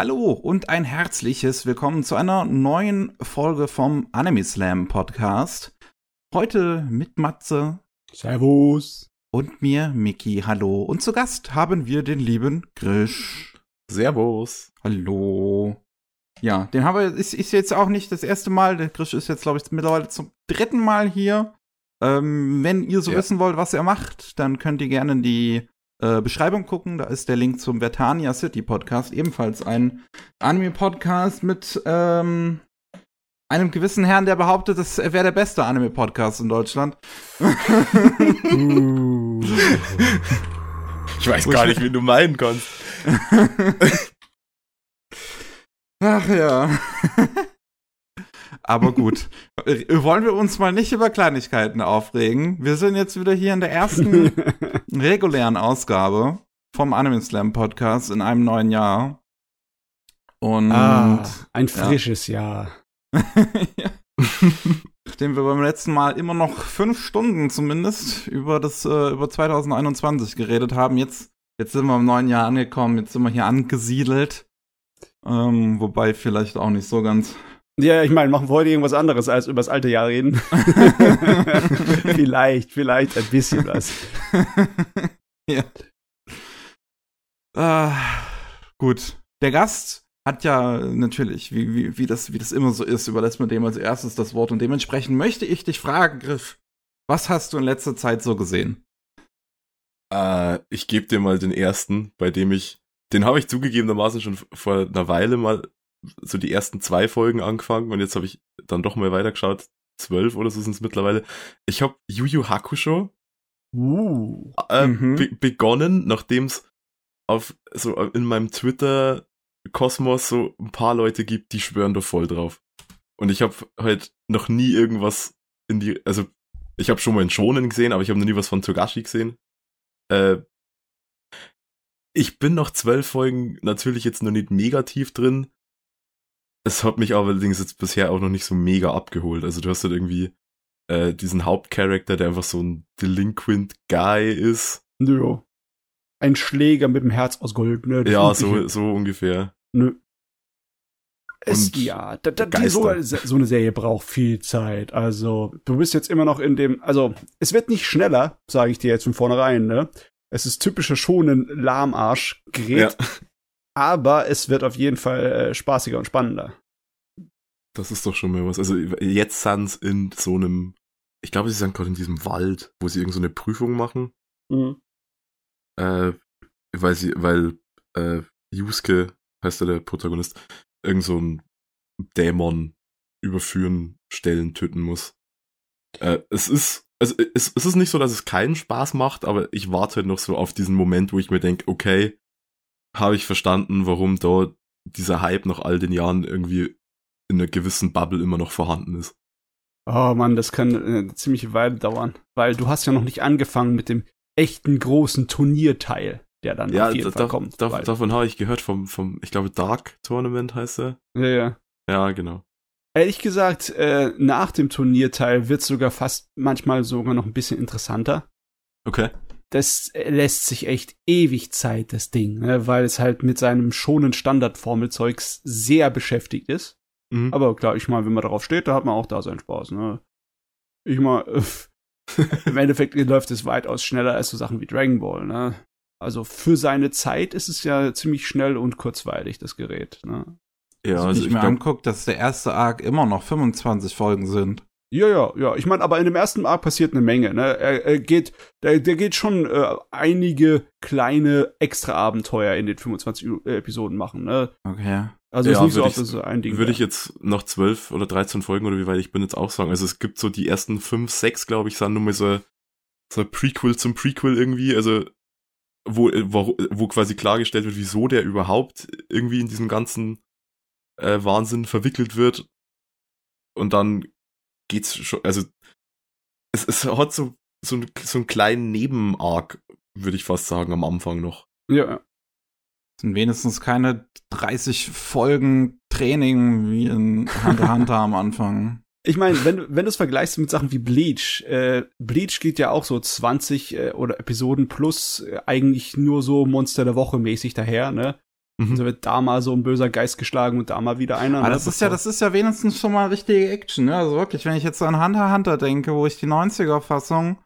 Hallo und ein herzliches Willkommen zu einer neuen Folge vom Anime Slam Podcast. Heute mit Matze. Servus. Und mir, Miki. Hallo. Und zu Gast haben wir den lieben Grisch. Servus. Hallo. Ja, den haben wir, ist, ist jetzt auch nicht das erste Mal. Der Grisch ist jetzt, glaube ich, mittlerweile zum dritten Mal hier. Ähm, wenn ihr so ja. wissen wollt, was er macht, dann könnt ihr gerne die äh, Beschreibung gucken. Da ist der Link zum Vertania City Podcast, ebenfalls ein Anime-Podcast mit ähm, einem gewissen Herrn, der behauptet, das wäre der beste Anime-Podcast in Deutschland. ich weiß gar nicht, wie du meinen kannst. Ach ja. Aber gut, wollen wir uns mal nicht über Kleinigkeiten aufregen. Wir sind jetzt wieder hier in der ersten regulären Ausgabe vom Anime Slam Podcast in einem neuen Jahr. Und ah, ein frisches ja. Jahr. ja. Nachdem wir beim letzten Mal immer noch fünf Stunden zumindest über das äh, über 2021 geredet haben, jetzt jetzt sind wir im neuen Jahr angekommen, jetzt sind wir hier angesiedelt. Ähm, wobei vielleicht auch nicht so ganz. Ja, ich meine, machen wir heute irgendwas anderes als über das alte Jahr reden. vielleicht, vielleicht ein bisschen was. ja. Äh, gut. Der Gast hat ja natürlich, wie, wie, wie, das, wie das immer so ist, überlässt man dem als erstes das Wort. Und dementsprechend möchte ich dich fragen, Griff, was hast du in letzter Zeit so gesehen? Äh, ich gebe dir mal den ersten, bei dem ich, den habe ich zugegebenermaßen schon vor einer Weile mal so die ersten zwei Folgen angefangen und jetzt habe ich dann doch mal weitergeschaut. Zwölf oder so sind es mittlerweile. Ich habe Yu Yu Hakusho uh, äh, mhm. be begonnen, nachdem es auf so in meinem Twitter Kosmos so ein paar Leute gibt, die schwören da voll drauf. Und ich habe halt noch nie irgendwas in die, also ich habe schon mal in Shonen gesehen, aber ich habe noch nie was von Togashi gesehen. Äh, ich bin noch zwölf Folgen natürlich jetzt noch nicht mega tief drin, es hat mich allerdings jetzt bisher auch noch nicht so mega abgeholt. Also du hast halt irgendwie äh, diesen Hauptcharakter, der einfach so ein Delinquent Guy ist. Nö. Ein Schläger mit dem Herz aus Gold, ne? Das ja, so, so ungefähr. Nö. Es, ja, da, da, die, so, so eine Serie braucht viel Zeit. Also, du bist jetzt immer noch in dem, also, es wird nicht schneller, sage ich dir jetzt von vornherein, ne? Es ist typischer schonen Lahmarsch-Gerät. Ja aber es wird auf jeden Fall äh, spaßiger und spannender. Das ist doch schon mal was. Also jetzt sind in so einem, ich glaube, sie sind gerade in diesem Wald, wo sie irgendeine so Prüfung machen. Mhm. Äh, weil sie, weil äh, Yusuke, heißt er der Protagonist, irgend so ein Dämon überführen, stellen, töten muss. Äh, es ist, also es, es ist nicht so, dass es keinen Spaß macht, aber ich warte halt noch so auf diesen Moment, wo ich mir denke, okay, habe ich verstanden, warum da dieser Hype nach all den Jahren irgendwie in einer gewissen Bubble immer noch vorhanden ist. Oh Mann, das kann eine ziemliche Weile dauern, weil du hast ja noch nicht angefangen mit dem echten großen Turnierteil, der dann ja, auf jeden da, Fall kommt. Da, davon habe ich gehört vom, vom, ich glaube, Dark Tournament heißt er. Ja, ja. Ja, genau. Ehrlich gesagt, äh, nach dem Turnierteil wird es sogar fast manchmal sogar noch ein bisschen interessanter. Okay das lässt sich echt ewig Zeit, das Ding, ne? weil es halt mit seinem schonen Standardformelzeugs sehr beschäftigt ist. Mhm. Aber klar, ich meine, wenn man darauf steht, da hat man auch da seinen Spaß. Ne? Ich meine, im Endeffekt läuft es weitaus schneller als so Sachen wie Dragon Ball. Ne? Also für seine Zeit ist es ja ziemlich schnell und kurzweilig, das Gerät. Ne? Ja, also, also ich mir anguckt, dass der erste Arc immer noch 25 Folgen sind. Ja, ja, ja. Ich meine, aber in dem ersten Arc passiert eine Menge. Ne? Er, er geht, der, der geht schon äh, einige kleine Extra-Abenteuer in den 25 Episoden machen. Ne? Okay. Also ja, ist nicht so oft, dass ein Ding. Würde ich jetzt nach 12 oder 13 Folgen oder wie weit ich bin jetzt auch sagen. Also es gibt so die ersten 5, 6, glaube ich, sind nur mal so, so ein Prequel zum Prequel irgendwie. Also wo, wo, wo quasi klargestellt wird, wieso der überhaupt irgendwie in diesem ganzen äh, Wahnsinn verwickelt wird. Und dann geht's schon, also es, es hat so, so, ein, so einen kleinen Nebenarg, würde ich fast sagen, am Anfang noch. Ja. Sind wenigstens keine 30 Folgen Training wie in Hunter Hunter am Anfang. Ich meine, wenn, wenn du es vergleichst mit Sachen wie Bleach, äh, Bleach geht ja auch so 20 äh, oder Episoden plus äh, eigentlich nur so Monster der Woche mäßig daher, ne? Mhm. Also wird da mal so ein böser Geist geschlagen und da mal wieder einer. Aber ne? das ist ja, das ist ja wenigstens schon mal richtige Action, ne? Also wirklich, wenn ich jetzt an Hunter Hunter denke, wo ich die 90er-Fassung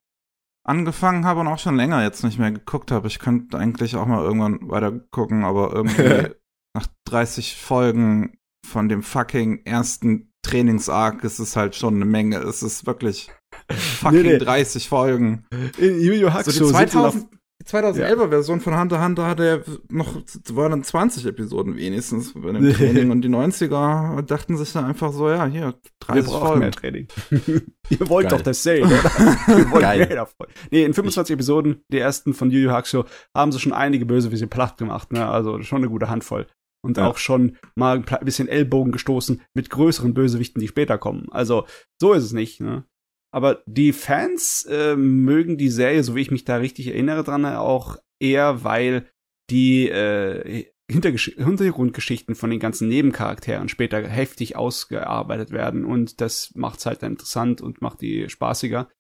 angefangen habe und auch schon länger jetzt nicht mehr geguckt habe. Ich könnte eigentlich auch mal irgendwann weiter gucken, aber irgendwie nach 30 Folgen von dem fucking ersten Trainingsarg ist es halt schon eine Menge. Es ist wirklich fucking nee, nee. 30 Folgen. In Yu Yu Hakusho so die 2000, die 2011er Version von Hunter Hunter hatte ja noch, waren dann 20 Episoden wenigstens bei dem Training und die 90er dachten sich dann einfach so, ja, hier, 30 Wir Folgen. mehr Training. Ihr wollt Geil. doch das sehen, oder? Ihr wollt Geil. mehr davon. Nee, in 25 ich Episoden, die ersten von Yu Yu Hakusho, haben sie schon einige böse wie sie platt gemacht, ne? Also schon eine gute Handvoll. Und ja. auch schon mal ein bisschen Ellbogen gestoßen mit größeren Bösewichten, die später kommen. Also, so ist es nicht, ne? Aber die Fans äh, mögen die Serie, so wie ich mich da richtig erinnere dran, auch eher, weil die äh, Hintergrundgeschichten von den ganzen Nebencharakteren später heftig ausgearbeitet werden und das macht's halt dann interessant und macht die spaßiger.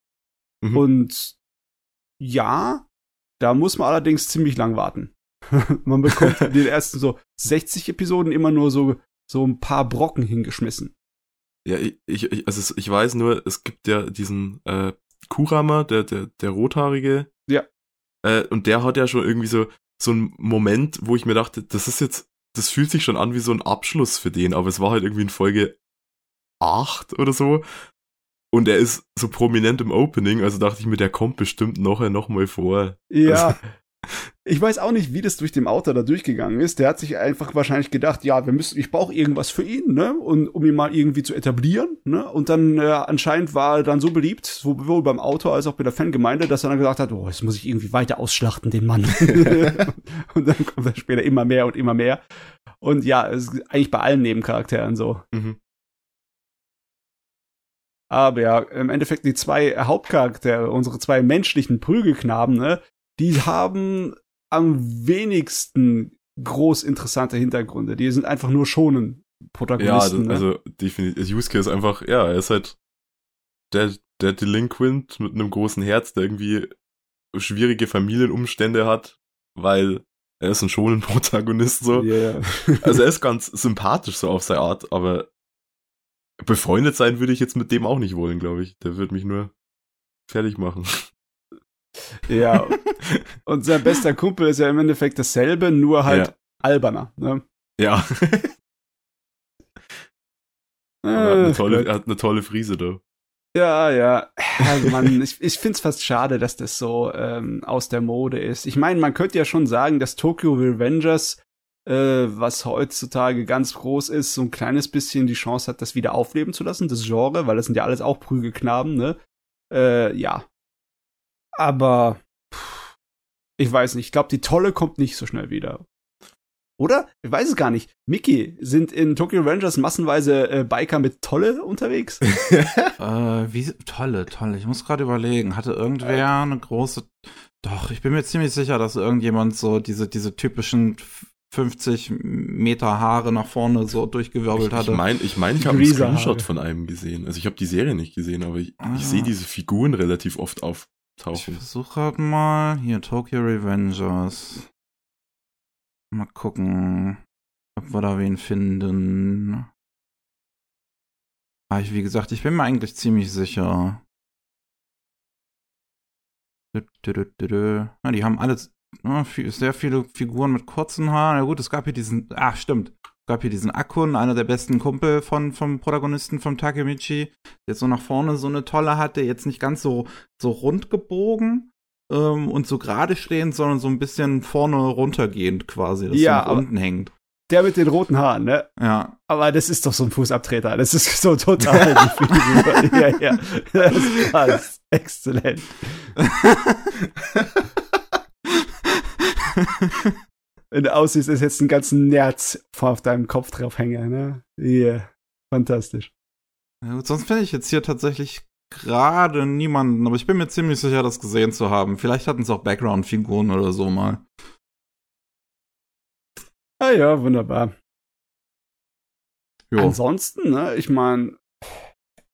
Mhm. Und ja, da muss man allerdings ziemlich lang warten. man bekommt in den ersten so 60 Episoden immer nur so so ein paar Brocken hingeschmissen. Ja, ich, ich, also ich weiß nur, es gibt ja diesen äh, Kurama, der, der, der Rothaarige. Ja. Äh, und der hat ja schon irgendwie so, so einen Moment, wo ich mir dachte, das ist jetzt, das fühlt sich schon an wie so ein Abschluss für den, aber es war halt irgendwie in Folge 8 oder so. Und er ist so prominent im Opening, also dachte ich mir, der kommt bestimmt nachher nochmal vor. Ja. Also, ich weiß auch nicht, wie das durch dem Autor da durchgegangen ist. Der hat sich einfach wahrscheinlich gedacht, ja, wir müssen, ich brauche irgendwas für ihn, ne, und um ihn mal irgendwie zu etablieren, ne. Und dann äh, anscheinend war er dann so beliebt, sowohl beim Autor als auch bei der Fangemeinde, dass er dann gesagt hat, oh, jetzt muss ich irgendwie weiter ausschlachten den Mann. und dann kommt er später immer mehr und immer mehr. Und ja, es ist eigentlich bei allen Nebencharakteren so. Mhm. Aber ja, im Endeffekt die zwei Hauptcharaktere, unsere zwei menschlichen Prügelknaben, ne, die haben am wenigsten groß interessante Hintergründe. Die sind einfach nur schonen Protagonisten. Ja, also, ne? also definitiv. Yusuke ist einfach, ja, er ist halt der, der Delinquent mit einem großen Herz, der irgendwie schwierige Familienumstände hat, weil er ist ein schonen Protagonist so. Yeah. also er ist ganz sympathisch so auf seine Art, aber befreundet sein würde ich jetzt mit dem auch nicht wollen, glaube ich. Der würde mich nur fertig machen. Ja. Und sein bester Kumpel ist ja im Endeffekt dasselbe, nur halt ja. alberner. Ne? Ja. äh, er, hat eine tolle, er hat eine tolle Frise da. Ja, ja. Also man, ich, ich finde es fast schade, dass das so ähm, aus der Mode ist. Ich meine, man könnte ja schon sagen, dass Tokyo Revengers, äh, was heutzutage ganz groß ist, so ein kleines bisschen die Chance hat, das wieder aufleben zu lassen, das Genre, weil das sind ja alles auch Prügelknaben, ne? Äh, ja, aber pff, ich weiß nicht. Ich glaube, die Tolle kommt nicht so schnell wieder. Oder? Ich weiß es gar nicht. Mickey, sind in Tokyo Rangers massenweise äh, Biker mit Tolle unterwegs? äh, wie Tolle, Tolle. Ich muss gerade überlegen. Hatte irgendwer äh. eine große. Doch, ich bin mir ziemlich sicher, dass irgendjemand so diese, diese typischen 50 Meter Haare nach vorne so durchgewirbelt hatte. Ich meine, ich, mein, ich habe einen Screenshot von einem gesehen. Also ich habe die Serie nicht gesehen, aber ich, ah. ich sehe diese Figuren relativ oft auf tauchen. Ich versuche halt mal. Hier, Tokyo Revengers. Mal gucken, ob wir da wen finden. Ah, ich, wie gesagt, ich bin mir eigentlich ziemlich sicher. Ja, die haben alles ja, sehr viele Figuren mit kurzen Haaren. Ja gut, es gab hier diesen. Ach, stimmt gab hier diesen Akun, einer der besten Kumpel von, vom Protagonisten vom Takemichi, der so nach vorne so eine tolle hat, der jetzt nicht ganz so, so rund gebogen ähm, und so gerade stehend, sondern so ein bisschen vorne runtergehend quasi, dass ja, so unten hängt. Der mit den roten Haaren, ne? Ja. Aber das ist doch so ein Fußabtreter. Das ist so total ja, ja. Das ist krass. Exzellent. wenn du aussiehst, ist jetzt ein ganzen Nerz auf deinem Kopf drauf hängen, ne? Yeah. Fantastisch. Ja, gut, sonst finde ich jetzt hier tatsächlich gerade niemanden, aber ich bin mir ziemlich sicher, das gesehen zu haben. Vielleicht hatten es auch Background-Figuren oder so mal. Ah ja, wunderbar. Jo. Ansonsten, ne, ich meine,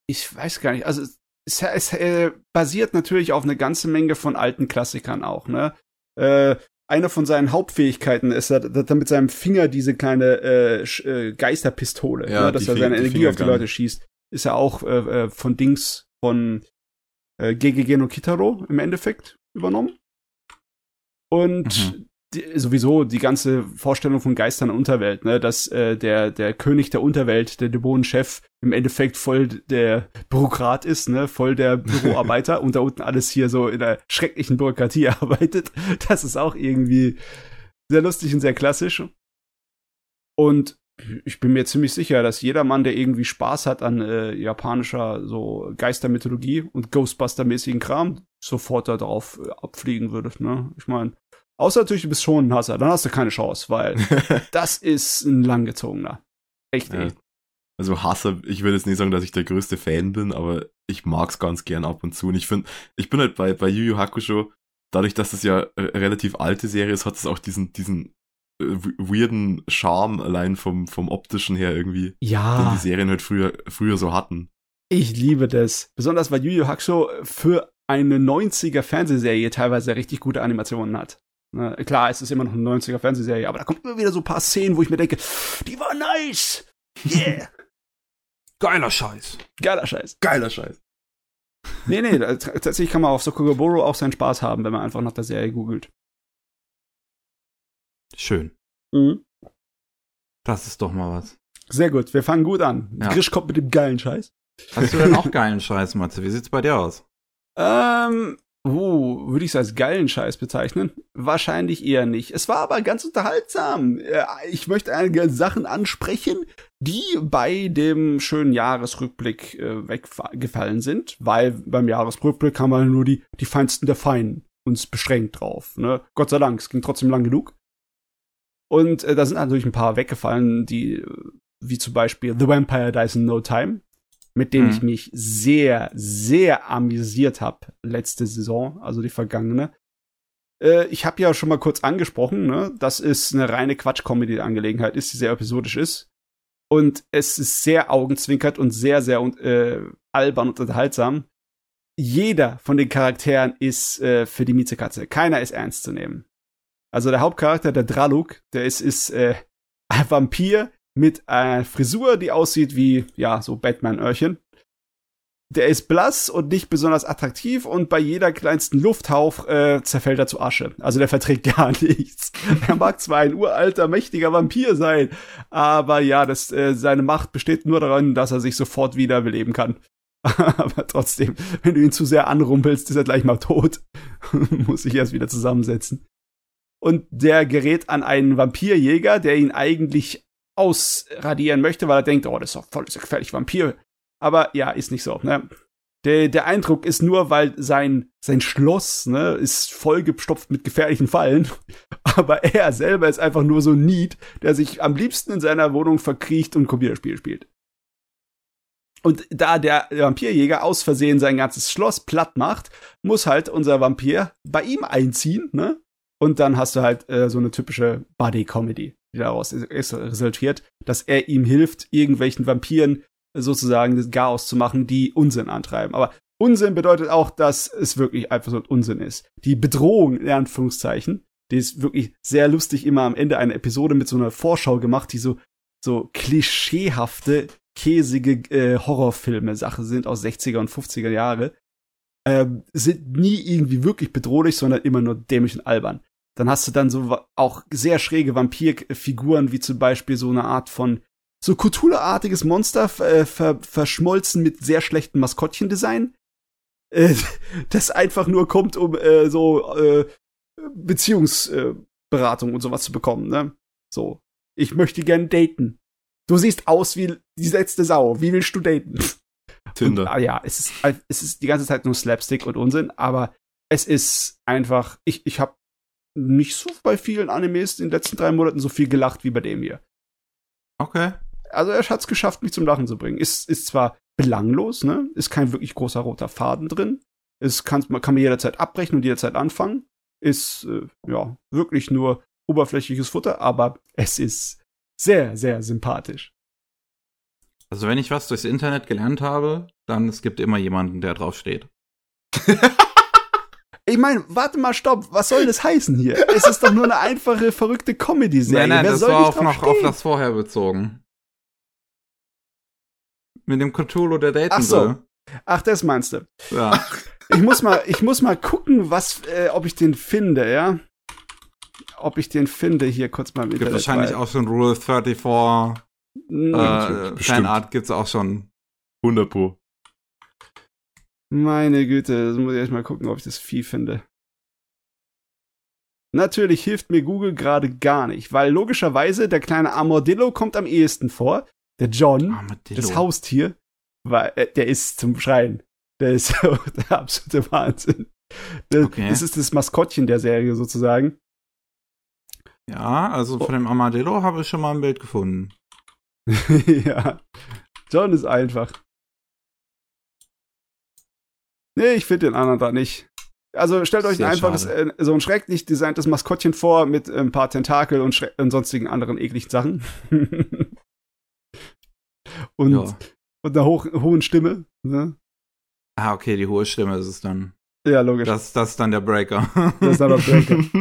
ich weiß gar nicht, also es, es äh, basiert natürlich auf eine ganze Menge von alten Klassikern auch, ne? Äh, eine von seinen Hauptfähigkeiten ist, dass er mit seinem Finger diese kleine äh, äh, Geisterpistole, ja, ne, dass er seine Energie auf die Leute schießt, ist er auch äh, äh, von Dings von äh, GGG no Kitaro im Endeffekt übernommen. Und mhm die, sowieso die ganze Vorstellung von Geistern und Unterwelt, ne, dass äh, der der König der Unterwelt, der Dämonenchef im Endeffekt voll der Bürokrat ist, ne, voll der Büroarbeiter und da unten alles hier so in der schrecklichen Bürokratie arbeitet. Das ist auch irgendwie sehr lustig und sehr klassisch. Und ich bin mir ziemlich sicher, dass jeder Mann, der irgendwie Spaß hat an äh, japanischer so Geistermythologie und Ghostbuster-mäßigen Kram, sofort darauf äh, abfliegen würde. Ne? Ich meine, Außer natürlich, du bist schon ein Hasser, dann hast du keine Chance, weil das ist ein langgezogener. Echt, ja. Also Hasser, ich will jetzt nicht sagen, dass ich der größte Fan bin, aber ich mag's ganz gern ab und zu. Und ich finde, ich bin halt bei, bei Yu Yu Hakusho, dadurch, dass das ja äh, relativ alte Serie ist, hat es auch diesen, diesen äh, weirden Charme allein vom, vom optischen her irgendwie, ja. den die Serien halt früher, früher so hatten. Ich liebe das. Besonders weil Yu Yu Hakusho für eine 90er Fernsehserie teilweise richtig gute Animationen hat. Na, klar, es ist immer noch eine 90er Fernsehserie, aber da kommt immer wieder so ein paar Szenen, wo ich mir denke, die war nice. Yeah. Geiler Scheiß. Geiler Scheiß. Geiler Scheiß. Nee, nee, tatsächlich kann man auf Sokogaboro auch seinen Spaß haben, wenn man einfach nach der Serie googelt. Schön. Mhm. Das ist doch mal was. Sehr gut, wir fangen gut an. Ja. Grisch kommt mit dem geilen Scheiß. Hast du denn auch geilen Scheiß, Matze? Wie sieht's bei dir aus? Ähm, Uh, würde ich es als geilen Scheiß bezeichnen? Wahrscheinlich eher nicht. Es war aber ganz unterhaltsam. Ich möchte einige Sachen ansprechen, die bei dem schönen Jahresrückblick äh, weggefallen sind, weil beim Jahresrückblick haben wir nur die, die Feinsten der Feinen uns beschränkt drauf. Ne? Gott sei Dank, es ging trotzdem lang genug. Und äh, da sind natürlich ein paar weggefallen, die, wie zum Beispiel The Vampire Dies in No Time, mit dem mhm. ich mich sehr, sehr amüsiert habe letzte Saison, also die vergangene. Äh, ich habe ja schon mal kurz angesprochen, ne, dass es eine reine Quatsch-Comedy-Angelegenheit ist, die sehr episodisch ist. Und es ist sehr augenzwinkert und sehr, sehr äh, albern und unterhaltsam. Jeder von den Charakteren ist äh, für die Miezekatze. Keiner ist ernst zu nehmen. Also der Hauptcharakter, der Draluk, der ist, ist äh, ein Vampir, mit einer Frisur, die aussieht wie, ja, so Batman-Öhrchen. Der ist blass und nicht besonders attraktiv und bei jeder kleinsten Lufthauch äh, zerfällt er zu Asche. Also der verträgt gar nichts. er mag zwar ein uralter, mächtiger Vampir sein, aber ja, das, äh, seine Macht besteht nur darin, dass er sich sofort wieder beleben kann. aber trotzdem, wenn du ihn zu sehr anrumpelst, ist er gleich mal tot. Muss sich erst wieder zusammensetzen. Und der gerät an einen Vampirjäger, der ihn eigentlich ausradieren möchte, weil er denkt, oh, das ist doch voll ist gefährlich Vampir. Aber ja, ist nicht so. Ne? Der, der Eindruck ist nur, weil sein, sein Schloss ne, ist vollgestopft mit gefährlichen Fallen. Aber er selber ist einfach nur so ein Need, der sich am liebsten in seiner Wohnung verkriecht und Computerspiele spielt. Und da der Vampirjäger aus Versehen sein ganzes Schloss platt macht, muss halt unser Vampir bei ihm einziehen, ne? Und dann hast du halt äh, so eine typische Buddy-Comedy die daraus resultiert, dass er ihm hilft, irgendwelchen Vampiren sozusagen das Chaos zu machen, die Unsinn antreiben. Aber Unsinn bedeutet auch, dass es wirklich einfach so Unsinn ist. Die Bedrohung, in Anführungszeichen, die ist wirklich sehr lustig immer am Ende einer Episode mit so einer Vorschau gemacht, die so, so klischeehafte, käsige äh, Horrorfilme-Sache sind aus 60er und 50er Jahre. Ähm, sind nie irgendwie wirklich bedrohlich, sondern immer nur dämlich und albern. Dann hast du dann so auch sehr schräge Vampirfiguren, wie zum Beispiel so eine Art von so Cthulhu-artiges Monster, äh, ver verschmolzen mit sehr schlechtem Maskottchendesign. Äh, das einfach nur kommt, um äh, so äh, Beziehungsberatung und sowas zu bekommen, ne? So. Ich möchte gern daten. Du siehst aus wie die letzte Sau. Wie willst du daten? Tinder. Und, ah, ja, es ist, es ist die ganze Zeit nur Slapstick und Unsinn, aber es ist einfach, ich, ich habe nicht so bei vielen Animes in den letzten drei Monaten so viel gelacht wie bei dem hier. Okay. Also er hat es geschafft, mich zum Lachen zu bringen. Ist, ist zwar belanglos, ne? Ist kein wirklich großer roter Faden drin. Es kann, man kann man jederzeit abbrechen und jederzeit anfangen. Ist, äh, ja, wirklich nur oberflächliches Futter, aber es ist sehr, sehr sympathisch. Also wenn ich was durchs Internet gelernt habe, dann es gibt immer jemanden, der drauf steht. Ich meine, warte mal, stopp, was soll das heißen hier? Es ist doch nur eine einfache, verrückte Comedy-Serie. Nein, nein, Wer das soll war auch noch auf stehen? das vorher bezogen. Mit dem Cthulhu, der daten Ach so. Ach, das meinst du. Ja. Ich muss mal, ich muss mal gucken, was, äh, ob ich den finde, ja? Ob ich den finde, hier kurz mal im Gibt Internet. wahrscheinlich auch schon Rule 34 Hm, äh, bestimmt. Fanart gibt's auch schon. 100 pro. Meine Güte, das muss ich erst mal gucken, ob ich das Vieh finde. Natürlich hilft mir Google gerade gar nicht, weil logischerweise der kleine Armadillo kommt am ehesten vor. Der John, Armadillo. das Haustier, weil, äh, der ist zum Schreien. Der ist der absolute Wahnsinn. Das, Okay. das ist das Maskottchen der Serie sozusagen. Ja, also von dem Armadillo habe ich schon mal ein Bild gefunden. ja. John ist einfach. Nee, ich finde den anderen da nicht. Also stellt euch Sehr ein einfaches, äh, so ein schrecklich designtes Maskottchen vor mit äh, ein paar Tentakel und, und sonstigen anderen ekligen Sachen. und, Ja. und einer hoch, hohen Stimme. Ne? Ah, okay, die hohe Stimme ist es dann. Ja, logisch. Das, das ist dann der Breaker. Das ist aber Breaker.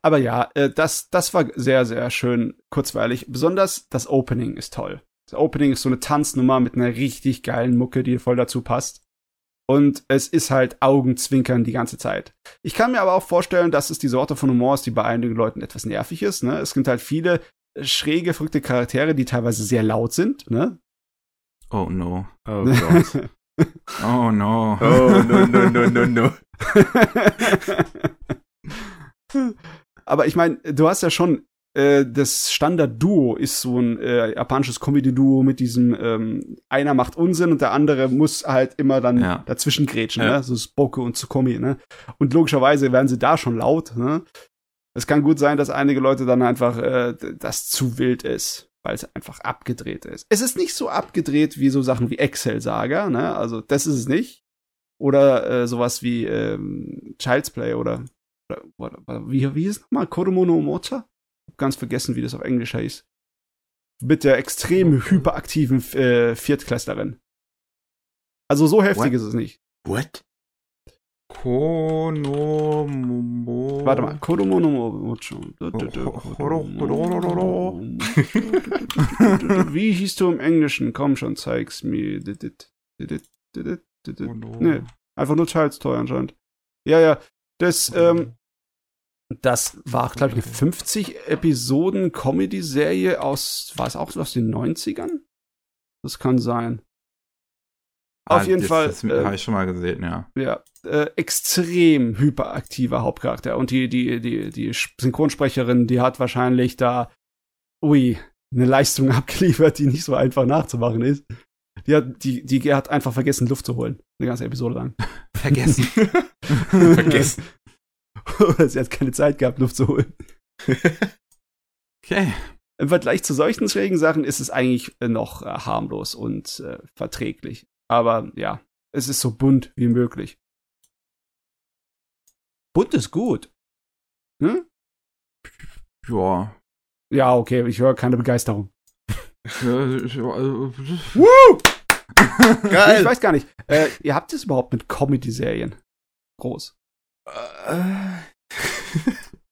Aber ja, äh, das, das war sehr, sehr schön kurzweilig. Besonders das Opening ist toll. Das Opening ist so eine Tanznummer mit einer richtig geilen Mucke, die voll dazu passt. Und es ist halt Augenzwinkern die ganze Zeit. Ich kann mir aber auch vorstellen, dass es die Sorte von Humor ist, die bei einigen Leuten etwas nervig ist. Ne? Es gibt halt viele schräge, verrückte Charaktere, die teilweise sehr laut sind. Ne? oh no. oh Gott. Oh no. Oh, no, no, no, no, no. Aber ich meine, du hast ja schon äh, das Standard-Duo ist so ein äh, japanisches Comedy-Duo mit diesem ähm, einer macht Unsinn und der andere muss halt immer dann Ja. dazwischen grätschen, Ja. ne? So Spoke und Tsukomi, ne? Und logischerweise werden sie da schon laut, ne? Es kann gut sein, dass einige Leute dann einfach äh, das zu wild ist, weil es einfach abgedreht ist. Es ist nicht so abgedreht wie so Sachen wie Excel Saga, ne? Also das ist es nicht. Oder äh, sowas wie ähm, Child's Play oder, oder, oder wie, wie hieß es nochmal? Kodomo no Omocha? Ganz vergessen, wie das auf Englisch heißt. Mit der extrem hyperaktiven äh, Viertklässlerin. Also so heftig What? ist es nicht. What? Konomomo. Warte mal, Omocha. Wie hieß du im Englischen? Komm schon, zeig's mir. Nee, einfach nur Child's Toy anscheinend. Ja, ja. Das, ähm, das war, glaube ich, eine 50 Episoden Comedy-Serie aus, war es auch aus den 90ern? Das kann sein. auf jeden Ah, das, Fall, Das äh, habe ich schon mal gesehen, ja. Ja, äh, extrem hyperaktiver Hauptcharakter. Und die, die, die, die Synchronsprecherin, die hat wahrscheinlich da, ui, eine Leistung abgeliefert, die nicht so einfach nachzumachen ist. Die hat, die, die hat einfach vergessen, Luft zu holen. Eine ganze Episode lang. Vergessen. Vergessen. Oder sie hat keine Zeit gehabt, Luft zu holen. Okay. Im Vergleich zu solchen schrägen Sachen ist es eigentlich äh, noch äh, harmlos und äh, verträglich. Aber ja, es ist so bunt wie möglich. Bunt ist gut. Hm? Ja. Ja, okay, ich höre keine Begeisterung. Äh, Ich Geil. weiß gar nicht. Äh, ihr habt es überhaupt mit Comedy-Serien? Groß.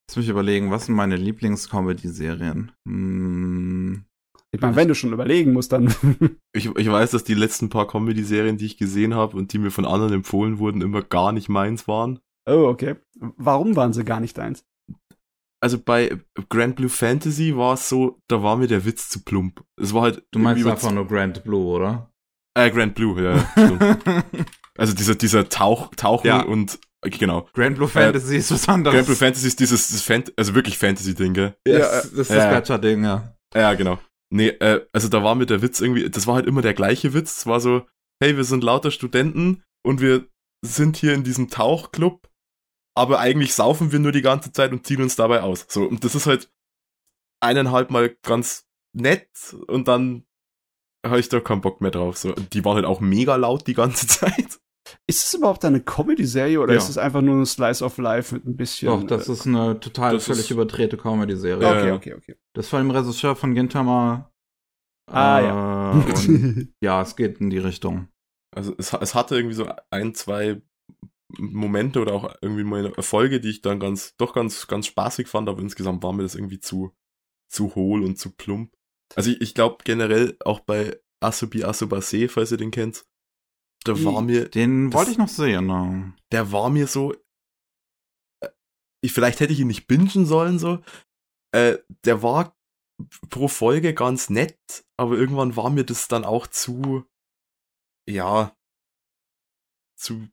Lass mich überlegen, was sind meine Lieblings-Comedy-Serien? Hm, Ich meine, wenn du schon überlegen musst, dann. Ich, ich weiß, dass die letzten paar Comedy-Serien, die ich gesehen habe und die mir von anderen empfohlen wurden, immer gar nicht meins waren. oh, okay. Warum waren sie gar nicht deins? Also bei Grand Blue Fantasy war es so, da war mir der Witz zu plump. Es war halt. du meinst einfach nur Grand Blue, oder? Äh, Grand Blue, ja. Also dieser, dieser Tauch, Tauchen Ja. und, genau. Grand Blue Fantasy ist was anderes. Grand Blue Fantasy ist dieses, das Fan also wirklich Fantasy-Ding, gell? Ja, Ja, das, das ist ja. das Gacha-Ding, ja. Ja, genau. Nee, äh, also da war mir der Witz irgendwie, das war halt immer der gleiche Witz. Es war so, hey, wir sind lauter Studenten und wir sind hier in diesem Tauchclub, aber eigentlich saufen wir nur die ganze Zeit und ziehen uns dabei aus. So, und das ist halt eineinhalb Mal ganz nett und dann habe ich da keinen Bock mehr drauf. So, die waren halt auch mega laut die ganze Zeit. Ist es überhaupt eine Comedy-Serie oder Ja. ist es einfach nur ein Slice of Life mit ein bisschen. Doch, das äh, ist eine total völlig ist- überdrehte Comedy-Serie. Okay, okay, okay. Das war dem Regisseur von Gintama. Ah, ja. Und ja, es geht in die Richtung. Also es, es hatte irgendwie so ein, zwei Momente oder auch irgendwie meine Erfolge, die ich dann ganz, doch ganz, ganz spaßig fand, aber insgesamt war mir das irgendwie zu, zu hohl und zu plump. Also ich, ich glaube generell auch bei Asubi Asubase, falls ihr den kennt, da war mir. Den wollte ich noch sehen. Ne? Der war mir so. Äh, ich, vielleicht hätte ich ihn nicht bingen sollen, so. Äh, der war pro Folge ganz nett, aber irgendwann war mir das dann auch zu. Ja. Zu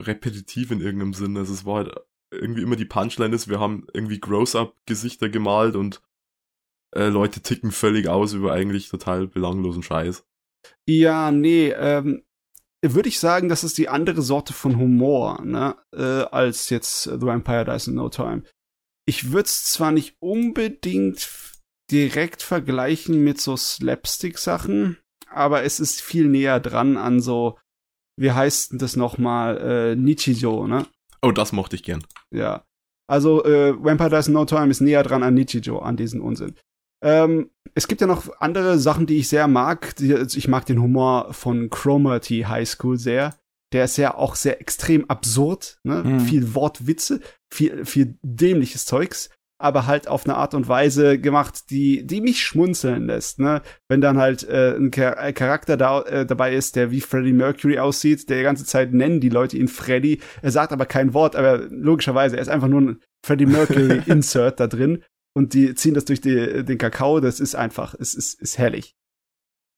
repetitiv in irgendeinem Sinn. Also es war halt irgendwie immer die Punchline ist, wir haben irgendwie Gross-Up-Gesichter gemalt und äh, Leute ticken völlig aus über eigentlich total belanglosen Scheiß. Ja, nee, ähm, würde ich sagen, das ist die andere Sorte von Humor, ne, äh, als jetzt The Vampire Dies in No Time. Ich würde es zwar nicht unbedingt direkt vergleichen mit so Slapstick-Sachen, aber es ist viel näher dran an so, wie heißt denn das nochmal, äh, Nichijo, ne? Oh, das mochte ich gern. Ja. Also, äh, Vampire Dies in No Time ist näher dran an Nichijo, an diesen Unsinn. Ähm, es gibt ja noch andere Sachen, die ich sehr mag. Also ich mag den Humor von Cromarty High School sehr. Der ist ja auch sehr extrem absurd, ne? Mhm. Viel Wortwitze, viel, viel dämliches Zeugs, aber halt auf eine Art und Weise gemacht, die, die mich schmunzeln lässt, ne? Wenn dann halt äh, ein Char Charakter da, äh, dabei ist, der wie Freddie Mercury aussieht, der die ganze Zeit nennen die Leute ihn Freddie. Er sagt aber kein Wort, aber logischerweise, er ist einfach nur ein Freddie Mercury Insert da drin und die ziehen das durch die, den Kakao. Das ist einfach, es ist, ist herrlich.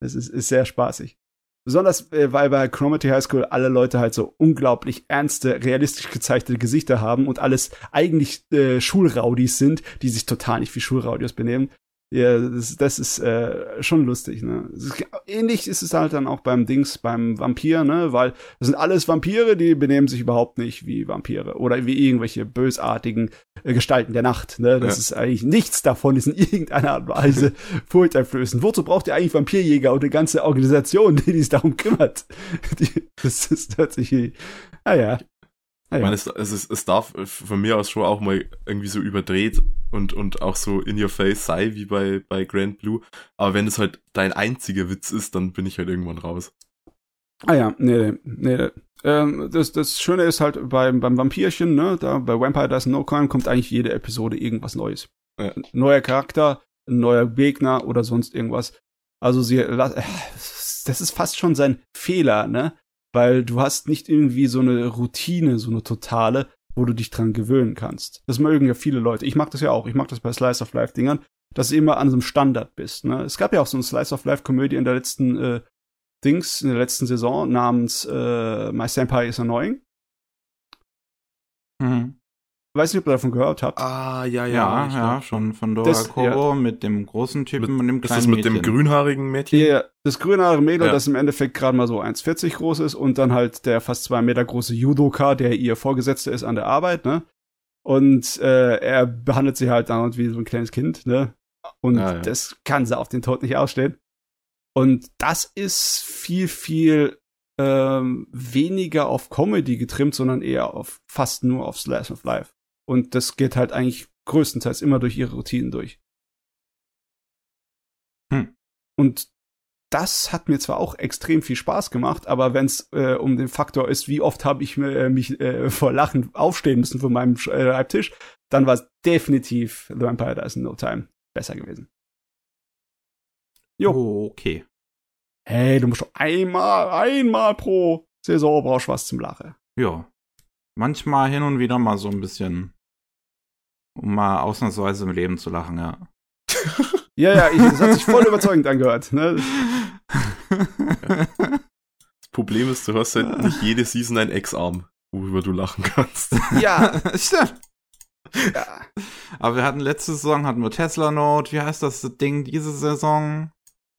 Es ist, ist sehr spaßig. Besonders, äh, weil bei Chromaty High School alle Leute halt so unglaublich ernste, realistisch gezeichnete Gesichter haben und alles eigentlich äh, Schulraudis sind, die sich total nicht wie Schulraudis benehmen. Ja, das, das ist äh, schon lustig, ne? Ist, ähnlich ist es halt dann auch beim Dings, beim Vampir, ne? Weil das sind alles Vampire, die benehmen sich überhaupt nicht wie Vampire oder wie irgendwelche bösartigen äh, Gestalten der Nacht, ne? Das ja. ist eigentlich nichts davon, ist in irgendeiner Art und Weise furchteinflößend. Wozu braucht ihr eigentlich Vampirjäger und eine ganze Organisation, die sich darum kümmert? Die, das, hört sich, naja. Ah. Ich meine, es, es, es darf von mir aus schon auch mal irgendwie so überdreht und, und auch so in your face sei wie bei, bei Grand Blue. Aber wenn es halt dein einziger Witz ist, dann bin ich halt irgendwann raus. Ah ja, nee, nee. Ähm, das, das Schöne ist halt beim, beim Vampirchen, ne, da bei Vampire Does No Crime kommt eigentlich jede Episode irgendwas Neues. Ja. Neuer Charakter, ein neuer Gegner oder sonst irgendwas. Also sie, äh, das ist fast schon sein Fehler, ne? Weil du hast nicht irgendwie so eine Routine, so eine totale, wo du dich dran gewöhnen kannst. Das mögen ja viele Leute. Ich mag das ja auch. Ich mag das bei Slice of Life Dingern, dass du immer an so einem Standard bist. Ne? Es gab ja auch so eine Slice of Life Komödie in der letzten äh, Dings, in der letzten Saison namens äh, My Senpai is Annoying. Mhm. Weiß nicht, ob ihr davon gehört habt. Ah, ja, ja. Ja, ja schon von Dora das, Koro ja. mit dem großen Typen mit, und dem kleinen Ist das mit Mädchen. dem grünhaarigen Mädchen? Ja, das grünhaarige Mädel, ja. das im Endeffekt gerade mal so 1,40 groß ist und dann halt der fast zwei Meter große Judoka, der ihr Vorgesetzter ist an der Arbeit, ne? Und äh, er behandelt sie halt dann wie so ein kleines Kind, ne? Und ja. das kann sie auf den Tod nicht ausstehen. Und das ist viel, viel ähm, weniger auf Comedy getrimmt, sondern eher auf fast nur auf Slash of Life. Und das geht halt eigentlich größtenteils immer durch ihre Routinen durch. Hm. Und das hat mir zwar auch extrem viel Spaß gemacht, aber wenn es äh, um den Faktor ist, wie oft habe ich äh, mich äh, vor Lachen aufstehen müssen von meinem äh, Schreibtisch, dann war es definitiv The Vampire Dies in No Time besser gewesen. Jo. Oh, okay. Hey, du musst doch einmal, einmal pro Saison brauchst was zum Lachen. Ja. Manchmal hin und wieder mal so ein bisschen um mal ausnahmsweise im Leben zu lachen, ja. ja, ja, ich, das hat sich voll überzeugend angehört. Ne? Das Problem ist, du hast halt nicht jede Season ein Ex-Arm, worüber du lachen kannst. Ja, stimmt. Ja. Aber wir hatten letzte Saison hatten wir Tesla Note, wie heißt das Ding diese Saison?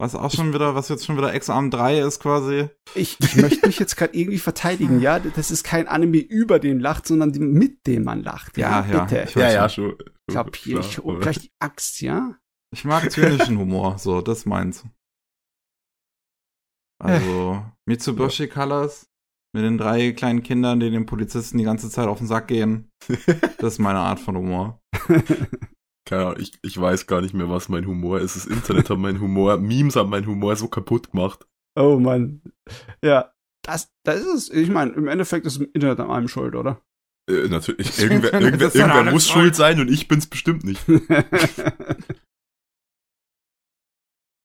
Was auch schon wieder, was jetzt schon wieder Ex-Arm 3 ist quasi. Ich, ich möchte mich jetzt gerade irgendwie verteidigen, ja. Das ist kein Anime über den lacht, sondern mit dem man lacht. Ja, ja. Bitte. Ja, ja, schon. Kapier, ich hol gleich die Axt, ja. Ich mag zynischen Humor, so, das meins. Also, Mitsubishi Colors mit den drei kleinen Kindern, die den Polizisten die ganze Zeit auf den Sack gehen. Das ist meine Art von Humor. keine Ahnung, ich, ich weiß gar nicht mehr, was mein Humor ist. Das Internet hat meinen Humor, Memes haben meinen Humor so kaputt gemacht. Oh Mann. Ja, Das, das ist es. Ich meine, im Endeffekt ist das Internet an einem schuld, oder? Äh, natürlich. Irgendwer, irgendwer, irgendwer muss schuld sein und ich bin's bestimmt nicht.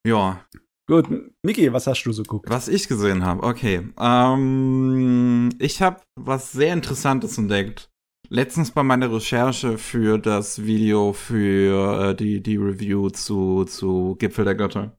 ja. Gut, Niki, was hast du so geguckt? Was ich gesehen habe, okay. Ähm, ich habe was sehr Interessantes entdeckt. Letztens bei meiner Recherche für das Video für äh, die, die Review zu, zu Gipfel der Götter.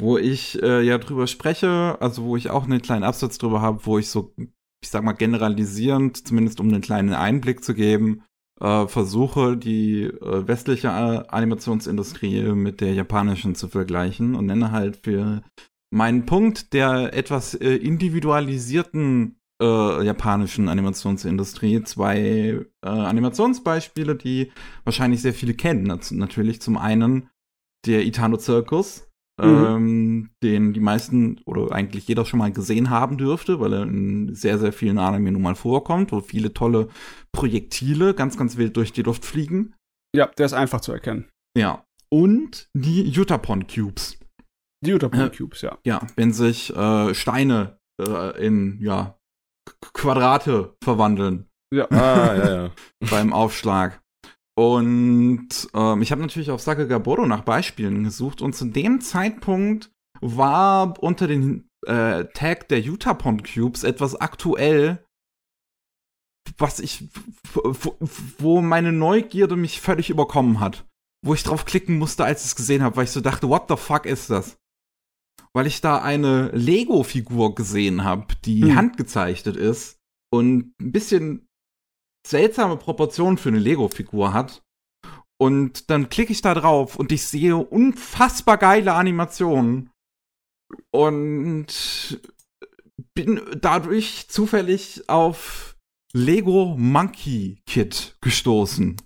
Wo ich äh, ja drüber spreche, also wo ich auch einen kleinen Absatz drüber habe, wo ich so, ich sag mal, generalisierend, zumindest um einen kleinen Einblick zu geben, äh, versuche, die äh, westliche äh, Animationsindustrie mit der japanischen zu vergleichen und nenne halt für meinen Punkt der etwas äh, individualisierten äh, japanischen Animationsindustrie zwei äh, Animationsbeispiele, die wahrscheinlich sehr viele kennen. Natürlich zum einen der Itano Circus, mhm. ähm, den die meisten oder eigentlich jeder schon mal gesehen haben dürfte, weil er in sehr, sehr vielen Anime nun mal vorkommt, wo viele tolle Projektile ganz, ganz wild durch die Luft fliegen. Ja, der ist einfach zu erkennen. Ja. Und die Utapon Cubes. Die Utapon äh, Cubes, ja. Ja, wenn sich äh, Steine äh, in, ja, Quadrate verwandeln. Ja, ah, ja, ja. beim Aufschlag. Und ähm, ich habe natürlich auf Sake Gaboro nach Beispielen gesucht und zu dem Zeitpunkt war unter den äh, Tag der Utapon Cubes etwas aktuell, was ich, wo, wo meine Neugierde mich völlig überkommen hat. Wo ich drauf klicken musste, als ich es gesehen habe, weil ich so dachte, what the fuck ist das? Weil ich da eine Lego-Figur gesehen habe, die hm. handgezeichnet ist und ein bisschen seltsame Proportionen für eine Lego-Figur hat. Und dann klicke ich da drauf und ich sehe unfassbar geile Animationen. Und bin dadurch zufällig auf Lego Monkey Kit gestoßen.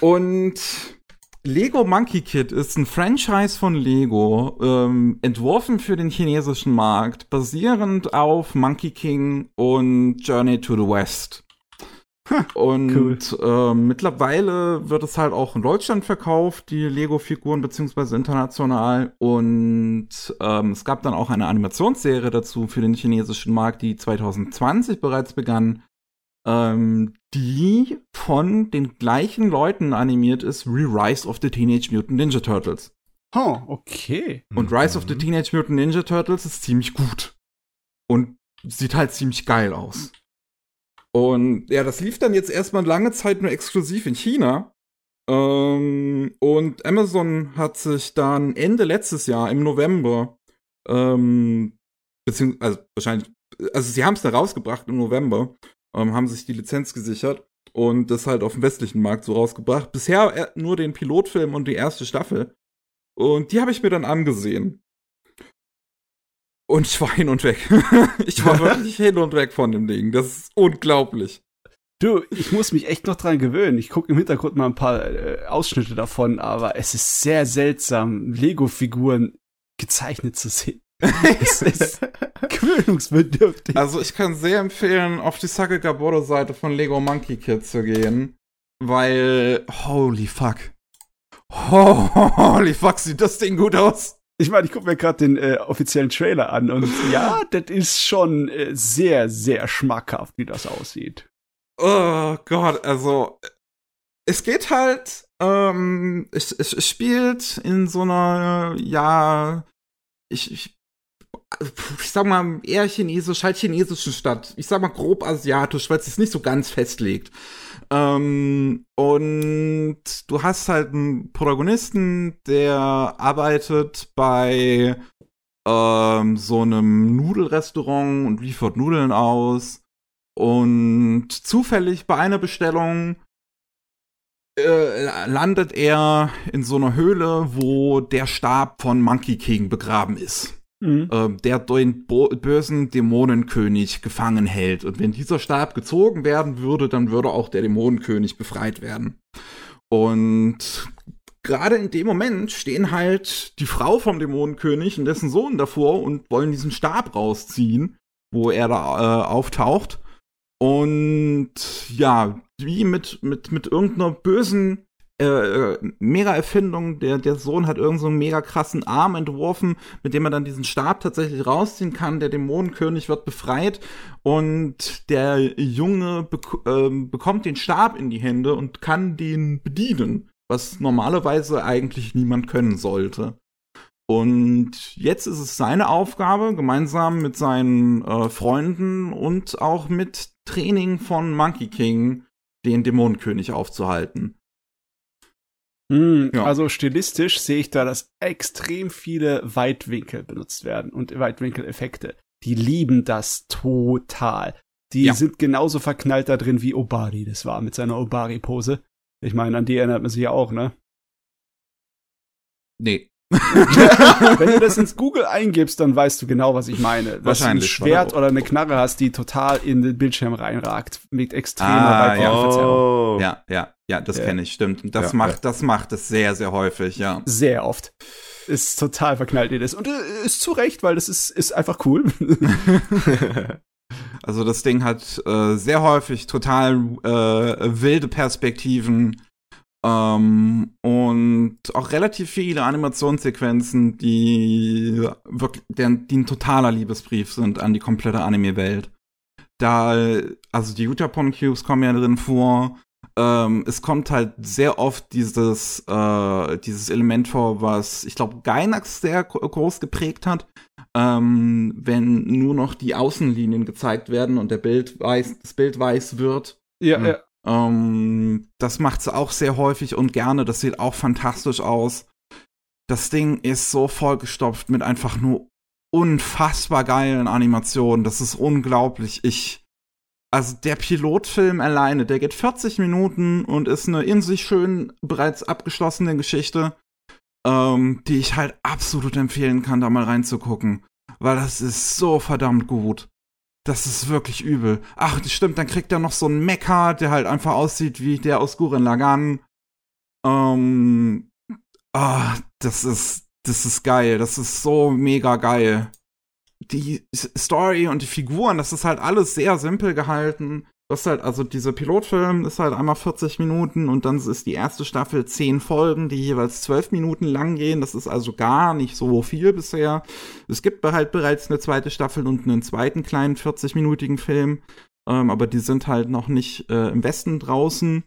Und Lego Monkey Kit ist ein Franchise von Lego, ähm, entworfen für den chinesischen Markt, basierend auf Monkey King und Journey to the West. Und cool. äh, mittlerweile wird es halt auch in Deutschland verkauft, die Lego-Figuren, beziehungsweise international. Und ähm, es gab dann auch eine Animationsserie dazu für den chinesischen Markt, die 2020 bereits begann, ähm, die von den gleichen Leuten animiert ist wie Rise of the Teenage Mutant Ninja Turtles. Oh, okay. Und Rise mhm. of the mhm. Teenage Mutant Ninja Turtles ist ziemlich gut. Und sieht halt ziemlich geil aus. Und ja, das lief dann jetzt erstmal lange Zeit nur exklusiv in China. Ähm, und Amazon hat sich dann Ende letztes Jahr, im November, ähm, beziehungsweise, also wahrscheinlich, also sie haben es da rausgebracht im November, ähm, haben sich die Lizenz gesichert und das halt auf dem westlichen Markt so rausgebracht. Bisher äh, nur den Pilotfilm und die erste Staffel. Und die habe ich mir dann angesehen. Und ich war hin und weg. ich war wirklich hin und weg von dem Ding. Das ist unglaublich. Du, ich muss mich echt noch dran gewöhnen. Ich gucke im Hintergrund mal ein paar äh, Ausschnitte davon, aber es ist sehr seltsam, Lego-Figuren gezeichnet zu sehen. es ist gewöhnungsbedürftig. Also ich kann sehr empfehlen, auf die Sake Gaboro Seite von Lego Monkey Kid zu gehen, weil holy fuck. Holy fuck, sieht das Ding gut aus. Ich meine, ich gucke mir gerade den äh, offiziellen Trailer an und ja, das ist schon äh, sehr, sehr schmackhaft, wie das aussieht. Oh Gott, also es geht halt, ähm, es, es, es spielt in so einer, ja, ich, ich, ich sag mal, eher chinesisch, halt chinesischen Stadt. Ich sag mal grob asiatisch, weil es sich nicht so ganz festlegt. Ähm, und du hast halt einen Protagonisten, der arbeitet bei ähm, so einem Nudelrestaurant und liefert Nudeln aus. Und zufällig bei einer Bestellung äh, landet er in so einer Höhle, wo der Stab von Monkey King begraben ist mhm. äh, der den bösen Dämonenkönig gefangen hält. Und wenn dieser Stab gezogen werden würde, dann würde auch der Dämonenkönig befreit werden. Und gerade in dem Moment stehen halt die Frau vom Dämonenkönig und dessen Sohn davor und wollen diesen Stab rausziehen, wo er da äh, auftaucht. Und ja, wie mit, mit, mit irgendeiner bösen äh, mega Erfindung. Der, der Sohn hat irgend so mega krassen Arm entworfen, mit dem er dann diesen Stab tatsächlich rausziehen kann. Der Dämonenkönig wird befreit und der Junge bek äh, bekommt den Stab in die Hände und kann den bedienen, was normalerweise eigentlich niemand können sollte. Und jetzt ist es seine Aufgabe, gemeinsam mit seinen äh, Freunden und auch mit Training von Monkey King den Dämonenkönig aufzuhalten. Mm, ja. Also stilistisch sehe ich da, dass extrem viele Weitwinkel benutzt werden und Weitwinkeleffekte. Die lieben das total. Die ja. sind genauso verknallt da drin wie Obari das war mit seiner Obari-Pose. Ich meine, an die erinnert man sich ja auch, ne? Nee. Wenn du das ins Google eingibst, dann weißt du genau, was ich meine. Dass du ein Schwert oder eine Knarre hast, die total in den Bildschirm reinragt, mit extremer ah, ja. Oh. ja, ja, ja, das ja. kenne ich, stimmt. Das ja, macht, ja. das macht es sehr, sehr häufig, ja. Sehr oft. Ist total verknallt ihr das. Und äh, ist zu Recht, weil das ist, ist einfach cool. also das Ding hat äh, sehr häufig total äh, wilde Perspektiven ähm, und auch relativ viele Animationssequenzen, die wirklich, die ein totaler Liebesbrief sind an die komplette Anime-Welt. Da, also die Utapon Cubes kommen ja drin vor. Ähm, es kommt halt sehr oft dieses, äh, dieses Element vor, was ich glaube Gainax sehr groß geprägt hat. Ähm, wenn nur noch die Außenlinien gezeigt werden und der Bild weiß, das Bild weiß wird. Ja, mhm. ja. Ähm, das macht sie auch sehr häufig und gerne. Das sieht auch fantastisch aus. Das Ding ist so vollgestopft mit einfach nur unfassbar geilen Animationen. Das ist unglaublich. Ich, also der Pilotfilm alleine, der geht 40 Minuten und ist eine in sich schön bereits abgeschlossene Geschichte, ähm, die ich halt absolut empfehlen kann, da mal reinzugucken. Weil das ist so verdammt gut. Das ist wirklich übel. Ach, stimmt, dann kriegt er noch so einen Mecha, der halt einfach aussieht wie der aus Guren Lagan. Ähm, ah, das ist, das ist geil. Das ist so mega geil. Die Story und die Figuren, das ist halt alles sehr simpel gehalten. Das ist halt, also dieser Pilotfilm ist halt einmal 40 Minuten und dann ist die erste Staffel 10 Folgen, die jeweils 12 Minuten lang gehen. Das ist also gar nicht so viel bisher. Es gibt halt bereits eine zweite Staffel und einen zweiten kleinen 40-minütigen Film, ähm, aber die sind halt noch nicht äh, im Westen draußen.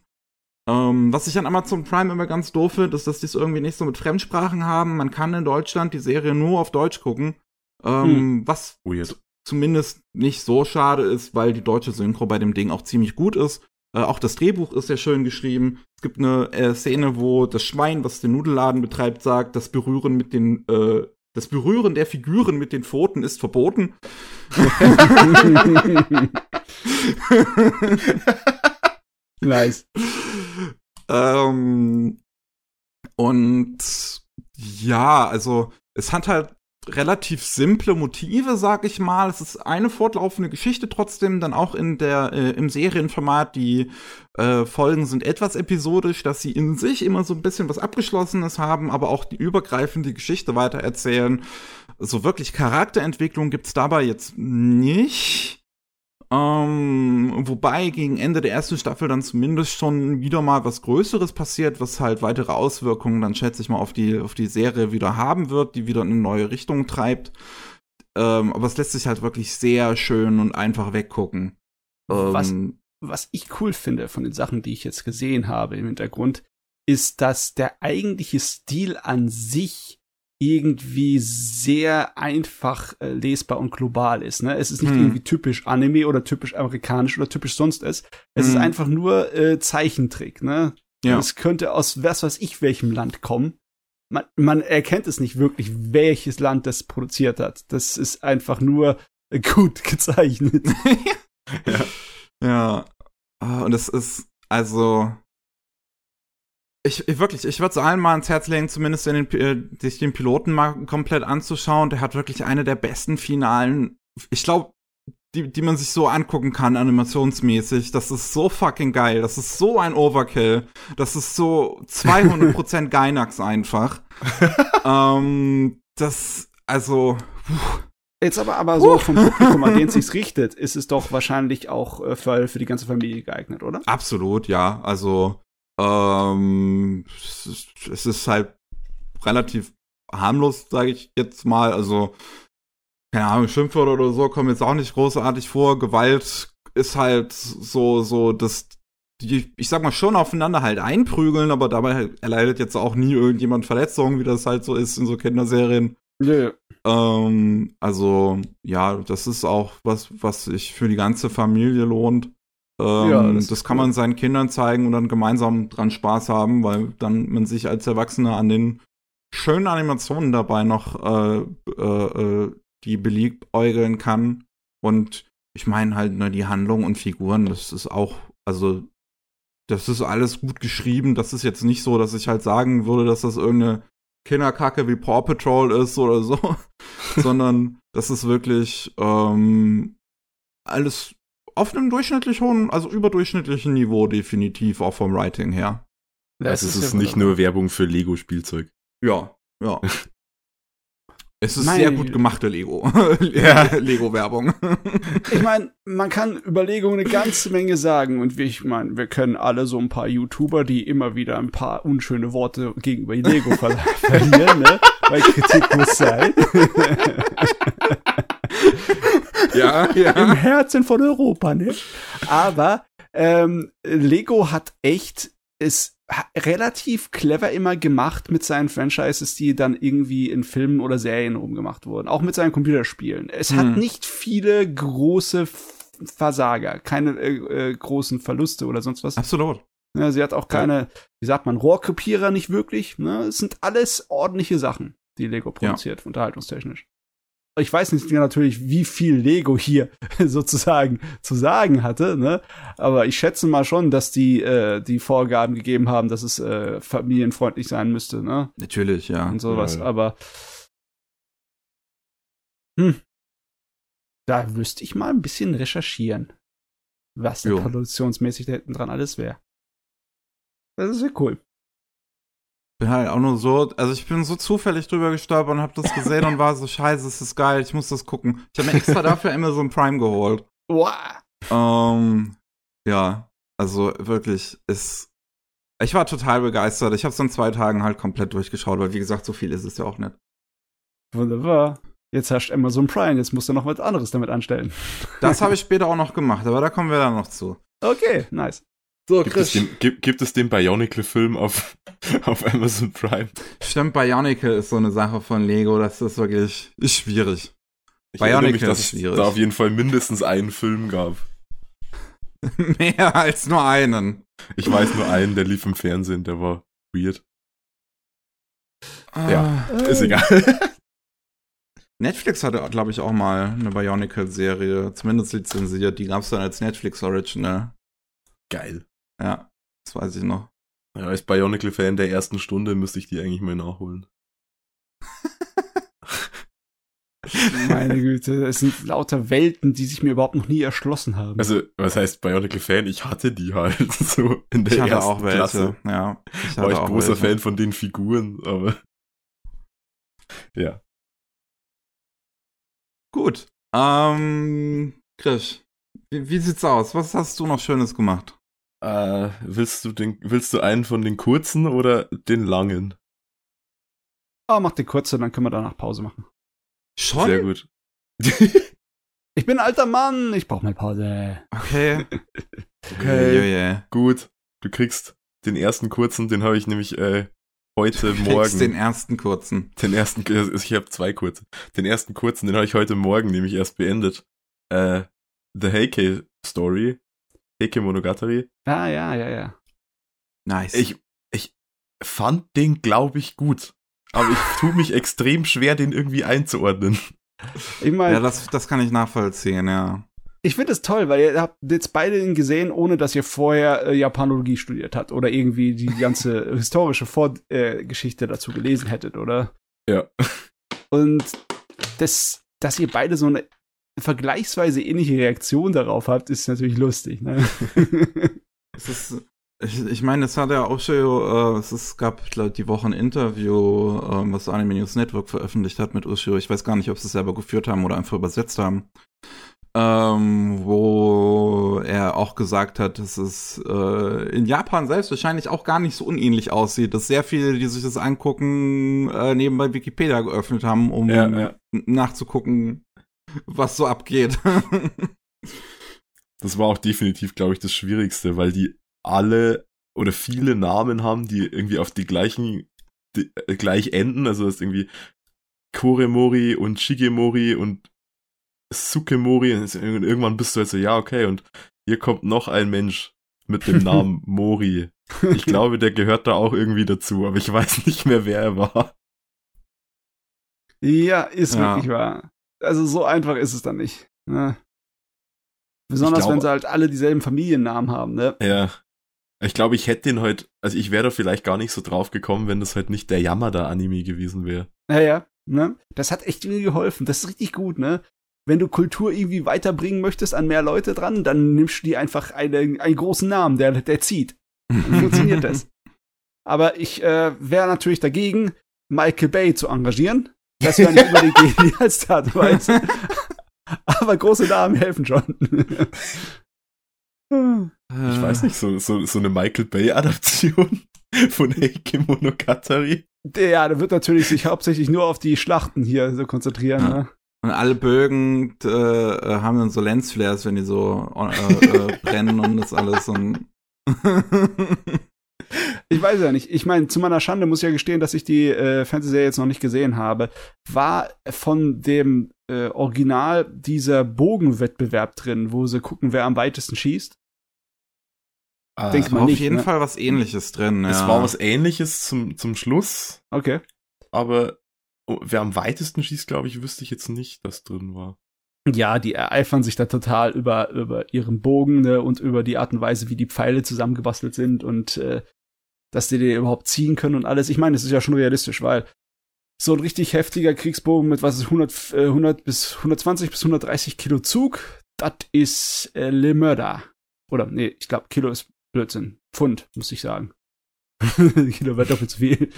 Ähm, was ich an Amazon Prime immer ganz doof finde, ist, dass die es irgendwie nicht so mit Fremdsprachen haben. Man kann in Deutschland die Serie nur auf Deutsch gucken. Ähm, hm. Was Weird zumindest nicht so schade ist, weil die deutsche Synchro bei dem Ding auch ziemlich gut ist. Äh, auch das Drehbuch ist sehr schön geschrieben. Es gibt eine äh, Szene, wo das Schwein, was den Nudelladen betreibt, sagt, das Berühren mit den äh, das Berühren der Figuren mit den Pfoten ist verboten. nice. Ähm, und ja, also es hat halt relativ simple Motive, sag ich mal. Es ist eine fortlaufende Geschichte trotzdem, dann auch in der äh, im Serienformat. Die äh, Folgen sind etwas episodisch, dass sie in sich immer so ein bisschen was Abgeschlossenes haben, aber auch die übergreifende Geschichte weitererzählen. So wirklich Charakterentwicklung gibt's dabei jetzt nicht. Ähm, wobei gegen Ende der ersten Staffel dann zumindest schon wieder mal was Größeres passiert, was halt weitere Auswirkungen dann schätze ich mal auf die, auf die Serie wieder haben wird, die wieder in eine neue Richtung treibt. Ähm, aber es lässt sich halt wirklich sehr schön und einfach weggucken. Ähm, was, was ich cool finde von den Sachen, die ich jetzt gesehen habe im Hintergrund, ist, dass der eigentliche Stil an sich irgendwie sehr einfach äh, lesbar und global ist. Ne? Es ist nicht hm. irgendwie typisch Anime oder typisch amerikanisch oder typisch sonst ist. Es hm. ist einfach nur äh, Zeichentrick. Ne? Ja. Es könnte aus was weiß ich welchem Land kommen. Man, man erkennt es nicht wirklich, welches Land das produziert hat. Das ist einfach nur äh, gut gezeichnet. ja. ja. Ah, und es ist also ich, ich wirklich, ich würde es allen mal ans Herz legen, zumindest den, äh, sich den Piloten mal komplett anzuschauen. Der hat wirklich eine der besten Finalen, ich glaube, die, die man sich so angucken kann, animationsmäßig. Das ist so fucking geil. Das ist so ein Overkill. Das ist so 200% Gainax einfach. ähm, das, also, puh. Jetzt aber, aber so vom Publikum, an den es sich richtet, ist es doch wahrscheinlich auch äh, für, für die ganze Familie geeignet, oder? Absolut, ja. Also, Ähm, es, ist, es ist halt relativ harmlos, sage ich jetzt mal. Also, keine Ahnung, Schimpfwörter oder so kommen jetzt auch nicht großartig vor. Gewalt ist halt so, so, das, die, ich sag mal, schon aufeinander halt einprügeln, aber dabei erleidet jetzt auch nie irgendjemand Verletzungen, wie das halt so ist in so Kinderserien. Ja. Ähm, also, ja, das ist auch was, was sich für die ganze Familie lohnt. Ähm, ja, das, das kann cool. man seinen Kindern zeigen und dann gemeinsam dran Spaß haben, weil dann man sich als Erwachsener an den schönen Animationen dabei noch äh, äh, äh die beliebäugeln kann. Und ich meine halt, ne, die Handlung und Figuren, das ist auch, also, das ist alles gut geschrieben. Das ist jetzt nicht so, dass ich halt sagen würde, dass das irgendeine Kinderkacke wie Paw Patrol ist oder so, sondern das ist wirklich ähm, alles auf einem durchschnittlich hohen, also überdurchschnittlichen Niveau definitiv, auch vom Writing her. Also es ist, ist nicht nur Werbung für Lego-Spielzeug. Ja, ja. Es ist meine sehr gut gemachte Lego. ja. Lego-Werbung. ich meine, man kann über Lego eine ganze Menge sagen. Und ich meine, wir können alle so ein paar YouTuber, die immer wieder ein paar unschöne Worte gegenüber Lego ver verlieren, ne? Weil Kritik muss sein. Ja, ja. Im Herzen von Europa, ne? Aber ähm, Lego hat echt es relativ clever immer gemacht mit seinen Franchises, die dann irgendwie in Filmen oder Serien rumgemacht wurden. Auch mit seinen Computerspielen. Es hm. hat nicht viele große Versager, keine äh, äh, großen Verluste oder sonst was. Absolut. Ja, sie hat auch keine, wie sagt man, Rohrkopierer nicht wirklich. Ne? Es sind alles ordentliche Sachen, die Lego produziert, ja. unterhaltungstechnisch ich weiß nicht natürlich, wie viel Lego hier sozusagen zu sagen hatte, ne? Aber ich schätze mal schon, dass die äh, die Vorgaben gegeben haben, dass es äh, familienfreundlich sein müsste, ne? Natürlich, ja. Und sowas. Ja, ja. Aber hm, da wüsste ich mal ein bisschen recherchieren, was produktionsmäßig da hinten dran alles wäre. Das ist ja cool bin halt auch nur so, also ich bin so zufällig drüber gestolpert und hab das gesehen und war so, scheiße, das ist geil, ich muss das gucken. Ich habe mir extra dafür Amazon Prime geholt. Wow. Ähm, ja, also wirklich, ist. Ich war total begeistert. Ich habe es in zwei Tagen halt komplett durchgeschaut, weil wie gesagt, so viel ist es ja auch nicht. Wunderbar. Jetzt herrscht Amazon Prime, jetzt musst du noch was anderes damit anstellen. Das habe ich später auch noch gemacht, aber da kommen wir dann noch zu. Okay, nice. So, gibt Chris. Es den, gibt, gibt es den Bionicle-Film auf, auf Amazon Prime? Stimmt, Bionicle ist so eine Sache von Lego, das ist wirklich ist schwierig. Ich Bionicle mich, dass ist schwierig. es da auf jeden Fall mindestens einen Film gab. Mehr als nur einen. Ich weiß nur einen, der lief im Fernsehen, der war weird. Ah, ja, äh. ist egal. Netflix hatte, glaube ich, auch mal eine Bionicle-Serie, zumindest lizenziert. Die gab es dann als Netflix Original. Geil. Ja, das weiß ich noch. Ja, als Bionicle-Fan der ersten Stunde müsste ich die eigentlich mal nachholen. Meine Güte, es sind lauter Welten, die sich mir überhaupt noch nie erschlossen haben. Also, was heißt Bionicle-Fan? Ich hatte die halt so in der ich hatte ersten auch welche. Klasse. Ja, ich War ich großer welche. Fan von den Figuren, aber ja. Gut. Ähm, Chris, wie, wie sieht's aus? Was hast du noch Schönes gemacht? Äh, willst du den, willst du einen von den kurzen oder den langen? Ah, oh, mach den kurzen, dann können wir danach Pause machen. Schon? Sehr gut. ich bin ein alter Mann, ich brauch mal Pause. Okay. okay. Yeah, yeah. Gut. Du kriegst den ersten kurzen, den habe ich nämlich äh, heute du morgen. Den ersten kurzen. Den ersten, ich habe zwei kurze. Den ersten kurzen, den habe ich heute Morgen nämlich erst beendet. Äh, The Heike Story. Heike Monogatari. Ah, ja, ja, ja. Nice. Ich, ich fand den, glaube ich, gut. Aber ich tue mich extrem schwer, den irgendwie einzuordnen. Ich meine, ja, das, das kann ich nachvollziehen, ja. Ich finde es toll, weil ihr habt jetzt beide ihn gesehen, ohne dass ihr vorher äh, Japanologie studiert habt oder irgendwie die ganze historische Vorgeschichte äh, dazu gelesen hättet, oder? Ja. Und das, dass ihr beide so eine vergleichsweise ähnliche Reaktion darauf habt, ist natürlich lustig. Ne? es ist, ich, ich meine, es hat ja auch schon, äh, es ist, gab glaub, die Woche ein Interview, äh, was Anime News Network veröffentlicht hat mit Ushio. Ich weiß gar nicht, ob sie es selber geführt haben oder einfach übersetzt haben. ähm, wo er auch gesagt hat, dass es äh, in Japan selbst wahrscheinlich auch gar nicht so unähnlich aussieht, dass sehr viele, die sich das angucken, äh, nebenbei Wikipedia geöffnet haben, um ja, ja. nachzugucken, was so abgeht. das war auch definitiv, glaube ich, das Schwierigste, weil die alle oder viele Namen haben, die irgendwie auf die gleichen, die, äh, gleich enden. Also das ist irgendwie Koremori und Shigemori und Sukemori und irgendwann bist du halt so, ja, okay, und hier kommt noch ein Mensch mit dem Namen Mori. Ich glaube, der gehört da auch irgendwie dazu, aber ich weiß nicht mehr, wer er war. Ja, ist ja. wirklich wahr. Also so einfach ist es dann nicht. Ne? Besonders glaub, wenn sie halt alle dieselben Familiennamen haben, ne? Ja. Ich glaube, ich hätte den heute, also ich wäre da vielleicht gar nicht so drauf gekommen, wenn das halt nicht der Yamada-Anime gewesen wäre. Ja, ja. Ne? Das hat echt mir geholfen. Das ist richtig gut, ne? wenn du Kultur irgendwie weiterbringen möchtest an mehr Leute dran, dann nimmst du dir einfach eine, einen großen Namen, der, der zieht. Dann funktioniert das. Aber ich äh, wäre natürlich dagegen, Michael Bay zu engagieren. Das wäre nicht unbedingt die Art und Weise. Aber große Namen helfen schon. ich weiß nicht, so, so, so eine Michael Bay-Adaption von Heike Monogatari. Ja, der wird natürlich sich hauptsächlich nur auf die Schlachten hier so konzentrieren. Ja. Ne? Und alle Bögen äh, äh, haben dann so Lensflares, wenn die so äh, äh, brennen und das alles und Ich weiß ja nicht. Ich meine, zu meiner Schande muss ich ja gestehen, dass ich die äh, Fernsehserie jetzt noch nicht gesehen habe. War von dem äh, Original dieser Bogenwettbewerb drin, wo sie gucken, wer am weitesten schießt? Ah, Denk mal auf nicht, jeden ne? Fall was ähnliches drin. Es ja. war was ähnliches zum, zum Schluss. Okay. Aber Oh, wer am weitesten schießt, glaube ich, wüsste ich jetzt nicht, dass drin war. Ja, die ereifern sich da total über, über ihren Bogen ne, und über die Art und Weise, wie die Pfeile zusammengebastelt sind und äh, dass die den überhaupt ziehen können und alles. Ich meine, das ist ja schon realistisch, weil so ein richtig heftiger Kriegsbogen mit was ist 100, äh, 100 bis 120 bis 130 Kilo Zug, das ist äh, Le Mörder. Oder nee, ich glaube Kilo ist Blödsinn. Pfund, muss ich sagen. Kilo wird doppelt zu viel.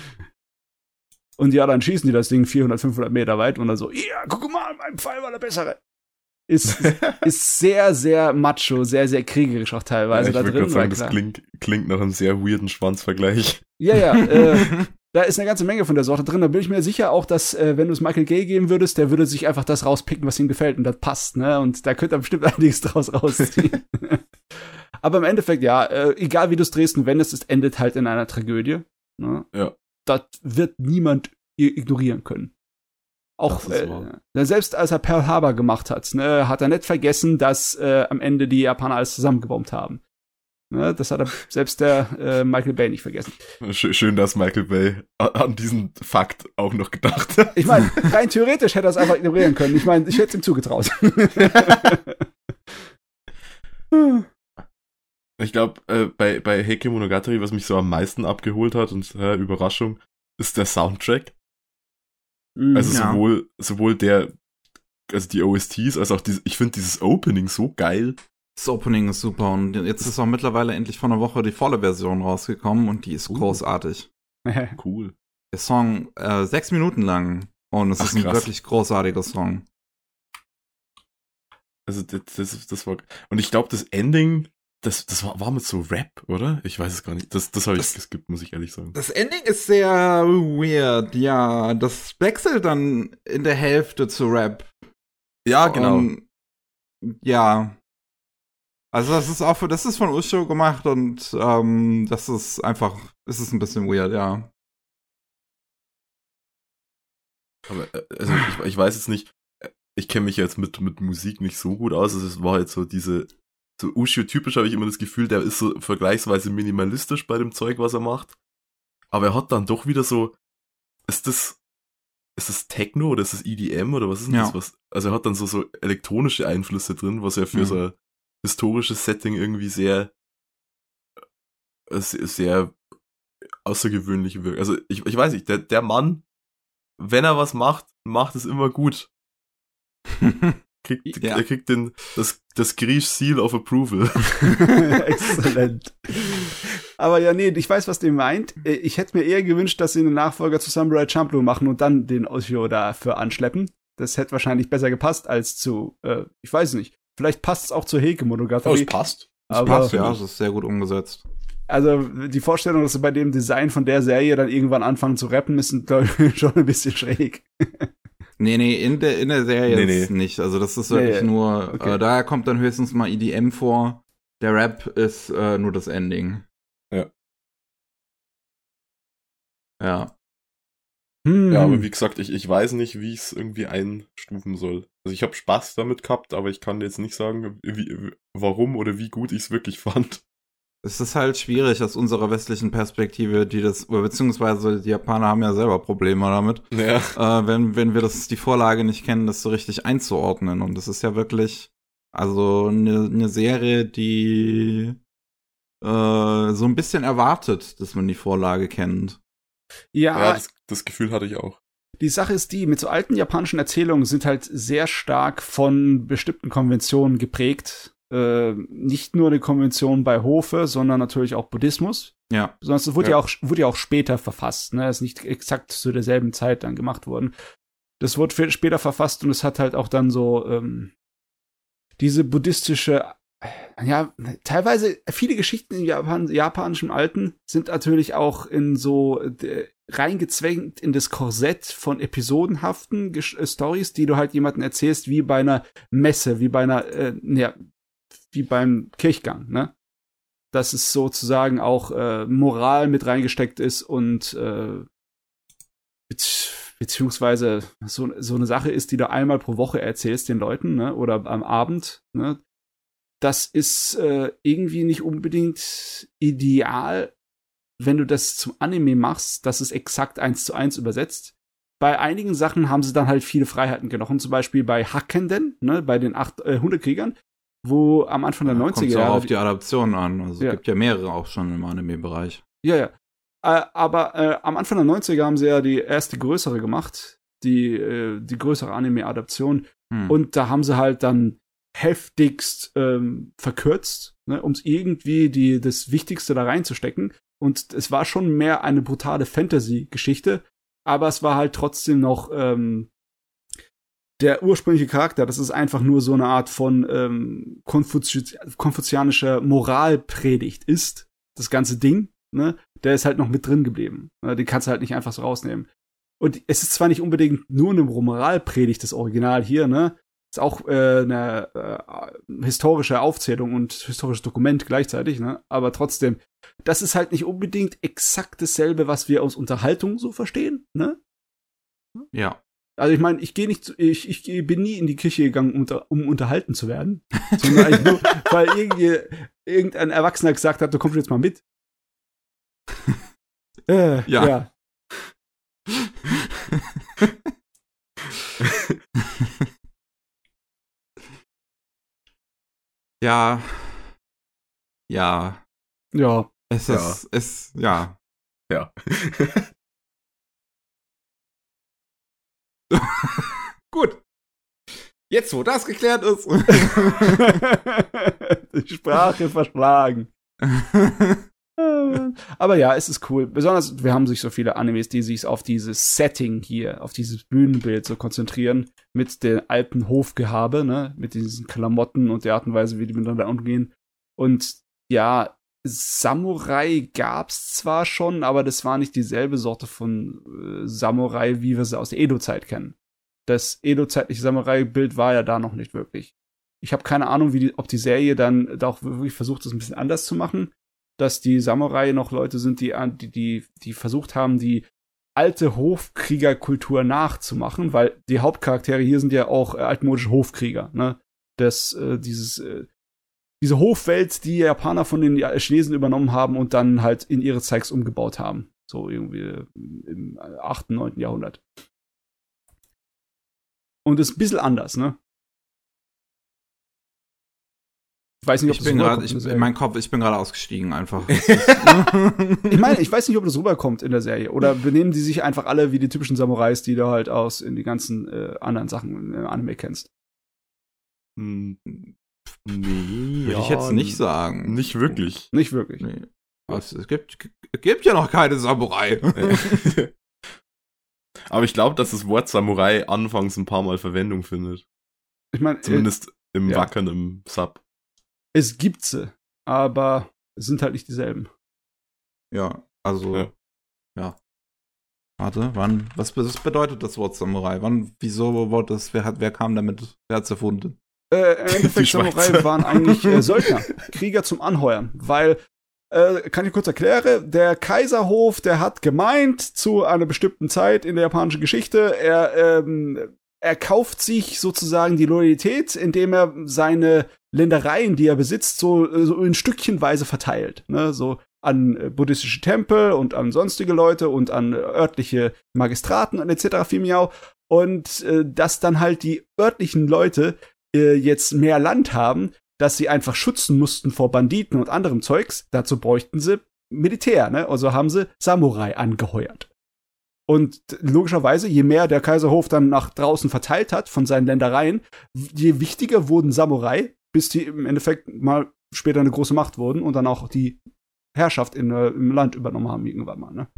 Und ja, dann schießen die das Ding 400, 500 Meter weit und dann so, ja, guck mal, mein Pfeil war der bessere. Ist, ist sehr, sehr macho, sehr, sehr kriegerisch auch teilweise ja, ich da drin. Sagen, das klingt, klingt nach einem sehr weirden Schwanzvergleich. Ja, ja, äh, da ist eine ganze Menge von der Sorte drin. Da bin ich mir sicher auch, dass, äh, wenn du es Michael Gay geben würdest, der würde sich einfach das rauspicken, was ihm gefällt und das passt, ne? Und da könnte er bestimmt einiges draus rausziehen. Aber im Endeffekt, ja, äh, egal wie du es drehst und wendest, es endet halt in einer Tragödie. Ne? Ja das wird niemand ignorieren können. Auch äh, selbst als er Pearl Harbor gemacht hat, ne, hat er nicht vergessen, dass äh, am Ende die Japaner alles zusammengebombt haben. Ne, das hat er selbst der äh, Michael Bay nicht vergessen. Schön, dass Michael Bay an diesen Fakt auch noch gedacht hat. Ich meine, rein theoretisch hätte er es einfach ignorieren können. Ich meine, ich hätte es ihm zugetraut. Ich glaube, äh, bei, bei Heike Monogatari, was mich so am meisten abgeholt hat und äh, Überraschung, ist der Soundtrack. Mm, also ja. sowohl, sowohl der, also die OSTs, als auch diese, ich finde dieses Opening so geil. Das Opening ist super und jetzt ist auch mittlerweile endlich vor einer Woche die volle Version rausgekommen und die ist uh. großartig. cool. Der Song äh, sechs Minuten lang und es Ach, ist ein krass. wirklich großartiger Song. Also das, das, das war und ich glaube das Ending das, das war, war mit so Rap, oder? Ich weiß es gar nicht. Das, das habe ich geskippt, muss ich ehrlich sagen. Das Ending ist sehr weird, ja. Das wechselt dann in der Hälfte zu Rap. Ja, genau. Und, ja. Also das ist auch für, das ist von Usho gemacht und ähm, das ist einfach, es ist ein bisschen weird, ja. Aber äh, also ich, ich weiß jetzt nicht, äh, ich kenne mich jetzt mit, mit Musik nicht so gut aus. Also es war jetzt so diese so Ushio-typisch habe ich immer das Gefühl, der ist so vergleichsweise minimalistisch bei dem Zeug, was er macht. Aber er hat dann doch wieder so, ist das, ist das Techno oder ist das EDM oder was ist denn ja. das? Was, also er hat dann so, so elektronische Einflüsse drin, was ja für mhm. so ein historisches Setting irgendwie sehr, äh, sehr außergewöhnlich wirkt. Also ich, ich weiß nicht, der, der Mann, wenn er was macht, macht es immer gut. Kriegt, ja. Er kriegt den, das, das Griech Seal of Approval. Exzellent. Aber ja, nee, ich weiß, was der meint. Ich hätte mir eher gewünscht, dass sie einen Nachfolger zu Samurai Champloo machen und dann den Osho dafür anschleppen. Das hätte wahrscheinlich besser gepasst als zu, äh, ich weiß nicht. Vielleicht passt es auch zur Heike Monogatari. Oh, es passt. Aber passt, ja, das ist sehr gut umgesetzt. also die Vorstellung, dass sie bei dem Design von der Serie dann irgendwann anfangen zu rappen, ist glaube ich schon ein bisschen schräg. Nee, nee, in der, in der Serie Nee, ist nicht. Also das ist Nee, wirklich nee. nur, Okay. äh, daher kommt dann höchstens mal EDM vor. Der Rap ist äh, nur das Ending. Ja. Ja. Hm. Ja, aber wie gesagt, ich, ich weiß nicht, wie ich es irgendwie einstufen soll. Also ich habe Spaß damit gehabt, aber ich kann jetzt nicht sagen, wie, warum oder wie gut ich es wirklich fand. Es ist halt schwierig aus unserer westlichen Perspektive, die das, beziehungsweise die Japaner haben ja selber Probleme damit, Ja. äh, wenn, wenn wir das, die Vorlage nicht kennen, das so richtig einzuordnen. Und das ist ja wirklich, also eine ne Serie, die äh, so ein bisschen erwartet, dass man die Vorlage kennt. ja, Ja, das, das Gefühl hatte ich auch. Die Sache ist die, mit so alten japanischen Erzählungen sind halt sehr stark von bestimmten Konventionen geprägt. Äh, nicht nur die Konvention bei Hofe, sondern natürlich auch Buddhismus. Ja. Sonst wurde Ja. ja, auch, wurde ja auch später verfasst, ne? Ist nicht exakt zu derselben Zeit dann gemacht worden. Das wurde viel später verfasst und es hat halt auch dann so ähm, diese buddhistische, ja, teilweise viele Geschichten im Japan, japanischen Alten sind natürlich auch in so äh, reingezwängt in das Korsett von episodenhaften Gesch äh, Stories, die du halt jemandem erzählst, wie bei einer Messe, wie bei einer, äh, ja, wie beim Kirchgang, ne? Dass es sozusagen auch äh, Moral mit reingesteckt ist und äh, bezieh- beziehungsweise so, so eine Sache ist, die du einmal pro Woche erzählst den Leuten, ne? Oder am Abend, ne? Das ist äh, irgendwie nicht unbedingt ideal, wenn du das zum Anime machst, dass es exakt eins zu eins übersetzt. Bei einigen Sachen haben sie dann halt viele Freiheiten genommen, zum Beispiel bei Hackenden, ne, bei den acht äh, Hundekriegern, wo am Anfang der Da 90er kommt's auch Jahre. auf die Adaption an. Also Ja. es gibt ja mehrere auch schon im Anime-Bereich. Ja, ja. Äh, aber äh, am Anfang der 90er haben sie ja die erste größere gemacht, die, äh, die größere Anime-Adaption. Hm. Und da haben sie halt dann heftigst ähm, verkürzt, ne, um irgendwie die, das Wichtigste da reinzustecken. Und es war schon mehr eine brutale Fantasy-Geschichte, aber es war halt trotzdem noch ähm, der ursprüngliche Charakter. Das ist einfach nur so eine Art von ähm, Konfuzi konfuzianischer Moralpredigt ist, das ganze Ding. Ne? Der ist halt noch mit drin geblieben. Ne? Den kannst du halt nicht einfach so rausnehmen. Und es ist zwar nicht unbedingt nur eine Moralpredigt, das Original hier, ne? Ist auch äh, eine äh, historische Aufzählung und historisches Dokument gleichzeitig, ne? Aber trotzdem, das ist halt nicht unbedingt exakt dasselbe, was wir aus Unterhaltung so verstehen, ne? ja. Also ich meine, ich gehe nicht, zu, ich, ich bin nie in die Kirche gegangen, um, um unterhalten zu werden, sondern nur, weil irgendwie, irgendein Erwachsener gesagt hat, du kommst jetzt mal mit. äh, Ja. ja. Ja. Ja. Ja. Es Ja. ist, es, ja. Ja. Gut. Jetzt, wo das geklärt ist. die Sprache verschlagen. Aber ja, es ist cool. Besonders, wir haben sich so viele Animes, die sich auf dieses Setting hier, auf dieses Bühnenbild so konzentrieren, mit der alten Hofgehabe, ne, mit diesen Klamotten und der Art und Weise, wie die miteinander umgehen. Und ja, Samurai gab's zwar schon, aber das war nicht dieselbe Sorte von äh, Samurai, wie wir sie aus der Edo-Zeit kennen. Das Edo-zeitliche Samurai-Bild war ja da noch nicht wirklich. Ich habe keine Ahnung, wie die, ob die Serie dann da auch wirklich versucht, das ein bisschen anders zu machen, dass die Samurai noch Leute sind, die, die, die, die versucht haben, die alte Hofkriegerkultur nachzumachen, weil die Hauptcharaktere hier sind ja auch äh, altmodische Hofkrieger, ne? Das, äh, dieses, äh, diese Hofwelt, die Japaner von den Chinesen übernommen haben und dann halt in ihre Zeigs umgebaut haben. So irgendwie äh, im 8., 9. Jahrhundert. Und ist ein bisschen anders, ne? Ich weiß nicht, ob Ich das bin gerade, rüberkommt ich, in meinem Kopf, ich bin gerade ausgestiegen einfach. Ich meine, ich weiß nicht, ob das rüberkommt in der Serie. Oder benehmen die sich einfach alle wie die typischen Samurais, die du halt aus in die ganzen äh, anderen Sachen im Anime kennst. Hm, nee, Würde ich jetzt nicht sagen. Nicht wirklich. Nicht wirklich. Nee. Es, es gibt, es gibt ja noch keine Samurai. Aber ich glaube, dass das Wort Samurai anfangs ein paar Mal Verwendung findet. Ich meine, äh, Zumindest im ja. Wackern im Sub. Es gibt sie, aber es sind halt nicht dieselben. Ja, also, ja. ja. Warte, wann, was, was bedeutet das Wort Samurai? Wann, wieso Wort das, wer hat, wer kam damit, wer hat's erfunden? Äh, Im Endeffekt Samurai waren eigentlich äh, Söldner, Krieger zum Anheuern, weil äh, kann ich kurz erklären, der Kaiserhof, der hat gemeint zu einer bestimmten Zeit in der japanischen Geschichte, er, ähm, er kauft sich sozusagen die Loyalität, indem er seine Ländereien, die er besitzt, so, so in Stückchenweise verteilt. Ne? So an äh, buddhistische Tempel und an sonstige Leute und an örtliche Magistraten und etc. Fimiau. Und äh, dass dann halt die örtlichen Leute äh, jetzt mehr Land haben, dass sie einfach schützen mussten vor Banditen und anderem Zeugs. Dazu bräuchten sie Militär, ne? Also haben sie Samurai angeheuert. Und logischerweise, je mehr der Kaiserhof dann nach draußen verteilt hat von seinen Ländereien, je wichtiger wurden Samurai, bis die im Endeffekt mal später eine große Macht wurden und dann auch die Herrschaft in, äh, im Land übernommen haben irgendwann mal. Ne?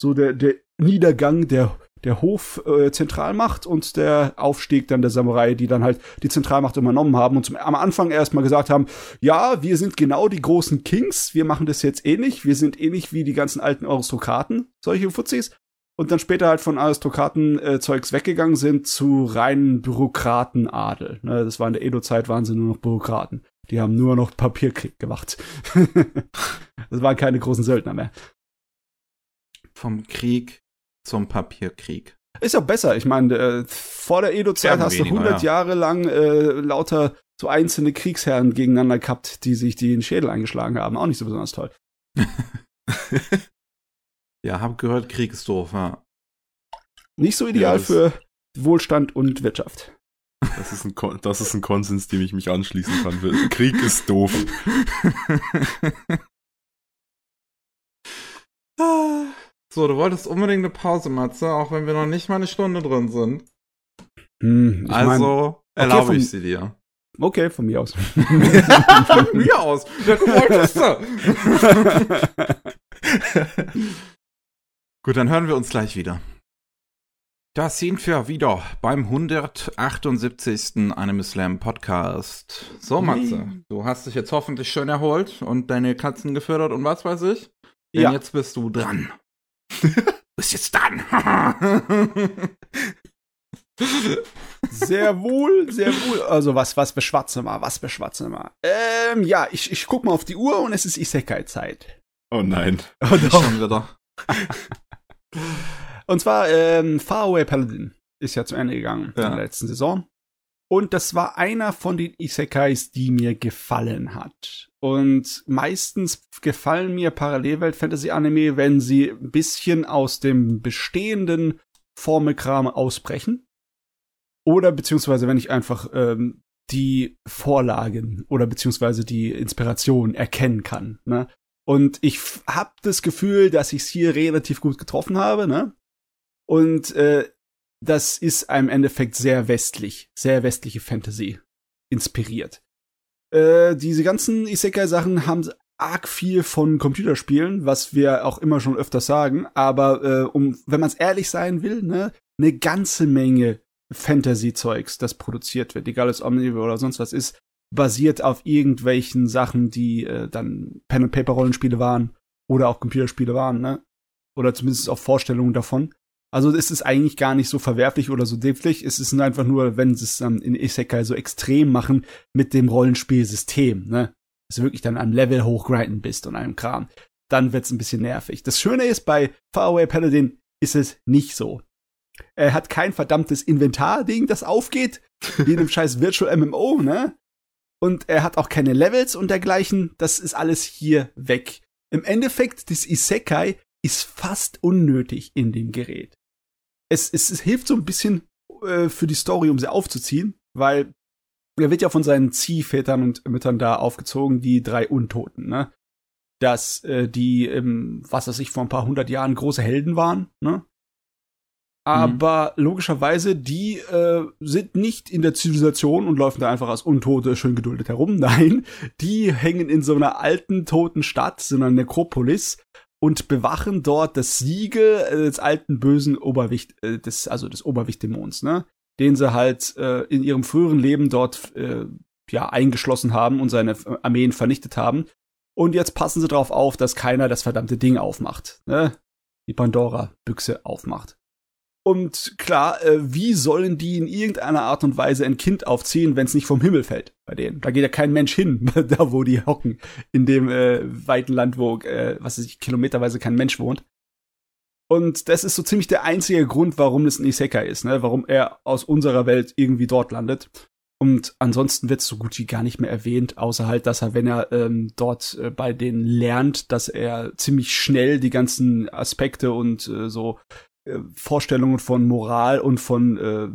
So der, der Niedergang der der Hof äh, Zentralmacht und der Aufstieg dann der Samurai, die dann halt die Zentralmacht übernommen haben und zum, am Anfang erstmal gesagt haben, ja, wir sind genau die großen Kings, wir machen das jetzt ähnlich, wir sind ähnlich wie die ganzen alten Aristokraten, solche Fuzis. Und dann später halt von Aristokraten-Zeugs äh, weggegangen sind zu reinen Bürokratenadel. Ne, das war in der Edo-Zeit, waren sie nur noch Bürokraten. Die haben nur noch Papierkrieg gemacht. das waren keine großen Söldner mehr. Vom Krieg zum Papierkrieg. Ist ja besser. Ich meine, äh, vor der Edo-Zeit hast du 100 ja. Jahre lang äh, lauter so einzelne Kriegsherren gegeneinander gehabt, die sich die in den Schädel eingeschlagen haben. Auch nicht so besonders toll. ja, hab gehört, Krieg ist doof, ja. Nicht so ideal ja, für Wohlstand und Wirtschaft. Das ist, ein das ist ein Konsens, dem ich mich anschließen kann. Krieg ist doof. So, du wolltest unbedingt eine Pause, Matze, auch wenn wir noch nicht mal eine Stunde drin sind. Hm, also mein, erlaube okay, ich sie dir. Okay, von mir aus. von mir aus. Ja, du wolltest Gut, dann hören wir uns gleich wieder. Da sind wir wieder beim 178. Anime Slam Podcast. So, Matze, du hast dich jetzt hoffentlich schön erholt und deine Katzen gefördert und was weiß ich. Denn ja. jetzt bist du dran. Bis jetzt dann. sehr wohl, sehr wohl. Also was, was beschwatzen wir, was beschwatzen wir? Ähm, ja, ich, ich guck mal auf die Uhr und es ist Isekai-Zeit. Oh nein. Oh, doch. Schon wieder. und zwar, ähm, Faraway Paladin ist ja zu Ende gegangen ja. in der letzten Saison. Und das war einer von den Isekais, die mir gefallen hat. Und meistens gefallen mir Parallelwelt-Fantasy-Anime, wenn sie ein bisschen aus dem bestehenden Formelkram ausbrechen. Oder beziehungsweise wenn ich einfach ähm, die Vorlagen oder beziehungsweise die Inspiration erkennen kann. Ne? Und ich habe das Gefühl, dass ich es hier relativ gut getroffen habe. Ne? Und äh, das ist im Endeffekt sehr westlich, sehr westliche Fantasy inspiriert. Äh, diese ganzen Isekai-Sachen haben arg viel von Computerspielen, was wir auch immer schon öfters sagen, aber äh, um, wenn man es ehrlich sein will, ne, eine ganze Menge Fantasy-Zeugs, das produziert wird, egal ob es Omnivore oder sonst was ist, basiert auf irgendwelchen Sachen, die äh, dann Pen-and-Paper-Rollenspiele waren oder auch Computerspiele waren, ne? Oder zumindest auch Vorstellungen davon. Also es ist eigentlich gar nicht so verwerflich oder so dämlich. Es ist einfach nur, wenn sie es dann in Isekai so extrem machen mit dem Rollenspielsystem, ne? Dass du wirklich dann am Level hochgrinden bist und einem Kram. Dann wird's ein bisschen nervig. Das Schöne ist, bei Faraway Paladin ist es nicht so. Er hat kein verdammtes Inventar-Ding, das aufgeht, wie in einem scheiß Virtual MMO, ne? Und er hat auch keine Levels und dergleichen. Das ist alles hier weg. Im Endeffekt, das Isekai ist fast unnötig in dem Gerät es, es, es hilft so ein bisschen äh, für die Story, um sie aufzuziehen, weil er wird ja von seinen Ziehvätern und Müttern da aufgezogen, die drei Untoten, ne? Dass äh, die, ähm, was weiß ich, vor ein paar hundert Jahren große Helden waren, ne? Aber mhm. logischerweise, die äh, sind nicht in der Zivilisation und laufen da einfach als Untote schön geduldet herum. Nein, die hängen in so einer alten, toten Stadt, so einer Nekropolis und bewachen dort das Siegel äh, des alten bösen Oberwicht, äh, des, also des Oberwichtdämons, ne? den sie halt äh, in ihrem früheren Leben dort äh, ja eingeschlossen haben und seine Armeen vernichtet haben. Und jetzt passen sie darauf auf, dass keiner das verdammte Ding aufmacht. Ne? Die Pandora-Büchse aufmacht. Und klar, äh, wie sollen die in irgendeiner Art und Weise ein Kind aufziehen, wenn es nicht vom Himmel fällt bei denen? Da geht ja kein Mensch hin, da wo die hocken, in dem äh, weiten Land, wo, äh, was weiß ich, kilometerweise kein Mensch wohnt. Und das ist so ziemlich der einzige Grund, warum es ein Isekai ist, ne? warum er aus unserer Welt irgendwie dort landet. Und ansonsten wird es so gut wie gar nicht mehr erwähnt, außer halt, dass er, wenn er ähm, dort äh, bei denen lernt, dass er ziemlich schnell die ganzen Aspekte und äh, so äh, Vorstellungen von Moral und von äh,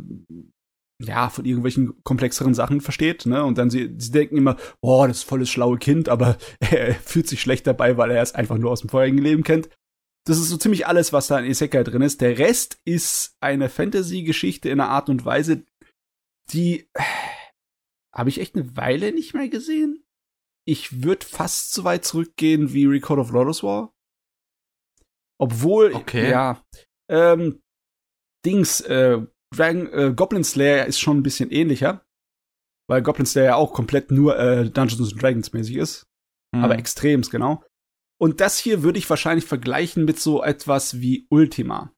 ja, von irgendwelchen komplexeren Sachen versteht, ne? Und dann sie, sie denken immer, oh, das ist volles schlaue Kind, aber er fühlt sich schlecht dabei, weil er es einfach nur aus dem vorherigen Leben kennt. Das ist so ziemlich alles, was da in Isekai drin ist. Der Rest ist eine Fantasy-Geschichte in einer Art und Weise, die habe ich echt eine Weile nicht mehr gesehen. Ich würde fast so weit zurückgehen wie Record of Lotus War. Obwohl, okay. ja, ähm, Dings, äh, Dragon, äh, Goblin Slayer ist schon ein bisschen ähnlicher. Weil Goblin Slayer ja auch komplett nur äh, Dungeons Dragons mäßig ist. Mhm. Aber extremst, genau. Und das hier würde ich wahrscheinlich vergleichen mit so etwas wie Ultima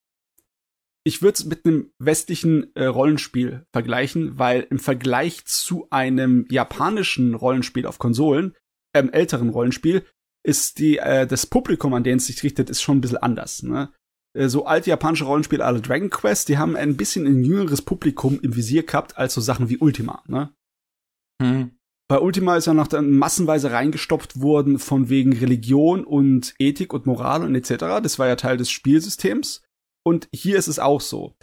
ich würde es mit einem westlichen äh, Rollenspiel vergleichen, weil im Vergleich zu einem japanischen Rollenspiel auf Konsolen, ähm, älteren Rollenspiel, ist die, äh, das Publikum, an den es sich richtet, ist schon ein bisschen anders. Ne? Äh, so alte japanische Rollenspiele alle Dragon Quest, die haben ein bisschen ein jüngeres Publikum im Visier gehabt, als so Sachen wie Ultima. Ne? Hm. Bei Ultima ist ja noch dann massenweise reingestopft worden von wegen Religion und Ethik und Moral und etc. Das war ja Teil des Spielsystems. Und hier ist es auch so.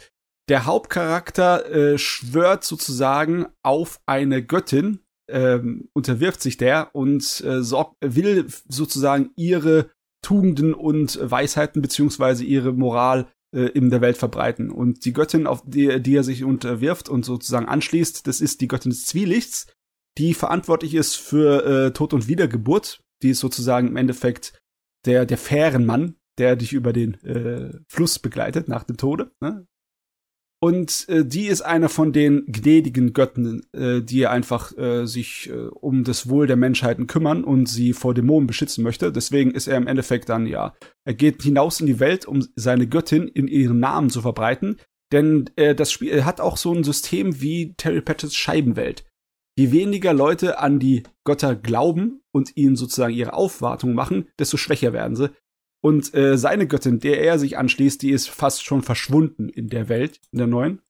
Der Hauptcharakter äh, schwört sozusagen auf eine Göttin, ähm, unterwirft sich der und äh, sorgt, will sozusagen ihre Tugenden und Weisheiten beziehungsweise ihre Moral äh, in der Welt verbreiten. Und die Göttin, auf die, die er sich unterwirft und sozusagen anschließt, das ist die Göttin des Zwielichts, die verantwortlich ist für äh, Tod und Wiedergeburt. Die ist sozusagen im Endeffekt der, der fairen Mann, der dich über den äh, Fluss begleitet nach dem Tode. Ne? Und äh, die ist einer von den gnädigen Götten, äh, die einfach äh, sich äh, um das Wohl der Menschheiten kümmern und sie vor Dämonen beschützen möchte. Deswegen ist er im Endeffekt dann, ja, er geht hinaus in die Welt, um seine Göttin in ihren Namen zu verbreiten. Denn äh, das Spiel hat auch so ein System wie Terry Pratchett's Scheibenwelt. Je weniger Leute an die Götter glauben und ihnen sozusagen ihre Aufwartung machen, desto schwächer werden sie. Und äh, seine Göttin, der er sich anschließt, die ist fast schon verschwunden in der Welt, in der neuen.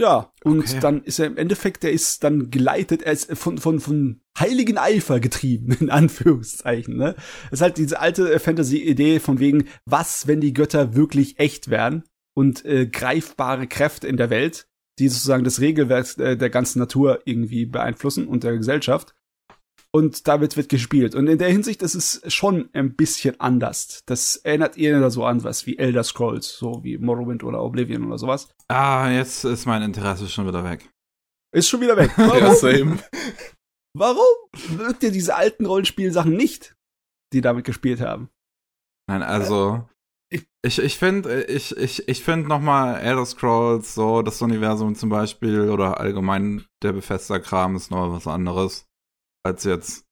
Ja, und okay. dann ist er im Endeffekt, der ist dann geleitet, er ist von, von, von heiligen Eifer getrieben, in Anführungszeichen, ne? Das ist halt diese alte Fantasy-Idee von wegen, was, wenn die Götter wirklich echt wären und äh, greifbare Kräfte in der Welt, die sozusagen das Regelwerk äh, der ganzen Natur irgendwie beeinflussen und der Gesellschaft und damit wird gespielt. Und in der Hinsicht ist es schon ein bisschen anders. Das erinnert eher so an was wie Elder Scrolls, so wie Morrowind oder Oblivion oder sowas. Ah, jetzt ist mein Interesse schon wieder weg. Ist schon wieder weg. Warum? ja, same. Warum mögt ihr diese alten Rollenspielsachen nicht, die damit gespielt haben? Nein, also ich, ich finde, ich, ich, ich finde nochmal Elder Scrolls, so das Universum zum Beispiel oder allgemein der Befester-Kram ist noch was anderes als jetzt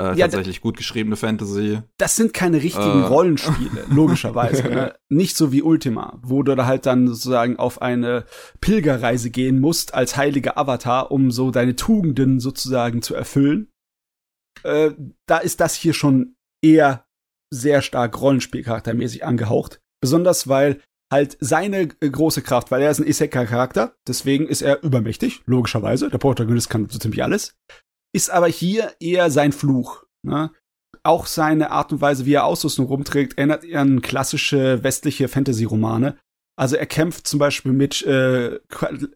äh, ja, tatsächlich gut geschriebene Fantasy. Das sind keine richtigen äh. Rollenspiele, logischerweise. ne? Nicht so wie Ultima, wo du da halt dann sozusagen auf eine Pilgerreise gehen musst als heiliger Avatar, um so deine Tugenden sozusagen zu erfüllen. Äh, da ist das hier schon eher sehr stark Rollenspielcharaktermäßig angehaucht. Besonders weil halt seine große Kraft, weil er ist ein Isekai-Charakter, deswegen ist er übermächtig, logischerweise. Der Protagonist kann so ziemlich alles ist aber hier eher sein Fluch. Ne? Auch seine Art und Weise, wie er Ausrüstung rumträgt, erinnert an klassische westliche Fantasy-Romane. Also er kämpft zum Beispiel mit äh,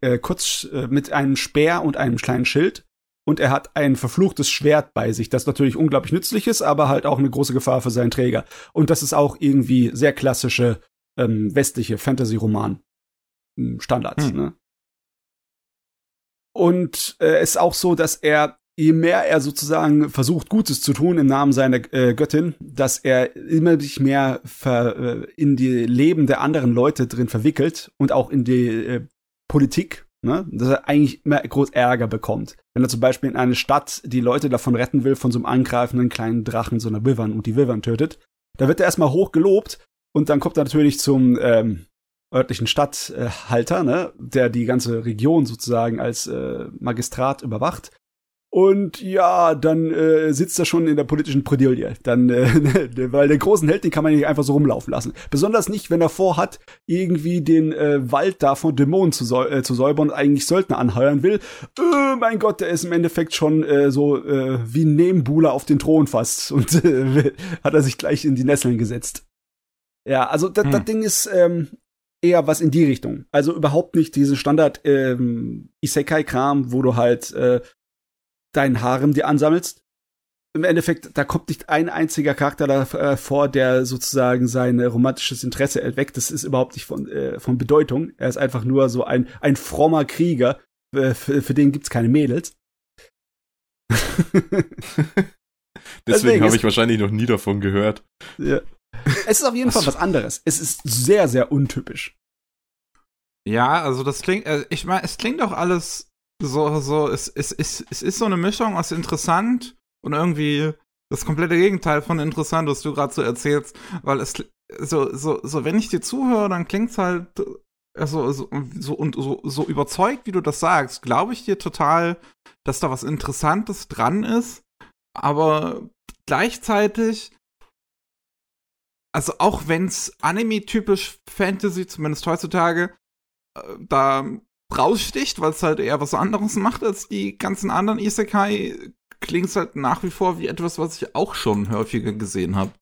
äh, kurz äh, mit einem Speer und einem kleinen Schild und er hat ein verfluchtes Schwert bei sich, das natürlich unglaublich nützlich ist, aber halt auch eine große Gefahr für seinen Träger. Und das ist auch irgendwie sehr klassische ähm, westliche Fantasy-Roman hm, Standards. Hm. Ne? Und äh, ist auch so, dass er je mehr er sozusagen versucht, Gutes zu tun im Namen seiner äh, Göttin, dass er immer sich mehr ver, äh, in die Leben der anderen Leute drin verwickelt und auch in die äh, Politik, ne? dass er eigentlich immer groß Ärger bekommt. Wenn er zum Beispiel in eine Stadt die Leute davon retten will, von so einem angreifenden kleinen Drachen, so einer Wivern und die Wivern tötet, da wird er erstmal hoch gelobt und dann kommt er natürlich zum ähm, örtlichen Stadthalter, ne, der die ganze Region sozusagen als äh, Magistrat überwacht. Und ja, dann äh, sitzt er schon in der politischen Predilie. Dann, äh, weil der großen Held, den kann man nicht einfach so rumlaufen lassen. Besonders nicht, wenn er vorhat, irgendwie den äh, Wald da von Dämonen zu, säu äh, zu säubern und eigentlich Söldner anheuern will. Äh, mein Gott, der ist im Endeffekt schon äh, so äh, wie ein Nebenbuhler auf den Thron fast. Und äh, hat er sich gleich in die Nesseln gesetzt. Ja, also das, hm. das Ding ist ähm, eher was in die Richtung. Also überhaupt nicht diese Standard ähm, Isekai-Kram, wo du halt äh, deinen Harem dir ansammelst. Im Endeffekt, da kommt nicht ein einziger Charakter davor, äh, der sozusagen sein romantisches Interesse erweckt. Das ist überhaupt nicht von, äh, von Bedeutung. Er ist einfach nur so ein, ein frommer Krieger. Äh, für, für den gibt's keine Mädels. Deswegen habe ich wahrscheinlich noch nie davon gehört. Ja. Es ist auf jeden Fall was anderes. Es ist sehr, sehr untypisch. Ja, also das klingt, äh, ich meine, es klingt auch alles so, so, es, es, es, es ist so eine Mischung aus interessant und irgendwie das komplette Gegenteil von interessant, was du gerade so erzählst, weil es so, so, so, wenn ich dir zuhöre, dann klingt's halt also, so, so, und so, so überzeugt, wie du das sagst, glaube ich dir total, dass da was Interessantes dran ist, aber gleichzeitig also auch wenn's Anime-typisch Fantasy, zumindest heutzutage, äh, da raussticht, weil es halt eher was anderes macht als die ganzen anderen Isekai, klingt halt nach wie vor wie etwas, was ich auch schon häufiger gesehen habe.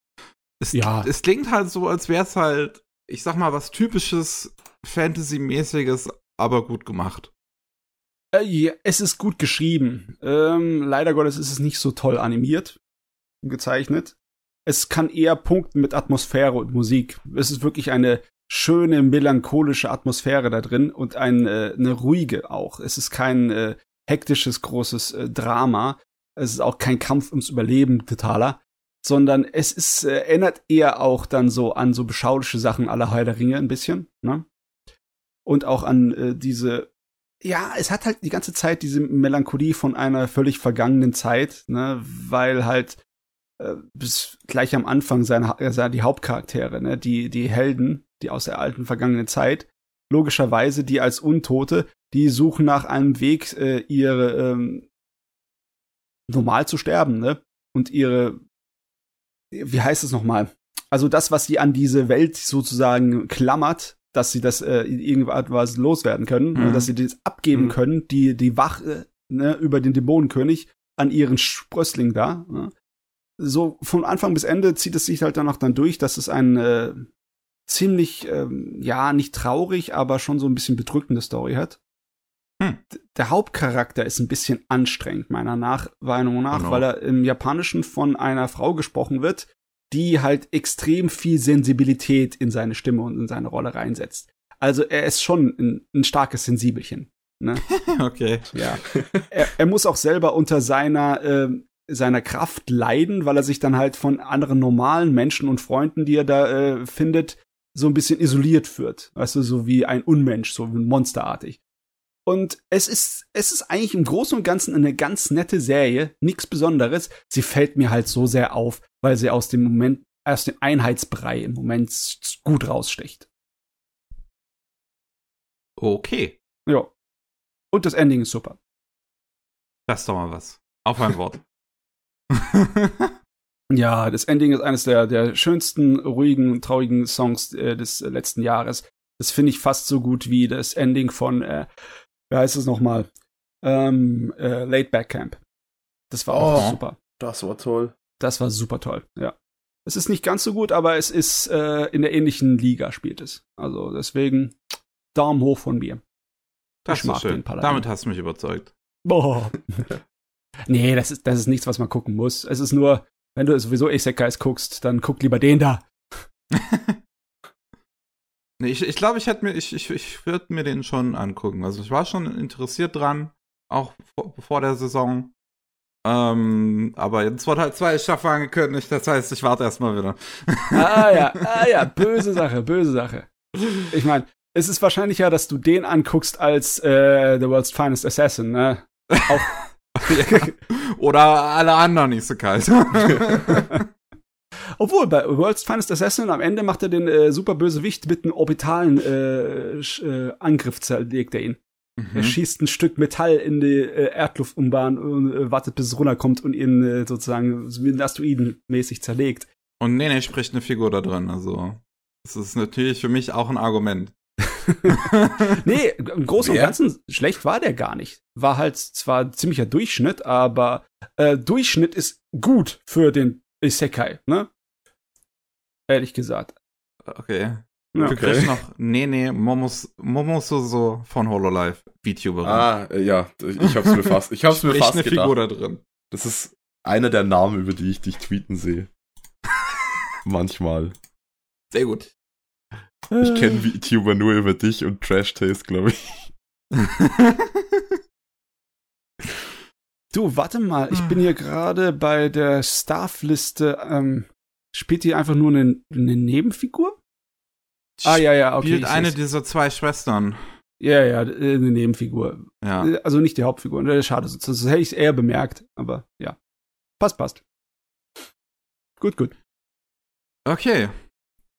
Es, ja. es klingt halt so, als wäre es halt, ich sag mal, was typisches Fantasy-mäßiges, aber gut gemacht. Äh, ja, es ist gut geschrieben. Ähm, leider Gottes ist es nicht so toll animiert, gezeichnet es kann eher punkten mit Atmosphäre und Musik. Es ist wirklich eine schöne, melancholische Atmosphäre da drin und ein, äh, eine ruhige auch. Es ist kein äh, hektisches, großes äh, Drama. Es ist auch kein Kampf ums Überleben totaler, sondern es ist, äh, erinnert eher auch dann so an so beschauliche Sachen aller Herr der Ringe ein bisschen, ne? Und auch an äh, diese, ja, es hat halt die ganze Zeit diese Melancholie von einer völlig vergangenen Zeit, ne? Weil halt äh, bis gleich am Anfang seine, also die Hauptcharaktere, ne, die, die Helden, die aus der alten vergangenen Zeit, logischerweise die als Untote, die suchen nach einem Weg, äh, ihre ähm, normal zu sterben, ne? Und ihre, wie heißt es nochmal? Also das, was sie an diese Welt sozusagen klammert, dass sie das äh, irgendwas loswerden können, ne? mhm. dass sie das abgeben mhm. können, die, die Wache ne, über den Dämonenkönig an ihren Sprössling da. Ne? so von Anfang bis Ende zieht es sich halt danach dann durch, dass es ein äh, ziemlich, ähm, ja, nicht traurig, aber schon so ein bisschen bedrückende Story hat. Hm. Der Hauptcharakter ist ein bisschen anstrengend, meiner nach, Meinung nach, genau. weil er im Japanischen von einer Frau gesprochen wird, die halt extrem viel Sensibilität in seine Stimme und in seine Rolle reinsetzt. Also er ist schon ein, ein starkes Sensibelchen. Ne? okay. Ja. Er, er, muss auch selber unter seiner äh, seiner Kraft leiden, weil er sich dann halt von anderen normalen Menschen und Freunden, die er da äh, findet, so ein bisschen isoliert wird. Weißt du, so wie ein Unmensch, so wie monsterartig. Und es ist, es ist eigentlich im Großen und Ganzen eine ganz nette Serie, nichts Besonderes. Sie fällt mir halt so sehr auf, weil sie aus dem Moment, aus dem Einheitsbrei im Moment gut raussticht. Okay. Ja. Und das Ending ist super. Das ist doch mal was. Auf ein Wort. ja, das Ending ist eines der, der schönsten, ruhigen, traurigen Songs äh, des letzten Jahres. Das finde ich fast so gut wie das Ending von, äh, wie heißt es nochmal? Ähm, äh, Late Back Camp. Das war oh, auch super. Das war toll. Das war super toll, ja. Es ist nicht ganz so gut, aber es ist äh, in der ähnlichen Liga spielt es. Also deswegen Daumen hoch von mir. Das ich mag schön. den Paladin. Damit hast du mich überzeugt. Boah. Nee, das ist, das ist nichts, was man gucken muss. Es ist nur, wenn du sowieso Isekais guckst, dann guck lieber den da. nee, ich, ich glaube, ich hätte mir, ich, ich, ich würde mir den schon angucken. Also ich war schon interessiert dran, auch vor, vor der Saison. Ähm, aber jetzt wurde halt zwei Staffeln angekündigt, das heißt, ich warte erstmal wieder. ah ja, ah ja, böse Sache, böse Sache. Ich meine, es ist wahrscheinlicher, dass du den anguckst als äh, The World's Finest Assassin, ne? Auch ja. Oder alle anderen Isekais. Obwohl, bei World's Finest Assassin am Ende macht er den äh, Superbösewicht mit einem orbitalen äh, äh, Angriff, zerlegt er ihn. Mhm. Er schießt ein Stück Metall in die äh, Erdluftumbahn und äh, wartet, bis es runterkommt und ihn äh, sozusagen wie ein Asteroiden-mäßig zerlegt. Und Nene spricht eine Figur da drin, also. Das ist natürlich für mich auch ein Argument. nee, im Großen und Ganzen schlecht war der gar nicht. War halt zwar ziemlicher Durchschnitt, aber äh, Durchschnitt ist gut für den Isekai, ne? Ehrlich gesagt. Okay. Ja, du kriegst noch Nene Momos, Momososo von Hololive, VTuberin. Ah, äh, ja, ich hab's mir fast, ich hab's mir fast eine gedacht. Figur da drin. Das ist einer der Namen, über die ich dich tweeten sehe. Manchmal. Sehr gut. Ich kenne VTuber nur über dich und Trash Taste, glaube ich. du, warte mal, ich bin hier gerade bei der Staff-Liste. Ähm, spielt die einfach nur eine, eine Nebenfigur? Ah, ja, ja, okay. Spielt eine dieser zwei Schwestern. Ja, ja, eine Nebenfigur. Ja. Also nicht die Hauptfigur. Schade, das hätte ich eher bemerkt, aber ja. Passt, passt. Gut, gut. Okay.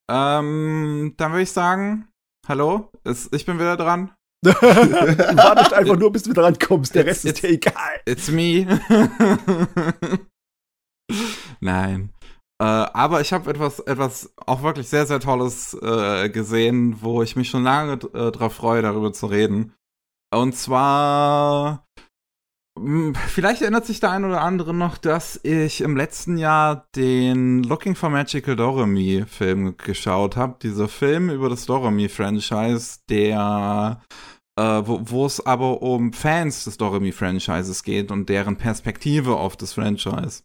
Ähm, dann würde ich sagen, hallo, ich bin wieder dran. du wartest einfach nur, bis du dran kommst. Der Rest ist dir egal. It's me. Nein. Äh, aber ich habe etwas, etwas auch wirklich sehr, sehr Tolles äh, gesehen, wo ich mich schon lange äh, drauf freue, darüber zu reden. Und zwar Vielleicht erinnert sich der ein oder andere noch, dass ich im letzten Jahr den Looking for Magical Doremi Film geschaut habe. Dieser Film über das Doremi Franchise, der äh, wo es aber um Fans des Doremi Franchises geht und deren Perspektive auf das Franchise.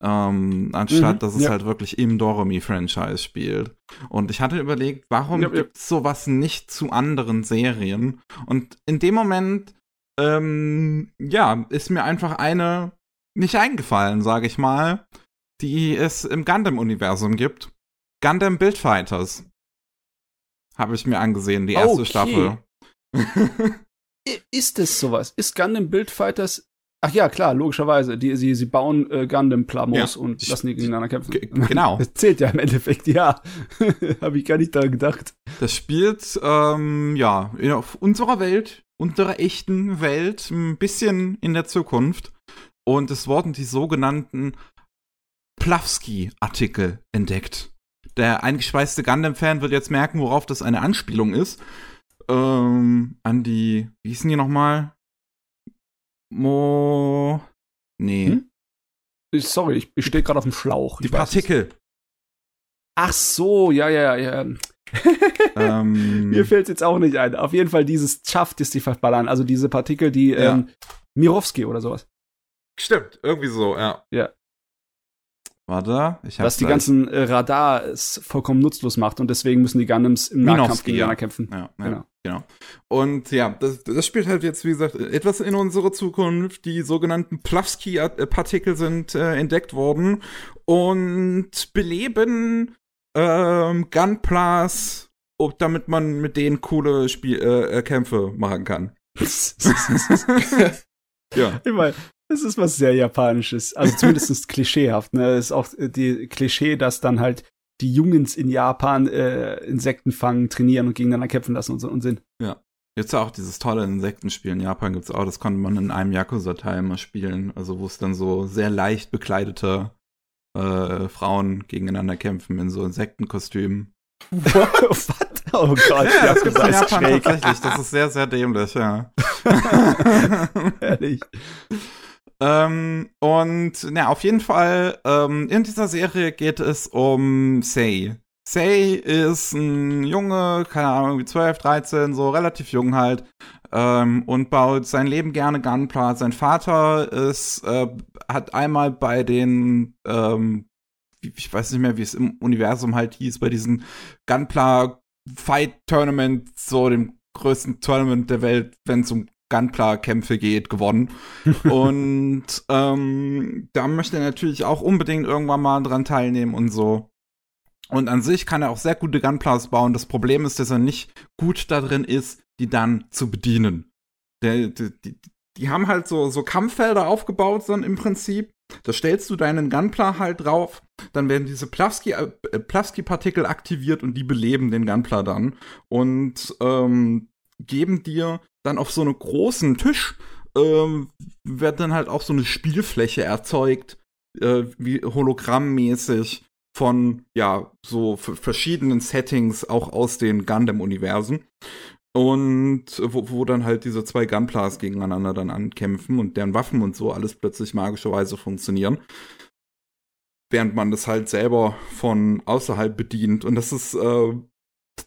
Ähm, anstatt mhm, dass es ja. halt wirklich im Doremi Franchise spielt. Und ich hatte überlegt, warum ja, gibt es sowas nicht zu anderen Serien? Und in dem Moment ähm, ja, ist mir einfach eine nicht eingefallen, sage ich mal, die es im Gundam-Universum gibt. Gundam Buildfighters. Habe ich mir angesehen, die erste okay. Staffel. ist es sowas? Ist Gundam Buildfighters Ach ja, klar, logischerweise. Die, sie, sie bauen äh, Gundam-Plamos ja, und lassen die gegeneinander kämpfen. Genau. Das zählt ja im Endeffekt, ja. Habe ich gar nicht daran gedacht. Das spielt, ähm, ja, in unserer Welt unserer echten Welt, ein bisschen in der Zukunft. Und es wurden die sogenannten Plavsky-Artikel entdeckt. Der eingeschweißte Gundam-Fan wird jetzt merken, worauf das eine Anspielung ist. Ähm, an die, wie hießen die nochmal? Mo. Nee. Hm? Sorry, ich, ich stehe gerade auf dem Schlauch. Die Partikel. Ach so, ja, ja, ja ähm, Mir fällt es jetzt auch nicht ein. Auf jeden Fall dieses schafft es die verballern. Also diese Partikel, die ja. ähm, Mirowski oder sowas. Stimmt, irgendwie so, ja. Ja. Warte, ich Was die ganzen äh, Radars vollkommen nutzlos macht und deswegen müssen die Gundams im Minowski, Nahkampf gegeneinander ja. kämpfen. Ja, ja, genau. genau. Und ja, das, das spielt halt jetzt, wie gesagt, etwas in unserer Zukunft. Die sogenannten Plavsky-Partikel sind äh, entdeckt worden und beleben ähm, Gunplas, damit man mit denen coole Spiel äh, äh Kämpfe machen kann. ja. Ich meine, das ist was sehr Japanisches. Also zumindest klischeehaft. Ne? Das ist auch die Klischee, dass dann halt die Jungs in Japan äh, Insekten fangen, trainieren und gegeneinander kämpfen lassen und so und sind. Ja. Jetzt auch dieses tolle Insektenspiel in Japan gibt's auch, das konnte man in einem Yakuza-Teil mal spielen, also wo es dann so sehr leicht bekleidete äh, Frauen gegeneinander kämpfen in so Insektenkostümen. Was? Oh Gott, ja, das gibt's in Japan schräg. tatsächlich. Das ist sehr, sehr dämlich, ja. Ehrlich. Ähm, und na, auf jeden Fall, ähm, in dieser Serie geht es um Sei. Sei ist ein Junge, keine Ahnung, wie 12, 13, so relativ jung halt, ähm, und baut sein Leben gerne Gunpla. Sein Vater ist, äh, hat einmal bei den, ähm, ich weiß nicht mehr, wie es im Universum halt hieß, bei diesen Gunpla Fight Tournament, so dem größten Tournament der Welt, wenn es um Gunpla-Kämpfe geht, gewonnen. und ähm, da möchte er natürlich auch unbedingt irgendwann mal dran teilnehmen und so. Und an sich kann er auch sehr gute Gunplas bauen. Das Problem ist, dass er nicht gut darin ist, die dann zu bedienen. Der, die, die, die haben halt so, so Kampffelder aufgebaut, dann im Prinzip. Da stellst du deinen Gunpla halt drauf, dann werden diese Plavsky-Partikel äh, aktiviert und die beleben den Gunpla dann und ähm, geben dir dann auf so einen großen Tisch ähm, wird dann halt auch so eine Spielfläche erzeugt, äh, wie hologrammmäßig von, ja, so verschiedenen Settings auch aus den Gundam-Universen. Und wo, wo dann halt diese zwei Gunplas gegeneinander dann ankämpfen und deren Waffen und so alles plötzlich magischerweise funktionieren. Während man das halt selber von außerhalb bedient. Und das ist äh,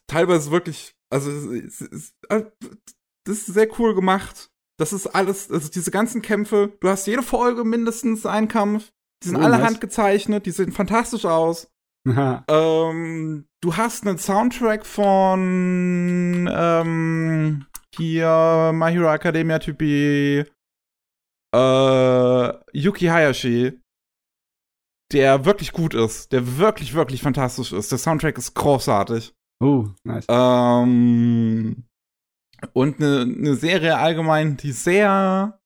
teilweise wirklich, also es, es, äh, das ist sehr cool gemacht. Das ist alles, also diese ganzen Kämpfe, du hast jede Folge mindestens einen Kampf. Die sind oh, alle handgezeichnet, die sehen fantastisch aus. Ähm, du hast einen Soundtrack von ähm, hier My Hero Academia Typi äh, Yuki Hayashi, der wirklich gut ist, der wirklich, wirklich fantastisch ist. Der Soundtrack ist großartig. Oh, nice. Ähm, und eine ne Serie allgemein, die sehr,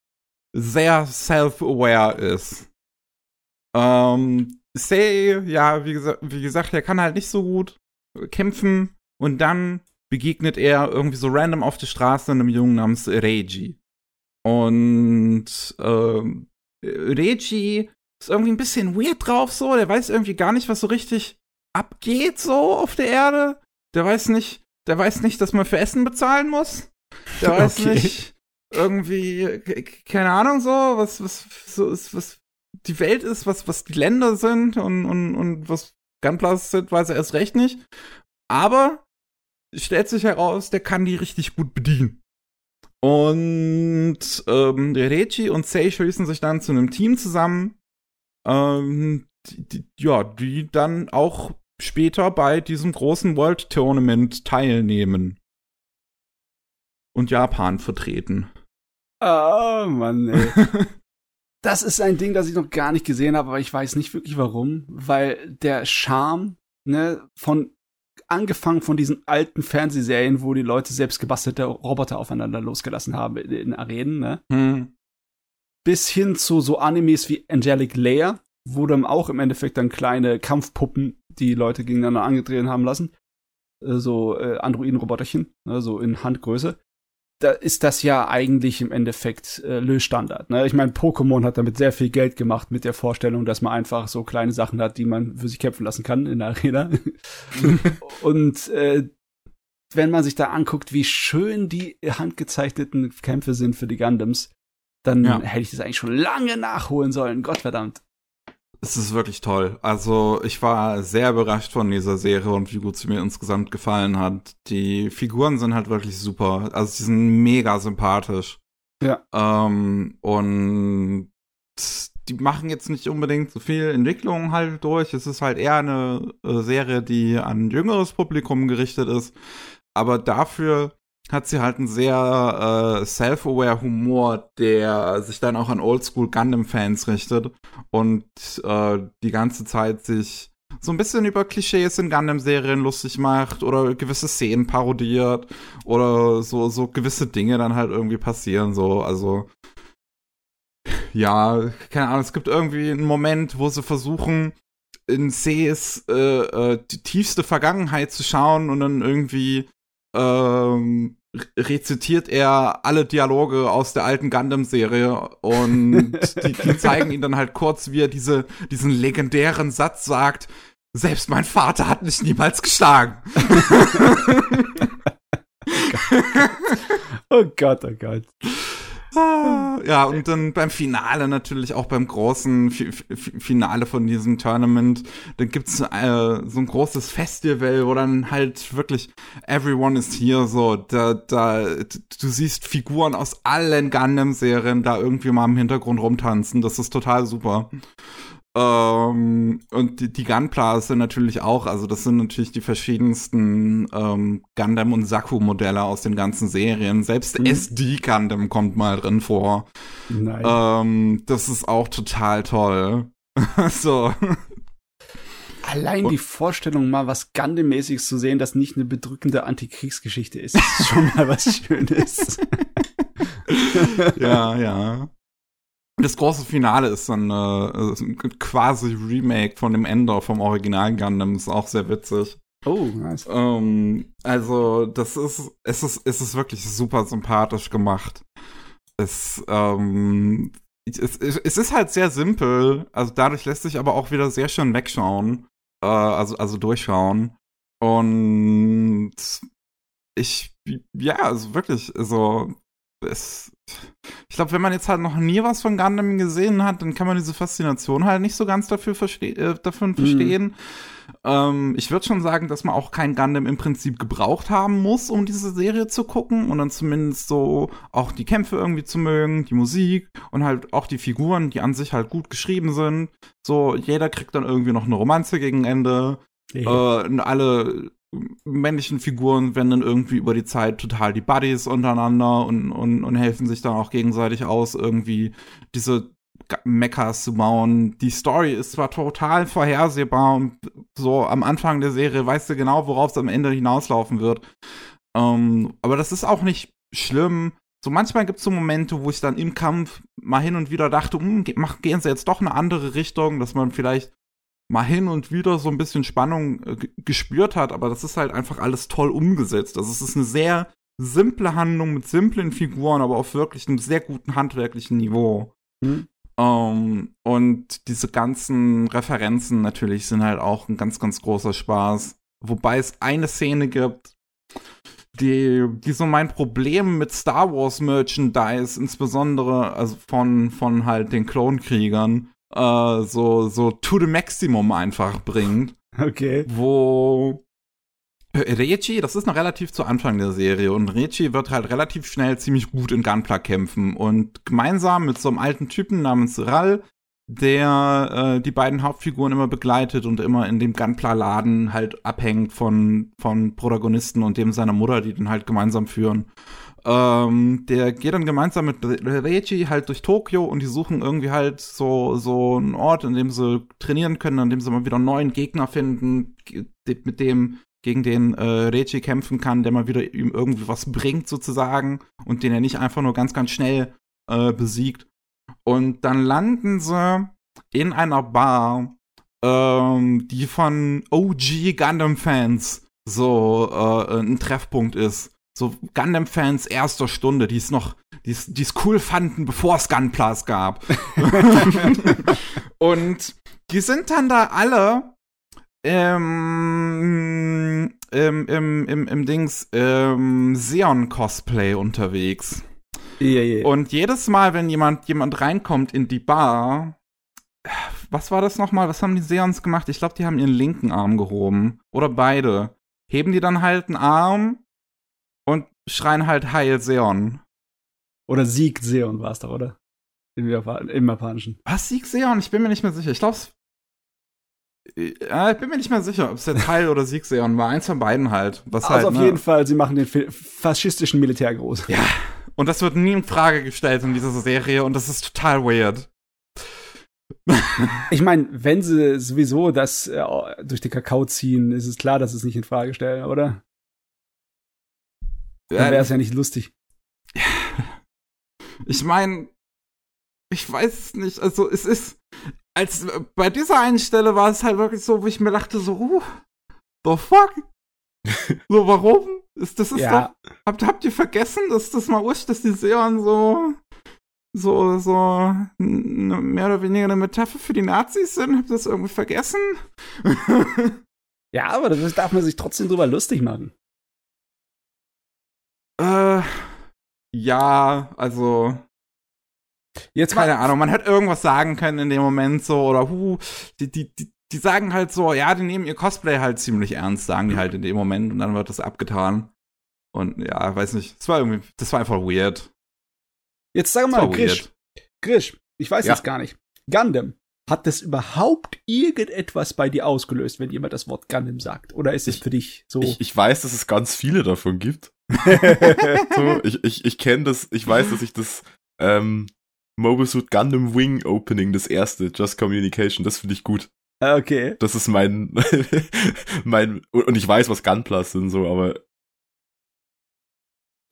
sehr self-aware ist. Ähm, Say, ja, wie, gesa wie gesagt, er kann halt nicht so gut kämpfen und dann begegnet er irgendwie so random auf der Straße einem Jungen namens Reiji. Und ähm, Reiji ist irgendwie ein bisschen weird drauf so, der weiß irgendwie gar nicht, was so richtig abgeht so auf der Erde. Der weiß nicht, der weiß nicht, dass man für Essen bezahlen muss. Der weiß okay. nicht irgendwie keine Ahnung so, was was so ist was die Welt ist, was, was die Länder sind und, und, und was Gunplas sind, weiß er erst recht nicht. Aber stellt sich heraus, der kann die richtig gut bedienen. Und ähm, Rechi und Sei schließen sich dann zu einem Team zusammen, ähm, die, die, ja, die dann auch später bei diesem großen World Tournament teilnehmen. Und Japan vertreten. Oh Mann, ey. das ist ein Ding, das ich noch gar nicht gesehen habe, aber ich weiß nicht wirklich warum, weil der Charme, ne, von angefangen von diesen alten Fernsehserien, wo die Leute selbst gebastelte Roboter aufeinander losgelassen haben in, in Arenen, ne? Hm. Bis hin zu so Animes wie Angelic Layer, wo dann auch im Endeffekt dann kleine Kampfpuppen die Leute gegeneinander angedreht haben lassen. Äh, so äh, Androiden-Roboterchen, ne, so in Handgröße da ist das ja eigentlich im Endeffekt äh, Lösstandard. Ne? Ich meine, Pokémon hat damit sehr viel Geld gemacht mit der Vorstellung, dass man einfach so kleine Sachen hat, die man für sich kämpfen lassen kann in der Arena. und äh, wenn man sich da anguckt, wie schön die handgezeichneten Kämpfe sind für die Gundams, dann ja. hätte ich das eigentlich schon lange nachholen sollen. Gottverdammt. Es ist wirklich toll. Also ich war sehr überrascht von dieser Serie und wie gut sie mir insgesamt gefallen hat. Die Figuren sind halt wirklich super. Also sie sind mega sympathisch. Ja. Ähm, und die machen jetzt nicht unbedingt so viel Entwicklung halt durch. Es ist halt eher eine äh, Serie, die an ein jüngeres Publikum gerichtet ist. Aber dafür hat sie halt einen sehr äh, self-aware Humor, der sich dann auch an Oldschool Gundam-Fans richtet und äh, die ganze Zeit sich so ein bisschen über Klischees in Gundam-Serien lustig macht oder gewisse Szenen parodiert oder so, so gewisse Dinge dann halt irgendwie passieren, so, also ja, keine Ahnung, es gibt irgendwie einen Moment, wo sie versuchen, in Sees äh, äh, die tiefste Vergangenheit zu schauen und dann irgendwie ähm, rezitiert er alle Dialoge aus der alten Gundam-Serie und die, die, zeigen ihn dann halt kurz, wie er diese, diesen legendären Satz sagt, selbst mein Vater hat mich niemals geschlagen. oh Gott, oh Gott. Ah, ja, und dann beim Finale natürlich, auch beim großen F F Finale von diesem Tournament, dann gibt's äh, so ein großes Festival, wo dann halt wirklich everyone is here, so, da, da, du siehst Figuren aus allen Gundam-Serien da irgendwie mal im Hintergrund rumtanzen, das ist total super. Ähm, und die, die Gunplas sind natürlich auch, also das sind natürlich die verschiedensten ähm, Gundam und Saku-Modelle aus den ganzen Serien. Selbst mhm. SD Gundam kommt mal drin vor. Nice. Ähm, das ist auch total toll. so. Allein und die Vorstellung, mal was Gundam-mäßiges zu sehen, das nicht eine bedrückende Antikriegsgeschichte ist, ist schon mal was Schönes. ja, ja. Das große Finale ist dann äh, quasi Remake von dem Ender vom Original Gundam, ist auch sehr witzig. Oh, nice. Ähm, also, das ist, es ist, es ist wirklich super sympathisch gemacht. Es, ähm, es, es ist halt sehr simpel, also dadurch lässt sich aber auch wieder sehr schön wegschauen, äh, also, also durchschauen. Und ich, ja, also wirklich, also, es, ich glaube, wenn man jetzt halt noch nie was von Gundam gesehen hat, dann kann man diese Faszination halt nicht so ganz dafür verste äh, davon mhm. verstehen. Mhm. Ähm, ich würde schon sagen, dass man auch kein Gundam im Prinzip gebraucht haben muss, um diese Serie zu gucken und dann zumindest so auch die Kämpfe irgendwie zu mögen, die Musik und halt auch die Figuren, die an sich halt gut geschrieben sind. So, jeder kriegt dann irgendwie noch eine Romanze gegen Ende. Ja. Äh, alle männlichen Figuren werden dann irgendwie über die Zeit total die Buddies untereinander und, und, und helfen sich dann auch gegenseitig aus, irgendwie diese Mechas zu bauen. Die Story ist zwar total vorhersehbar und so am Anfang der Serie weißt du genau, worauf es am Ende hinauslaufen wird. Ähm, aber das ist auch nicht schlimm. So manchmal gibt es so Momente, wo ich dann im Kampf mal hin und wieder dachte, hm, gehen sie jetzt doch eine andere Richtung, dass man vielleicht mal hin und wieder so ein bisschen Spannung äh, gespürt hat, aber das ist halt einfach alles toll umgesetzt. Also es ist eine sehr simple Handlung mit simplen Figuren, aber auf wirklich einem sehr guten handwerklichen Niveau. Mhm. Um, und diese ganzen Referenzen natürlich sind halt auch ein ganz, ganz großer Spaß. Wobei es eine Szene gibt, die, die so mein Problem mit Star Wars Merchandise, insbesondere also von, von halt den Klonkriegern, äh, so, so to the maximum einfach bringt. Okay. Wo Rechi, das ist noch relativ zu Anfang der Serie und Rechi wird halt relativ schnell ziemlich gut in Gunpla kämpfen und gemeinsam mit so einem alten Typen namens Ral, der äh, die beiden Hauptfiguren immer begleitet und immer in dem Gunpla-Laden halt abhängt von, von Protagonisten und dem seiner Mutter, die den halt gemeinsam führen. Ähm, der geht dann gemeinsam mit Reiji halt durch Tokio und die suchen irgendwie halt so, so einen Ort, in dem sie trainieren können, an dem sie mal wieder einen neuen Gegner finden, mit dem, gegen den äh, Reiji kämpfen kann, der mal wieder ihm irgendwie was bringt sozusagen und den er nicht einfach nur ganz, ganz schnell äh, besiegt. Und dann landen sie in einer Bar, ähm, die von OG Gundam-Fans so äh, ein Treffpunkt ist so Gundam-Fans erster Stunde, die es noch, die es cool fanden, bevor es Gunplas gab. und die sind dann da alle ähm, im, im, im, im Dings ähm, Seon-Cosplay unterwegs. Yeah, yeah. Und jedes Mal, wenn jemand, jemand reinkommt in die Bar, was war das nochmal? Was haben die Seons gemacht? Ich glaube, die haben ihren linken Arm gehoben. Oder beide. Heben die dann halt einen Arm und schreien halt Heil Seon. Oder Sieg Seon war es doch, oder? Im, Japan Im Japanischen. Was, Sieg Seon? Ich bin mir nicht mehr sicher. Ich glaube, äh, ich bin mir nicht mehr sicher, ob es jetzt Heil oder Sieg Seon war. Eins von beiden halt. Was also halt, auf ne? jeden Fall, sie machen den faschistischen Militär groß. Ja. Und das wird nie in Frage gestellt in dieser Serie und das ist total weird. ich meine, wenn sie sowieso das äh, durch den Kakao ziehen, ist es klar, dass sie es nicht in Frage stellen, oder? Dann wäre es ja nicht lustig. Ich meine, ich weiß es nicht. Also es ist, als bei dieser einen Stelle war es halt wirklich so, wo ich mir dachte so, uh, the fuck? so, warum? Ist, das ist ja. doch, habt, habt ihr vergessen, dass das mal wurscht, dass die Seon so, so, so ne, mehr oder weniger eine Metapher für die Nazis sind? Habt ihr das irgendwie vergessen? ja, aber das darf man sich trotzdem drüber lustig machen. Äh, ja, also. Jetzt keine Ahnung, man hätte irgendwas sagen können in dem Moment so oder hu, die, die, die, die sagen halt so, ja, die nehmen ihr Cosplay halt ziemlich ernst, sagen die halt in dem Moment und dann wird das abgetan. Und ja, weiß nicht, das war irgendwie, das war einfach weird. Jetzt sag mal, Grisch, Grisch, ich weiß ja. jetzt gar nicht. Gundam, hat das überhaupt irgendetwas bei dir ausgelöst, wenn jemand das Wort Gundam sagt? Oder ist es für dich so? Ich, ich weiß, dass es ganz viele davon gibt. So, ich ich, ich kenne das, ich weiß, dass ich das ähm, Mobile Suit Gundam Wing Opening, das erste, Just Communication, das finde ich gut. Ah, okay. Das ist mein, mein, und ich weiß, was Gunplas sind, so, aber.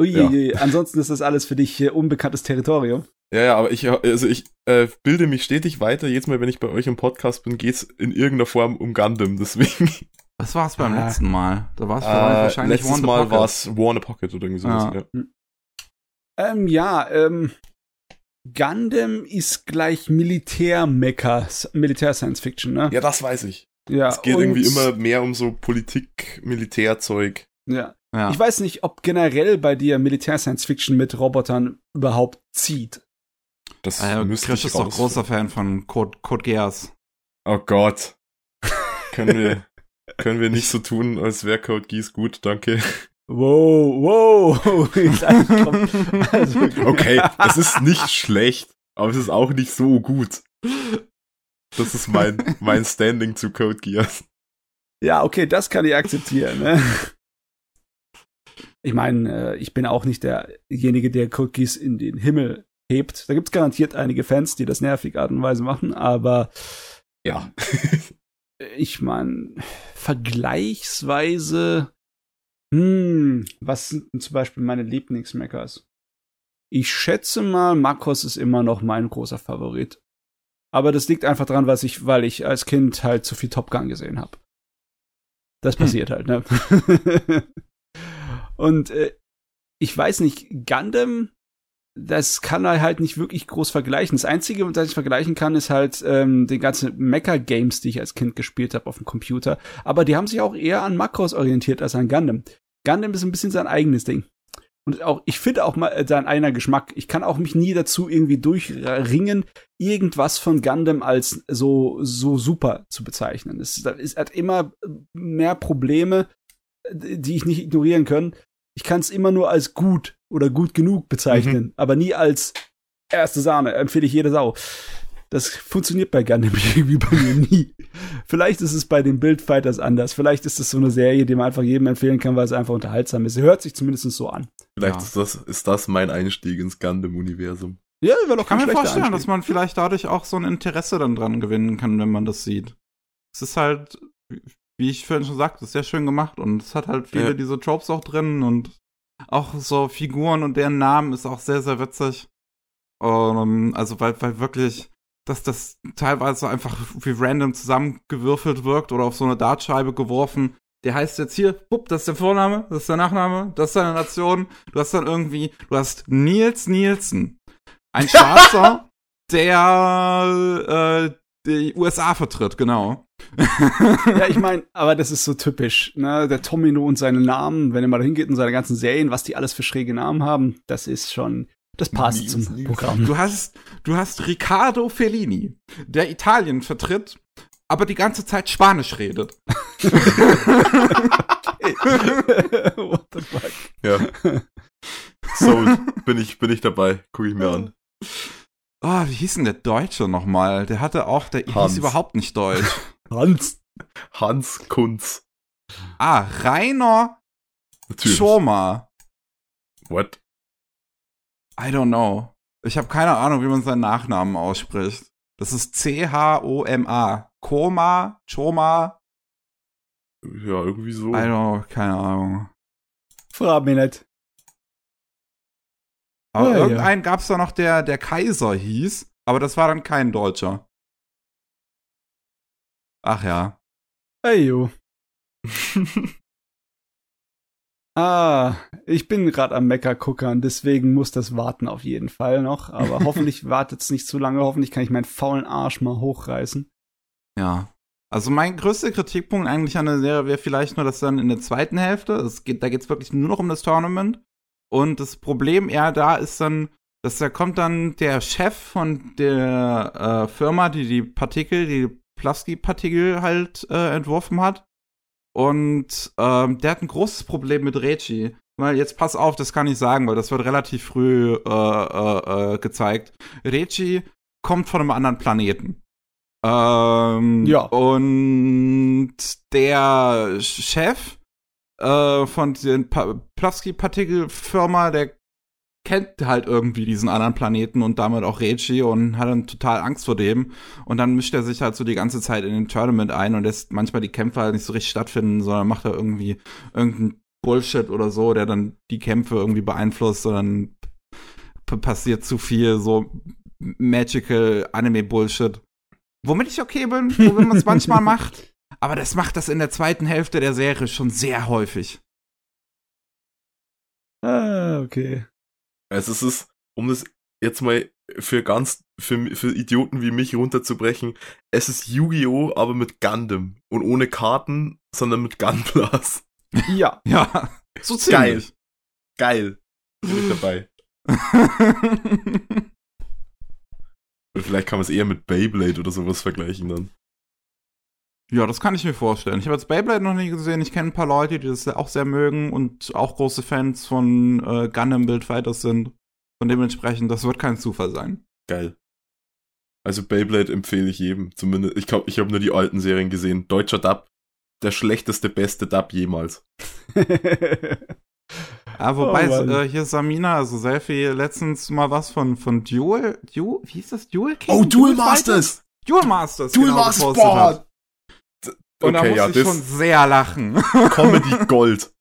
Uiuiui, ja. ansonsten ist das alles für dich unbekanntes Territorium. Ja, ja, aber ich, also ich äh, bilde mich stetig weiter. Jedes Mal, wenn ich bei euch im Podcast bin, geht's in irgendeiner Form um Gundam, deswegen. Was war es beim ah. letzten Mal? Da war es äh, wahrscheinlich Letztes Mal war es War in a Pocket oder irgendwie sowas. Ja. Ja, ähm, ja ähm, Gundam ist gleich Militär-Mecha, Militär-Science-Fiction, ne? Ja, das weiß ich. Ja, es geht irgendwie immer mehr um so Politik, Militärzeug. Ja. ja. Ich weiß nicht, ob generell bei dir Militär-Science-Fiction mit Robotern überhaupt zieht. Das äh, müsste Chris ist doch großer Fan von Code, Code Geass. Oh Gott. können wir, können wir nicht so tun, als wäre Code Geass gut, danke. Wow, wow. also, okay, es ist nicht schlecht, aber es ist auch nicht so gut. Das ist mein, mein Standing zu Code Geass. Ja, okay, das kann ich akzeptieren. Ne? Ich meine, äh, ich bin auch nicht derjenige, der Code Geass in den Himmel hebt. Da gibt es garantiert einige Fans, die das nervig Art und Weise machen, aber ja. ich meine, vergleichsweise hm, was sind denn zum Beispiel meine Lieblingsmeckers? Ich schätze mal, Makros ist immer noch mein großer Favorit. Aber das liegt einfach daran, was ich, weil ich als Kind halt zu viel Top Gun gesehen habe. Das hm. passiert hm. halt, ne? Und äh, ich weiß nicht, Gundam, das kann er halt nicht wirklich groß vergleichen. Das Einzige, was ich vergleichen kann, ist halt ähm, den ganzen Mecha-Games, die ich als Kind gespielt habe auf dem Computer. Aber die haben sich auch eher an Makros orientiert als an Gundam. Gundam ist ein bisschen sein eigenes Ding. Und auch, ich finde auch mal äh, sein einer Geschmack. Ich kann auch mich nie dazu irgendwie durchringen, irgendwas von Gundam als so, so super zu bezeichnen. Es, es hat immer mehr Probleme, die ich nicht ignorieren kann. Ich kann es immer nur als gut oder gut genug bezeichnen, mhm. aber nie als erste Sahne. Empfehle ich jede Sau. Das funktioniert bei Gundam irgendwie bei mir nie. Vielleicht ist es bei den Bildfighters anders. Vielleicht ist es so eine Serie, die man einfach jedem empfehlen kann, weil es einfach unterhaltsam ist. Sie hört sich zumindest so an. Vielleicht ja. ist, das, ist das mein Einstieg ins Gundam-Universum. Ja, ich doch kann mir vorstellen, Einstieg. dass man vielleicht dadurch auch so ein Interesse dann dran gewinnen kann, wenn man das sieht. Es ist halt, wie ich vorhin schon sagte, sehr schön gemacht und es hat halt viele ja. diese Tropes auch drin und auch so Figuren und deren Namen ist auch sehr, sehr witzig. Um, also, weil, weil wirklich dass das teilweise einfach wie random zusammengewürfelt wirkt oder auf so eine Dartscheibe geworfen. Der heißt jetzt hier, bupp, das ist der Vorname, das ist der Nachname, das ist deine Nation. Du hast dann irgendwie, du hast Nils Nielsen. Ein Schwarzer, der äh, die USA vertritt, genau. ja, ich meine, aber das ist so typisch, ne? Der Tomino und seine Namen, wenn er mal hingeht und seine ganzen Serien, was die alles für schräge Namen haben, das ist schon das passt Nies, zum Nies. Programm. Du hast, du hast Riccardo Fellini, der Italien vertritt, aber die ganze Zeit Spanisch redet. What the fuck? Ja. Sold. Bin ich, bin ich dabei. Guck ich mir an. Oh, wie hieß denn der Deutsche nochmal? Der hatte auch, der Hans. hieß überhaupt nicht Deutsch. Hans. Hans Kunz. Ah, Rainer Schoma. What? I don't know. Ich habe keine Ahnung, wie man seinen Nachnamen ausspricht. Das ist C-H-O-M-A. Koma, Choma. Ja, irgendwie so. I don't know, keine Ahnung. Frag mich nicht. Aber ja, irgendeinen ja. gab's da noch, der, der Kaiser hieß, aber das war dann kein Deutscher. Ach ja. Ey, jo. Ah, ich bin gerade am Mecker guckern, deswegen muss das warten auf jeden Fall noch. Aber hoffentlich wartet es nicht zu lange. Hoffentlich kann ich meinen faulen Arsch mal hochreißen. Ja. Also mein größter Kritikpunkt eigentlich an der Serie wäre vielleicht nur, dass dann in der zweiten Hälfte, es geht, da geht es wirklich nur noch um das Tournament. Und das Problem eher da ist dann, dass da kommt dann der Chef von der äh, Firma, die die Partikel, die Plavsky-Partikel halt äh, entworfen hat und ähm, der hat ein großes Problem mit Rechi. Weil jetzt pass auf, das kann ich sagen, weil das wird relativ früh äh, äh, äh, gezeigt. Rechi kommt von einem anderen Planeten. Ähm, ja. Und der Chef äh, von der pa Plavsky-Partikelfirma, der kennt halt irgendwie diesen anderen Planeten und damit auch Reiji und hat dann total Angst vor dem. Und dann mischt er sich halt so die ganze Zeit in den Tournament ein und lässt manchmal die Kämpfe halt nicht so richtig stattfinden, sondern macht da irgendwie irgendeinen Bullshit oder so, der dann die Kämpfe irgendwie beeinflusst, sondern passiert zu viel so Magical Anime Bullshit. Womit ich okay bin, wo man es manchmal macht. Aber das macht das in der zweiten Hälfte der Serie schon sehr häufig. Ah, okay. Also es ist, um das jetzt mal für ganz, für, für Idioten wie mich runterzubrechen, es ist Yu-Gi-Oh! aber mit Gundam. Und ohne Karten, sondern mit Gunblast. Ja. Ja. So ziemlich. Geil. Geil. Bin ich dabei. Und vielleicht kann man es eher mit Beyblade oder sowas vergleichen dann. Ja, das kann ich mir vorstellen. Ich habe jetzt Beyblade noch nie gesehen. Ich kenne ein paar Leute, die das auch sehr mögen und auch große Fans von äh, Gundam Build Fighters sind. Von dementsprechend, das wird kein Zufall sein. Geil. Also Beyblade empfehle ich jedem. Zumindest, ich glaube, ich habe nur die alten Serien gesehen. Deutscher Dub, der schlechteste, beste Dub jemals. Ah, wobei oh, äh, hier Samina, also Selfie, letztens mal was von, von Duel, Duel, wie hieß das? Duel King? Oh, Duel, Duel Masters! Duel Masters, Duel genau, Masters, boah! Und okay, da muss ja, ich schon sehr lachen. Comedy Gold.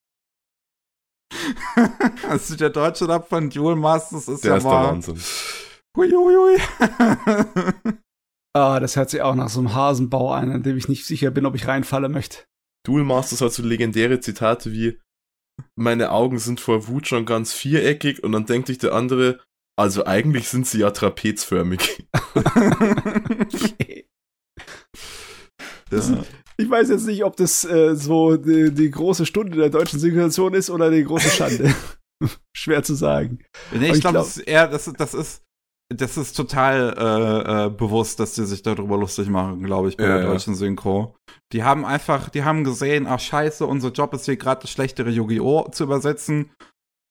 also der deutsche Dub von Duel Masters ist der ja ist mal... Der Wahnsinn. Huiuiui. ah, das hört sich auch nach so einem Hasenbau an, in dem ich nicht sicher bin, ob ich reinfalle möchte. Duel Masters hat so legendäre Zitate wie meine Augen sind vor Wut schon ganz viereckig und dann denkt sich der andere, also eigentlich sind sie ja trapezförmig. das, ja. Ich weiß jetzt nicht, ob das äh, so die, die, große Stunde der deutschen Synchronisation ist oder die große Schande. Schwer zu sagen. Nee, ich, ich glaube, glaub, das ist eher, das, das ist, das ist total äh, äh, bewusst, dass die sich darüber lustig machen, glaube ich, bei ja, der deutschen Synchro. Die haben einfach, die haben gesehen, ach scheiße, unser Job ist hier gerade das schlechtere Yu-Gi-Oh! zu übersetzen.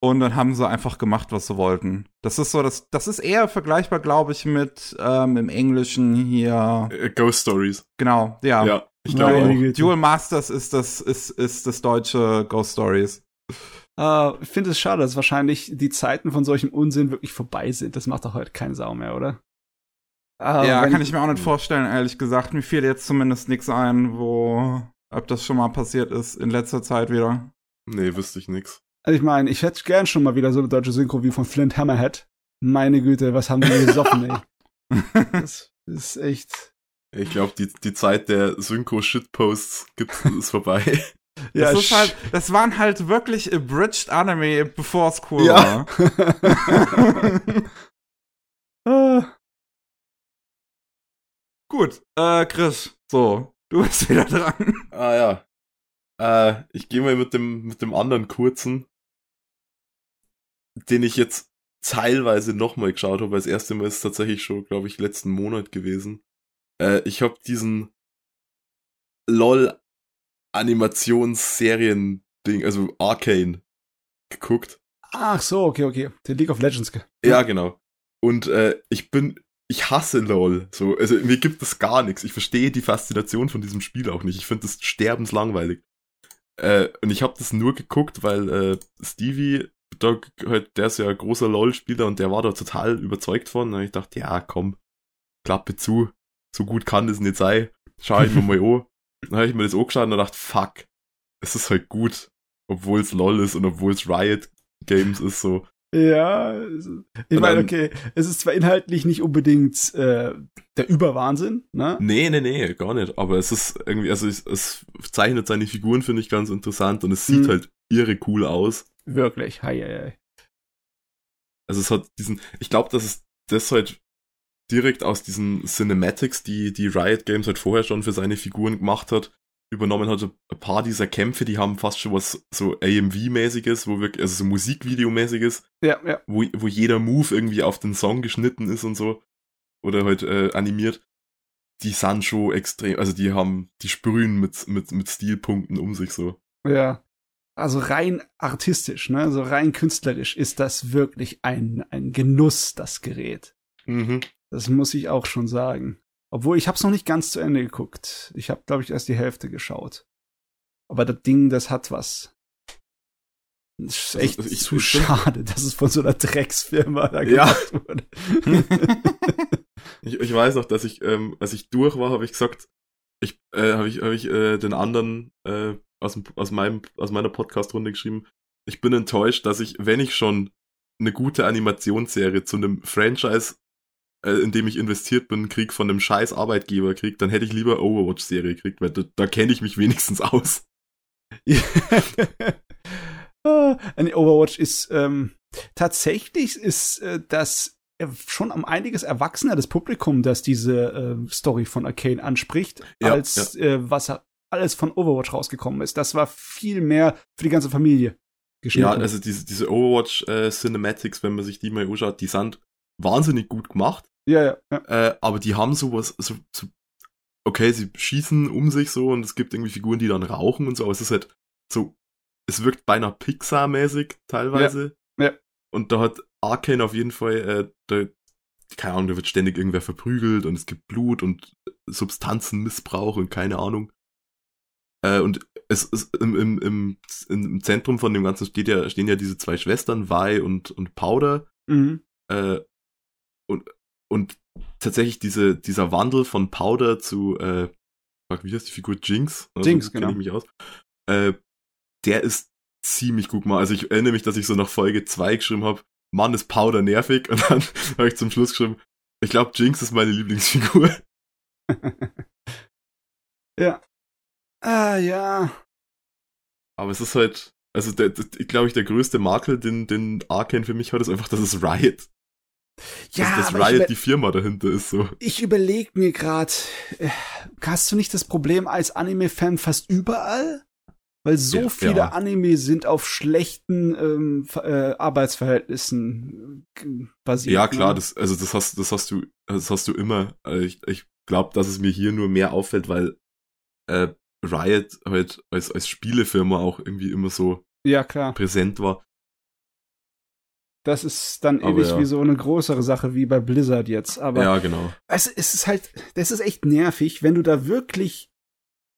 Und dann haben sie einfach gemacht, was sie wollten. Das ist so, das, das ist eher vergleichbar, glaube ich, mit ähm, im Englischen hier. Äh, Ghost Stories. Genau, ja. Ja, ich glaube Dual Masters ist das, ist, ist das deutsche Ghost Stories. Uh, ich finde es schade, dass wahrscheinlich die Zeiten von solchem Unsinn wirklich vorbei sind. Das macht doch heute keine Sau mehr, oder? Uh, ja, kann ich mir auch nicht vorstellen, ehrlich gesagt. Mir fiel jetzt zumindest nichts ein, wo, ob das schon mal passiert ist in letzter Zeit wieder. Nee, wüsste ich nix. Also ich meine, ich hätte gern schon mal wieder so eine deutsche Synchro wie von Flint Hammerhead. Meine Güte, was haben die gesoffen, ey. Das ist echt. Ich glaube, die, die Zeit der Synchro-Shitposts ist vorbei. Ja, das, halt, das waren halt wirklich abridged Anime, bevor es cool ja. war. Gut, äh, Chris, so, du bist wieder dran. Ah ja. Äh, ich gehe mal mit dem, mit dem anderen kurzen, den ich jetzt teilweise nochmal geschaut habe. Das erste Mal ist tatsächlich schon, glaube ich, letzten Monat gewesen. Äh, ich habe diesen LOL Animationsserien-Ding, also Arcane, geguckt. Ach so, okay, okay. Den League of Legends. Ja, genau. Und äh, ich bin, ich hasse LOL. So, also mir gibt es gar nichts. Ich verstehe die Faszination von diesem Spiel auch nicht. Ich finde das sterbenslangweilig. Äh, und ich habe das nur geguckt, weil äh, Stevie, da, halt, der ist ja ein großer LOL-Spieler und der war da total überzeugt von. Und ich dachte, ja, komm, Klappe zu. So gut kann das nicht sein. Schau ich mir mal an. Dann habe ich mir das angeschaut und dachte, fuck, es ist halt gut. Obwohl es LOL ist und obwohl es Riot Games ist so. Ja, ich meine, okay, es ist zwar inhaltlich nicht unbedingt äh, der Überwahnsinn, ne? Nee, nee, nee, gar nicht. Aber es ist irgendwie, also es, es zeichnet seine Figuren, finde ich, ganz interessant und es sieht hm. halt irre cool aus. Wirklich, hei, hei, hei. Also es hat diesen, ich glaube, dass es das halt direkt aus diesen Cinematics, die die Riot Games halt vorher schon für seine Figuren gemacht hat, übernommen hat. Ein paar dieser Kämpfe, die haben fast schon was so AMV-mäßiges, wo wirklich, also so Musikvideo-mäßiges, ja, ja. Wo, wo jeder Move irgendwie auf den Song geschnitten ist und so. Oder halt äh, animiert. Die sind schon extrem, also die haben, die sprühen mit, mit, mit Stilpunkten um sich so. Ja. Also rein artistisch, ne, also rein künstlerisch ist das wirklich ein, ein Genuss, das Gerät. Mhm. Das muss ich auch schon sagen. Obwohl, ich hab's noch nicht ganz zu Ende geguckt. Ich habe, glaube ich, erst die Hälfte geschaut. Aber das Ding, das hat was. Das ist echt also, ich, zu ich schade, dass es von so einer Drecksfirma da gemacht ja. wurde. ich, ich weiß noch, dass ich, ähm, als ich durch war, habe ich gesagt, ich äh, habe ich, hab ich äh, den anderen äh, aus, aus, meinem, aus meiner Podcast-Runde geschrieben, ich bin enttäuscht, dass ich, wenn ich schon eine gute Animationsserie zu einem Franchise, äh, in dem ich investiert bin, krieg von einem scheiß Arbeitgeber krieg, dann hätte ich lieber Overwatch-Serie gekriegt, weil da, da kenne ich mich wenigstens aus. Ah, Overwatch ist ähm, tatsächlich ist äh, das schon um einiges erwachsener das Publikum, das diese äh, Story von Arcane anspricht, ja, als ja. Äh, was alles von Overwatch rausgekommen ist. Das war viel mehr für die ganze Familie geschnitten. Ja, also diese, diese Overwatch äh, Cinematics, wenn man sich die mal anschaut, die sind wahnsinnig gut gemacht. Ja, ja. ja. Äh, aber die haben sowas, so, so, okay, sie schießen um sich so und es gibt irgendwie Figuren, die dann rauchen und so, aber es ist halt so, es wirkt beinahe Pixar-mäßig teilweise. Ja. ja. Und da hat Arcane auf jeden Fall, äh, da, keine Ahnung, da wird ständig irgendwer verprügelt und es gibt Blut und Substanzenmissbrauch und keine Ahnung. Äh, und es ist im, im, im, im Zentrum von dem Ganzen steht ja, stehen ja diese zwei Schwestern, Vi und, und Powder. Mhm. Äh, und, und tatsächlich diese, dieser Wandel von Powder zu, äh, wie heißt die Figur? Jinx? Also, Jinx, genau. ich mich aus. Äh, der ist ziemlich gut mal. Also ich erinnere mich, dass ich so nach Folge 2 geschrieben habe, Mann ist Powder nervig und dann habe ich zum Schluss geschrieben, ich glaube Jinx ist meine Lieblingsfigur. ja. Ah, ja. Aber es ist halt, also der, der, ich glaube ich, der größte Makel, den, den Arkane für mich hat, ist einfach, dass es Riot. Ja, dass, dass Riot die Firma dahinter ist so. Ich überlege mir gerade, äh, hast du nicht das Problem als Anime-Fan fast überall? Weil so ja, viele ja. Anime sind auf schlechten ähm, äh, Arbeitsverhältnissen äh, basiert. Ja, klar, ne? das, also das hast, das hast du, das hast du immer. Also ich, ich glaube, dass es mir hier nur mehr auffällt, weil äh, Riot halt als, als Spielefirma auch irgendwie immer so ja, klar. präsent war. Das ist dann ähnlich ja. wie so eine größere Sache wie bei Blizzard jetzt. Aber ja, genau. Es, es ist halt, das ist echt nervig, wenn du da wirklich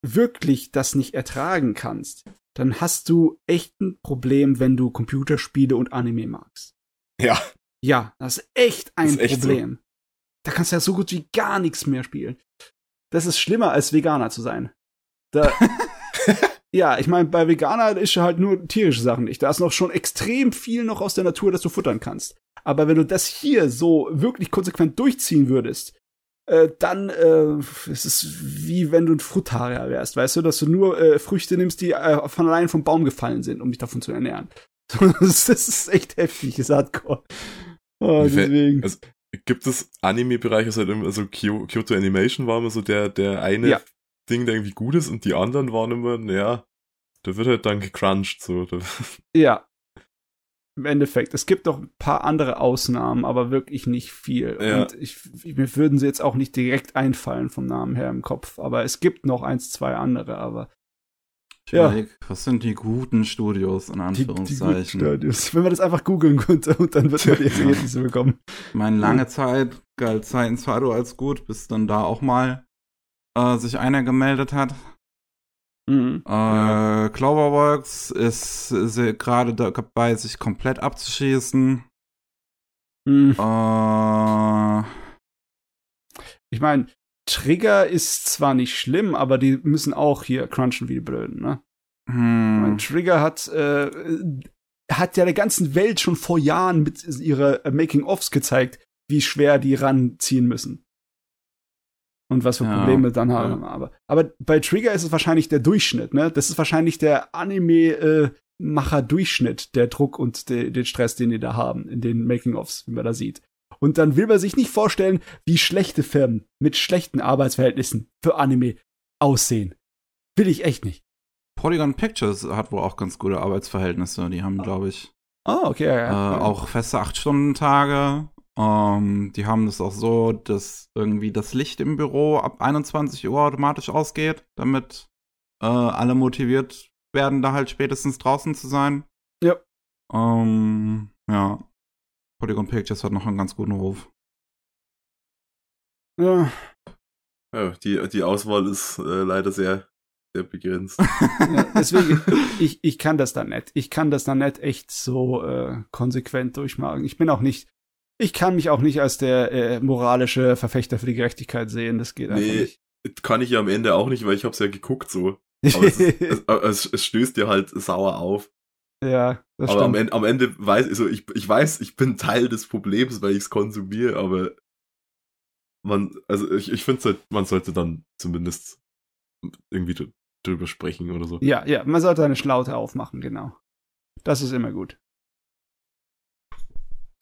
wirklich das nicht ertragen kannst, dann hast du echt ein Problem, wenn du Computerspiele und Anime magst. Ja. Ja, das ist echt ein ist echt Problem. So. Da kannst du ja so gut wie gar nichts mehr spielen. Das ist schlimmer als Veganer zu sein. Da, ja, ich meine, bei Veganer ist halt nur tierische Sachen nicht. Da ist noch schon extrem viel noch aus der Natur, das du futtern kannst. Aber wenn du das hier so wirklich konsequent durchziehen würdest, äh, dann äh, es ist wie wenn du ein Frutarier wärst, weißt du, dass du nur äh, Früchte nimmst, die äh, von allein vom Baum gefallen sind, um dich davon zu ernähren. das, ist echt heftig, ist Hardcore. Oh, deswegen. Also, gibt es Anime-Bereiche, also, also Kyoto Animation war immer so der, der eine ja. Ding, der irgendwie gut ist und die anderen waren immer, naja, da wird halt dann gecrunched, so. Ja, im Endeffekt. Es gibt noch ein paar andere Ausnahmen, aber wirklich nicht viel. Ja. Und ich, mir würden sie jetzt auch nicht direkt einfallen vom Namen her im Kopf. Aber es gibt noch eins, zwei andere, aber. Ich ja. Was sind die guten Studios in Anführungszeichen? Die, die Studios. Wenn man das einfach googeln könnte und dann wird man die Ergebnisse bekommen. Meine lange Zeit galt Science Fado als gut, bis dann da auch mal äh, sich einer gemeldet hat. Mhm. Äh, Cloverworks ist, ist gerade dabei, sich komplett abzuschießen. Mhm. Äh, ich meine, Trigger ist zwar nicht schlimm, aber die müssen auch hier crunchen wie die Blöden, ne? Hm. Mein Trigger hat, äh, hat ja der ganzen Welt schon vor Jahren mit ihrer Making-ofs gezeigt, wie schwer die ranziehen müssen und was für ja, Probleme dann haben. Ja. Aber, aber bei Trigger ist es wahrscheinlich der Durchschnitt, ne? Das ist wahrscheinlich der Anime-Macher-Durchschnitt, äh, der Druck und de, den Stress, den die da haben in den Making-ofs, wie man da sieht. Und dann will man sich nicht vorstellen, wie schlechte Firmen mit schlechten Arbeitsverhältnissen für Anime aussehen. Will ich echt nicht. Polygon Pictures hat wohl auch ganz gute Arbeitsverhältnisse. Die haben, glaube ich, oh, okay, ja, ja. Äh, auch feste 8-Stunden-Tage ähm, die haben das auch so, dass irgendwie das Licht im Büro ab 21 Uhr automatisch ausgeht, damit äh, alle motiviert werden, da halt spätestens draußen zu sein. Ja. Ähm, ja. Polygon Pictures hat noch einen ganz guten Ruf. Ja. Ja, die, die Auswahl ist äh, leider sehr sehr begrenzt. ja, deswegen, ich, ich kann das dann nicht. Ich kann das dann nicht echt so äh, konsequent durchmachen. Ich bin auch nicht, ich kann mich auch nicht als der äh, moralische Verfechter für die Gerechtigkeit sehen. Das geht einfach nicht. Kann ich ja am Ende auch nicht, weil ich hab's ja geguckt so. Aber es, es, es, es stößt dir halt sauer auf. Ja, das aber am Ende, am Ende weiß also ich, ich weiß, ich bin Teil des Problems, weil ich es konsumiere, aber man, also ich, ich finde, halt, man sollte dann zumindest irgendwie drüber sprechen oder so. Ja, ja, man sollte eine Schlaute aufmachen, genau. Das ist immer gut.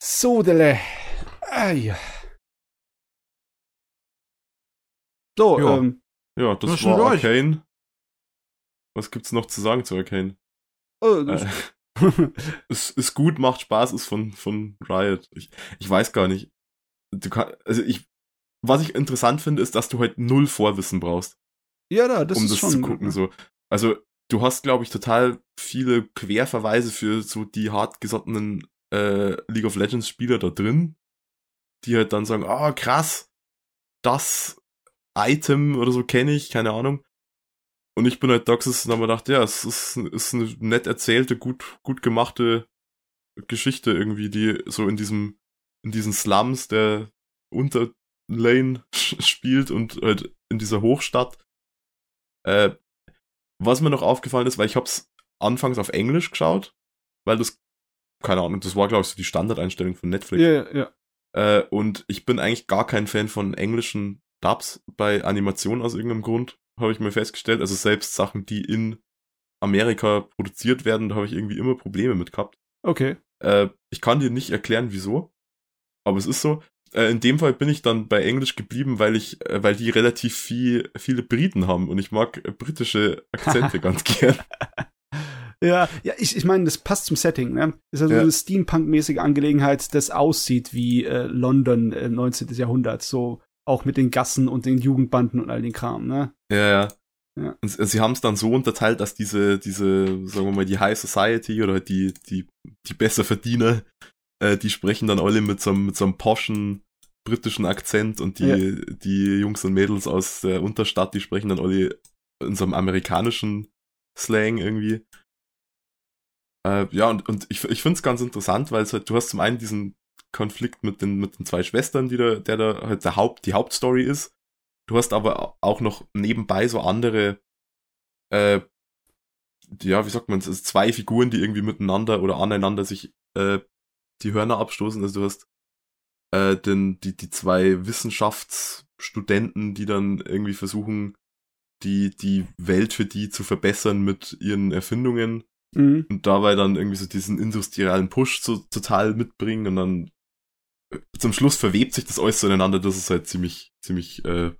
So, Dele. Ah, ja. So, ja. ähm. Ja, das war Arcane. Was gibt's noch zu sagen zu Arcane? Oh, äh, ist, ist gut, macht Spaß, ist von, von Riot. Ich, ich weiß gar nicht. Du kann, also ich, was ich interessant finde, ist, dass du halt null Vorwissen brauchst. Ja, da, das um ist das schon, zu gucken, so. Also, du hast, glaube ich, total viele Querverweise für so die hartgesottenen äh, League of Legends Spieler da drin, die halt dann sagen, ah, oh, krass, das Item oder so kenne ich, keine Ahnung. Und ich bin halt gesessen und habe mir gedacht, ja, es ist, ist eine nett erzählte, gut, gut gemachte Geschichte irgendwie, die so in diesem, in diesen Slums der Unterlane spielt und halt in dieser Hochstadt. Äh, was mir noch aufgefallen ist, weil ich hab's anfangs auf Englisch geschaut, weil das, keine Ahnung, das war glaube ich so die Standardeinstellung von Netflix. Ja, ja, ja. Äh, und ich bin eigentlich gar kein Fan von englischen Dubs bei Animationen aus irgendeinem Grund habe ich mir festgestellt. Also selbst Sachen, die in Amerika produziert werden, da habe ich irgendwie immer Probleme mit gehabt. Okay. Äh, ich kann dir nicht erklären, wieso. Aber es ist so. Äh, in dem Fall bin ich dann bei Englisch geblieben, weil ich, äh, weil die relativ viel, viele Briten haben und ich mag britische Akzente ganz gern. Ja, ja, ich, ich meine, das passt zum Setting, ne? Das ist also ja. eine Steampunk-mäßige Angelegenheit, das aussieht wie äh, London äh, 19. Jahrhundert. So auch mit den Gassen und den Jugendbanden und all den Kram, ne? Ja, ja. ja. Und sie haben es dann so unterteilt, dass diese, diese, sagen wir mal, die High Society oder die, die, die Besserverdiener, äh, die sprechen dann alle mit so einem, mit so einem poschen britischen Akzent und die, ja. die Jungs und Mädels aus der Unterstadt, die sprechen dann alle in so einem amerikanischen Slang irgendwie. Äh, ja, und, und ich, ich finde es ganz interessant, weil halt, du hast zum einen diesen Konflikt mit den, mit den zwei Schwestern, die da, der da halt der Haupt, die Hauptstory ist. Du hast aber auch noch nebenbei so andere, äh, ja, wie sagt man es, zwei Figuren, die irgendwie miteinander oder aneinander sich äh, die Hörner abstoßen. Also du hast äh, den, die, die zwei Wissenschaftsstudenten, die dann irgendwie versuchen, die, die Welt für die zu verbessern mit ihren Erfindungen. Mhm. Und dabei dann irgendwie so diesen industriellen Push so total mitbringen und dann zum Schluss verwebt sich das alles so ineinander. Das ist halt ziemlich, ziemlich äh,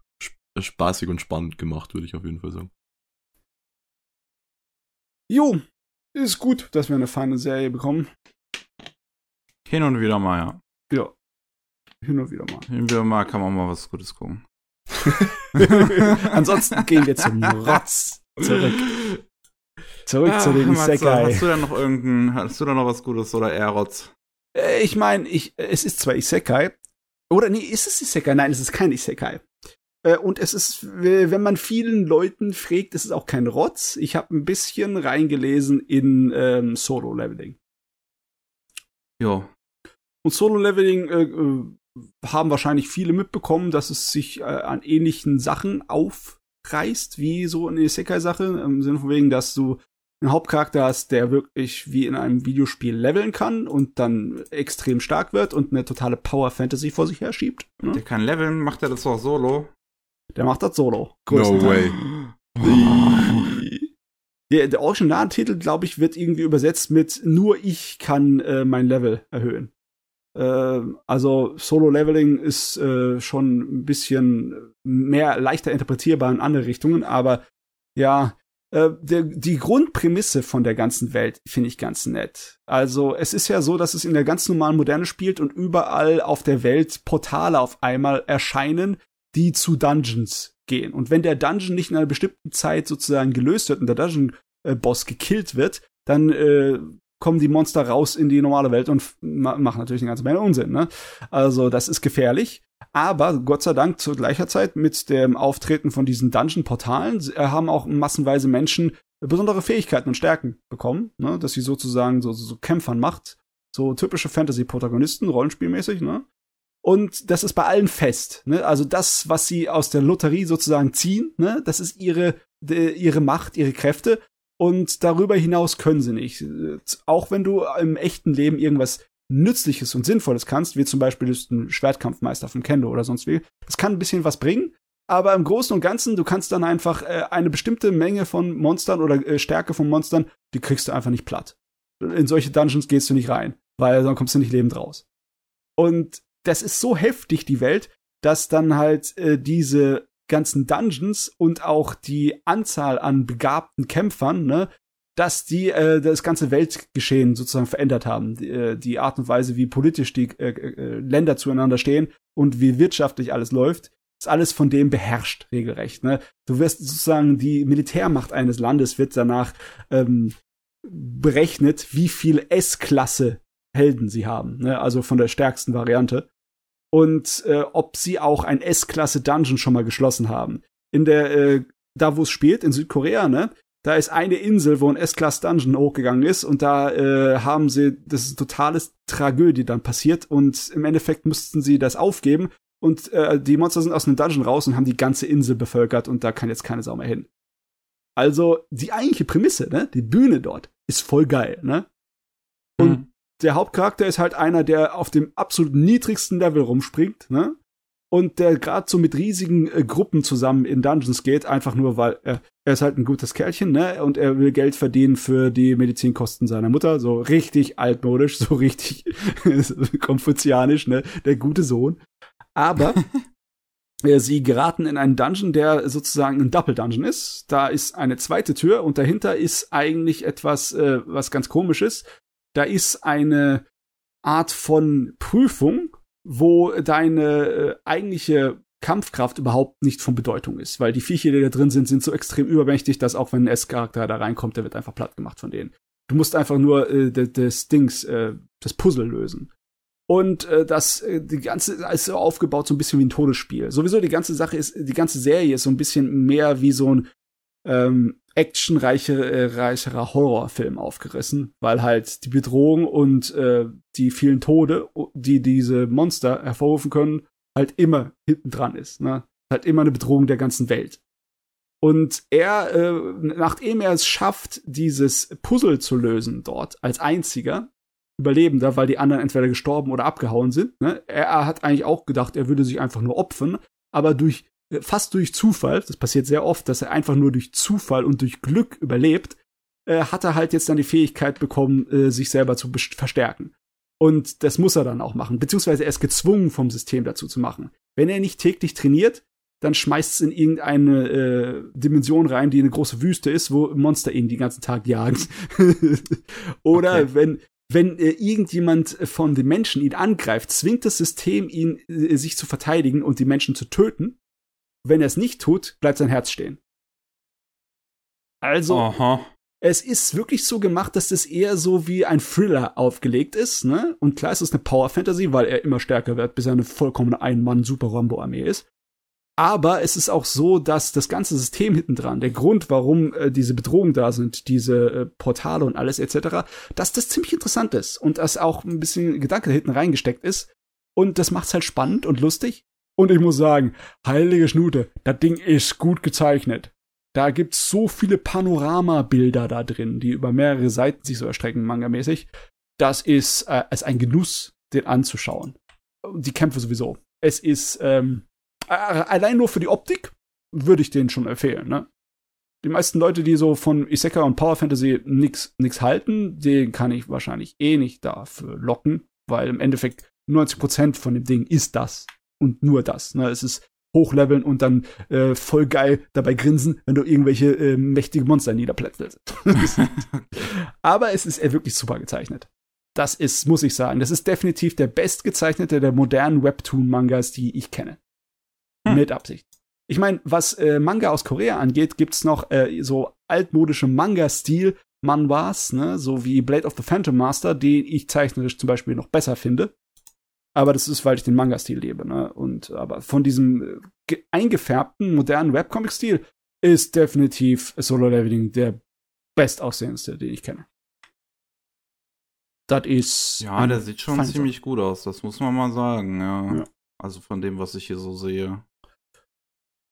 spaßig und spannend gemacht, würde ich auf jeden Fall sagen. Jo, ist gut, dass wir eine feine Serie bekommen. Hin und wieder mal, ja. Ja. Hin und wieder mal. Hin und wieder mal kann man mal was Gutes gucken. Ansonsten gehen wir zum Rotz zurück. Zurück ah, zu den Isekai. Hast du da noch irgendein, hast du da noch was Gutes oder eher Rotz? Äh, ich meine, ich, es ist zwar Isekai, oder nee, ist es Isekai? Nein, es ist kein Isekai. Äh, und es ist, wenn man vielen Leuten fragt, es ist auch kein Rotz. Ich habe ein bisschen reingelesen in ähm, Solo-Leveling. Ja. Und Solo-Leveling äh, äh, haben wahrscheinlich viele mitbekommen, dass es sich äh, an ähnlichen Sachen aufreißt, wie so eine Isekai-Sache. Im Sinne von wegen, dass du einen Hauptcharakter hast, der wirklich wie in einem Videospiel leveln kann und dann extrem stark wird und eine totale Power Fantasy vor sich her schiebt. Ne? Der kann leveln, macht er das auch solo? Der macht das solo. No way. der, der Originaltitel, glaube ich, wird irgendwie übersetzt mit nur ich kann äh, mein Level erhöhen. Äh, also Solo-Leveling ist äh, schon ein bisschen mehr leichter interpretierbar in andere Richtungen, aber ja, äh, der, die Grundprämisse von der ganzen Welt finde ich ganz nett. Also es ist ja so, dass es in der ganz normalen Moderne spielt und überall auf der Welt Portale auf einmal erscheinen, die zu Dungeons gehen. Und wenn der Dungeon nicht in einer bestimmten Zeit sozusagen gelöst wird und der Dungeon-Boss gekillt wird, dann äh, kommen die Monster raus in die normale Welt und ma machen natürlich eine ganze Menge Unsinn. Ne? Also das ist gefährlich. Aber Gott sei Dank zu gleicher Zeit mit dem Auftreten von diesen Dungeon-Portalen äh, haben auch massenweise Menschen besondere Fähigkeiten und Stärken bekommen, ne? dass sie sozusagen so, so, so Kämpfern macht. So typische Fantasy-Protagonisten, rollenspielmäßig, ne? Und das ist bei allen fest. Ne? Also das, was sie aus der Lotterie sozusagen ziehen, ne? das ist ihre, de, ihre Macht, ihre Kräfte. Und darüber hinaus können sie nicht. Auch wenn du im echten Leben irgendwas Nützliches und Sinnvolles kannst, wie zum Beispiel ein Schwertkampfmeister vom Kendo oder sonst wie. Das kann ein bisschen was bringen, aber im Großen und Ganzen, du kannst dann einfach äh, eine bestimmte Menge von Monstern oder äh, Stärke von Monstern, die kriegst du einfach nicht platt. In solche Dungeons gehst du nicht rein, weil dann kommst du nicht lebend raus. Und das ist so heftig, die Welt, dass dann halt äh, diese ganzen Dungeons und auch die Anzahl an begabten Kämpfern, ne, dass die äh, das ganze Weltgeschehen sozusagen verändert haben. Die, äh, die Art und Weise, wie politisch die äh, äh, Länder zueinander stehen und wie wirtschaftlich alles läuft, ist alles von dem beherrscht, regelrecht. Ne? Du wirst sozusagen die Militärmacht eines Landes wird danach ähm, berechnet, wie viel S-Klasse Helden sie haben. Ne? Also von der stärksten Variante. Und äh, ob sie auch ein S-Klasse Dungeon schon mal geschlossen haben. In der, äh, da wo es spielt, in Südkorea, ne, da ist eine Insel, wo ein S-Class Dungeon hochgegangen ist und da äh, haben sie, das ist totales Tragödie dann passiert und im Endeffekt mussten sie das aufgeben und äh, die Monster sind aus einem Dungeon raus und haben die ganze Insel bevölkert und da kann jetzt keine Sau mehr hin. Also die eigentliche Prämisse, ne, die Bühne dort ist voll geil, ne? Und mhm. Der Hauptcharakter ist halt einer, der auf dem absolut niedrigsten Level rumspringt, ne? und der gerade so mit riesigen äh, Gruppen zusammen in Dungeons geht, einfach nur, weil er, er ist halt ein gutes Kerlchen, ne? Und er will Geld verdienen für die Medizinkosten seiner Mutter, so richtig altmodisch, so richtig konfuzianisch, ne? Der gute Sohn. Aber äh, sie geraten in einen Dungeon, der sozusagen ein Doppel-Dungeon ist. Da ist eine zweite Tür und dahinter ist eigentlich etwas, äh, was ganz komisches. Da ist eine Art von Prüfung, wo deine äh, eigentliche Kampfkraft überhaupt nicht von Bedeutung ist, weil die Viecher, die da drin sind, sind so extrem übermächtig, dass auch wenn ein S-Charakter da reinkommt, der wird einfach platt gemacht von denen. Du musst einfach nur äh, des Dings, äh, das Puzzle lösen. Und äh, das, äh, die ganze ist so aufgebaut so ein bisschen wie ein Todesspiel. Sowieso die ganze Sache ist, die ganze Serie ist so ein bisschen mehr wie so ein ähm, actionreicherer äh, Horrorfilm aufgerissen, weil halt die Bedrohung und äh, die vielen Tode, die diese Monster hervorrufen können, halt immer hinten dran ist. Ne? Halt immer eine Bedrohung der ganzen Welt. Und er, äh, nachdem er es schafft, dieses Puzzle zu lösen dort als einziger Überlebender, weil die anderen entweder gestorben oder abgehauen sind, ne? er hat eigentlich auch gedacht, er würde sich einfach nur opfern, aber durch fast durch Zufall, das passiert sehr oft, dass er einfach nur durch Zufall und durch Glück überlebt, äh, hat er halt jetzt dann die Fähigkeit bekommen, äh, sich selber zu verstärken. Und das muss er dann auch machen, beziehungsweise er ist gezwungen vom System dazu zu machen. Wenn er nicht täglich trainiert, dann schmeißt es in irgendeine äh, Dimension rein, die eine große Wüste ist, wo Monster ihn den ganzen Tag jagen. Oder okay. wenn wenn äh, irgendjemand von den Menschen ihn angreift, zwingt das System ihn, äh, sich zu verteidigen und die Menschen zu töten. Wenn er es nicht tut, bleibt sein Herz stehen. Also, Aha. es ist wirklich so gemacht, dass es eher so wie ein Thriller aufgelegt ist, ne? Und klar, es ist eine Power Fantasy, weil er immer stärker wird, bis er eine vollkommene Ein-Mann-Super-Rambo-Armee ist. Aber es ist auch so, dass das ganze System hinten dran, der Grund, warum äh, diese Bedrohungen da sind, diese äh, Portale und alles etc., dass das ziemlich interessant ist und dass auch ein bisschen Gedanke hinten reingesteckt ist. Und das macht's halt spannend und lustig. Und ich muss sagen, heilige Schnute, das Ding ist gut gezeichnet. Da gibt's so viele Panoramabilder da drin, die über mehrere Seiten sich so erstrecken, mangamäßig. Das ist, äh, ist ein Genuss, den anzuschauen. Die Kämpfe sowieso. Es ist ähm, äh, allein nur für die Optik würde ich den schon empfehlen. Ne? Die meisten Leute, die so von Isekai und Power Fantasy nix, nix halten, den kann ich wahrscheinlich eh nicht dafür locken, weil im Endeffekt 90% von dem Ding ist das und nur das. Ne? Es ist hochleveln und dann äh, voll geil dabei grinsen, wenn du irgendwelche äh, mächtige Monster niederplätzelst. Aber es ist äh, wirklich super gezeichnet. Das ist, muss ich sagen, das ist definitiv der bestgezeichnete der modernen Webtoon-Mangas, die ich kenne. Hm. Mit Absicht. Ich meine, was äh, Manga aus Korea angeht, gibt's noch äh, so altmodische Manga-Stil Manwas, ne, so wie Blade of the Phantom Master, den ich zeichnerisch zum Beispiel noch besser finde Aber das ist, weil ich den Manga-Stil lebe, ne? Und aber von diesem äh, eingefärbten, modernen Webcomic-Stil ist definitiv Solo Leveling der bestaussehendste, den ich kenne. Das ist. Ja, der sieht schon ziemlich gut aus, das muss man mal sagen, ja. Ja. Also von dem, was ich hier so sehe.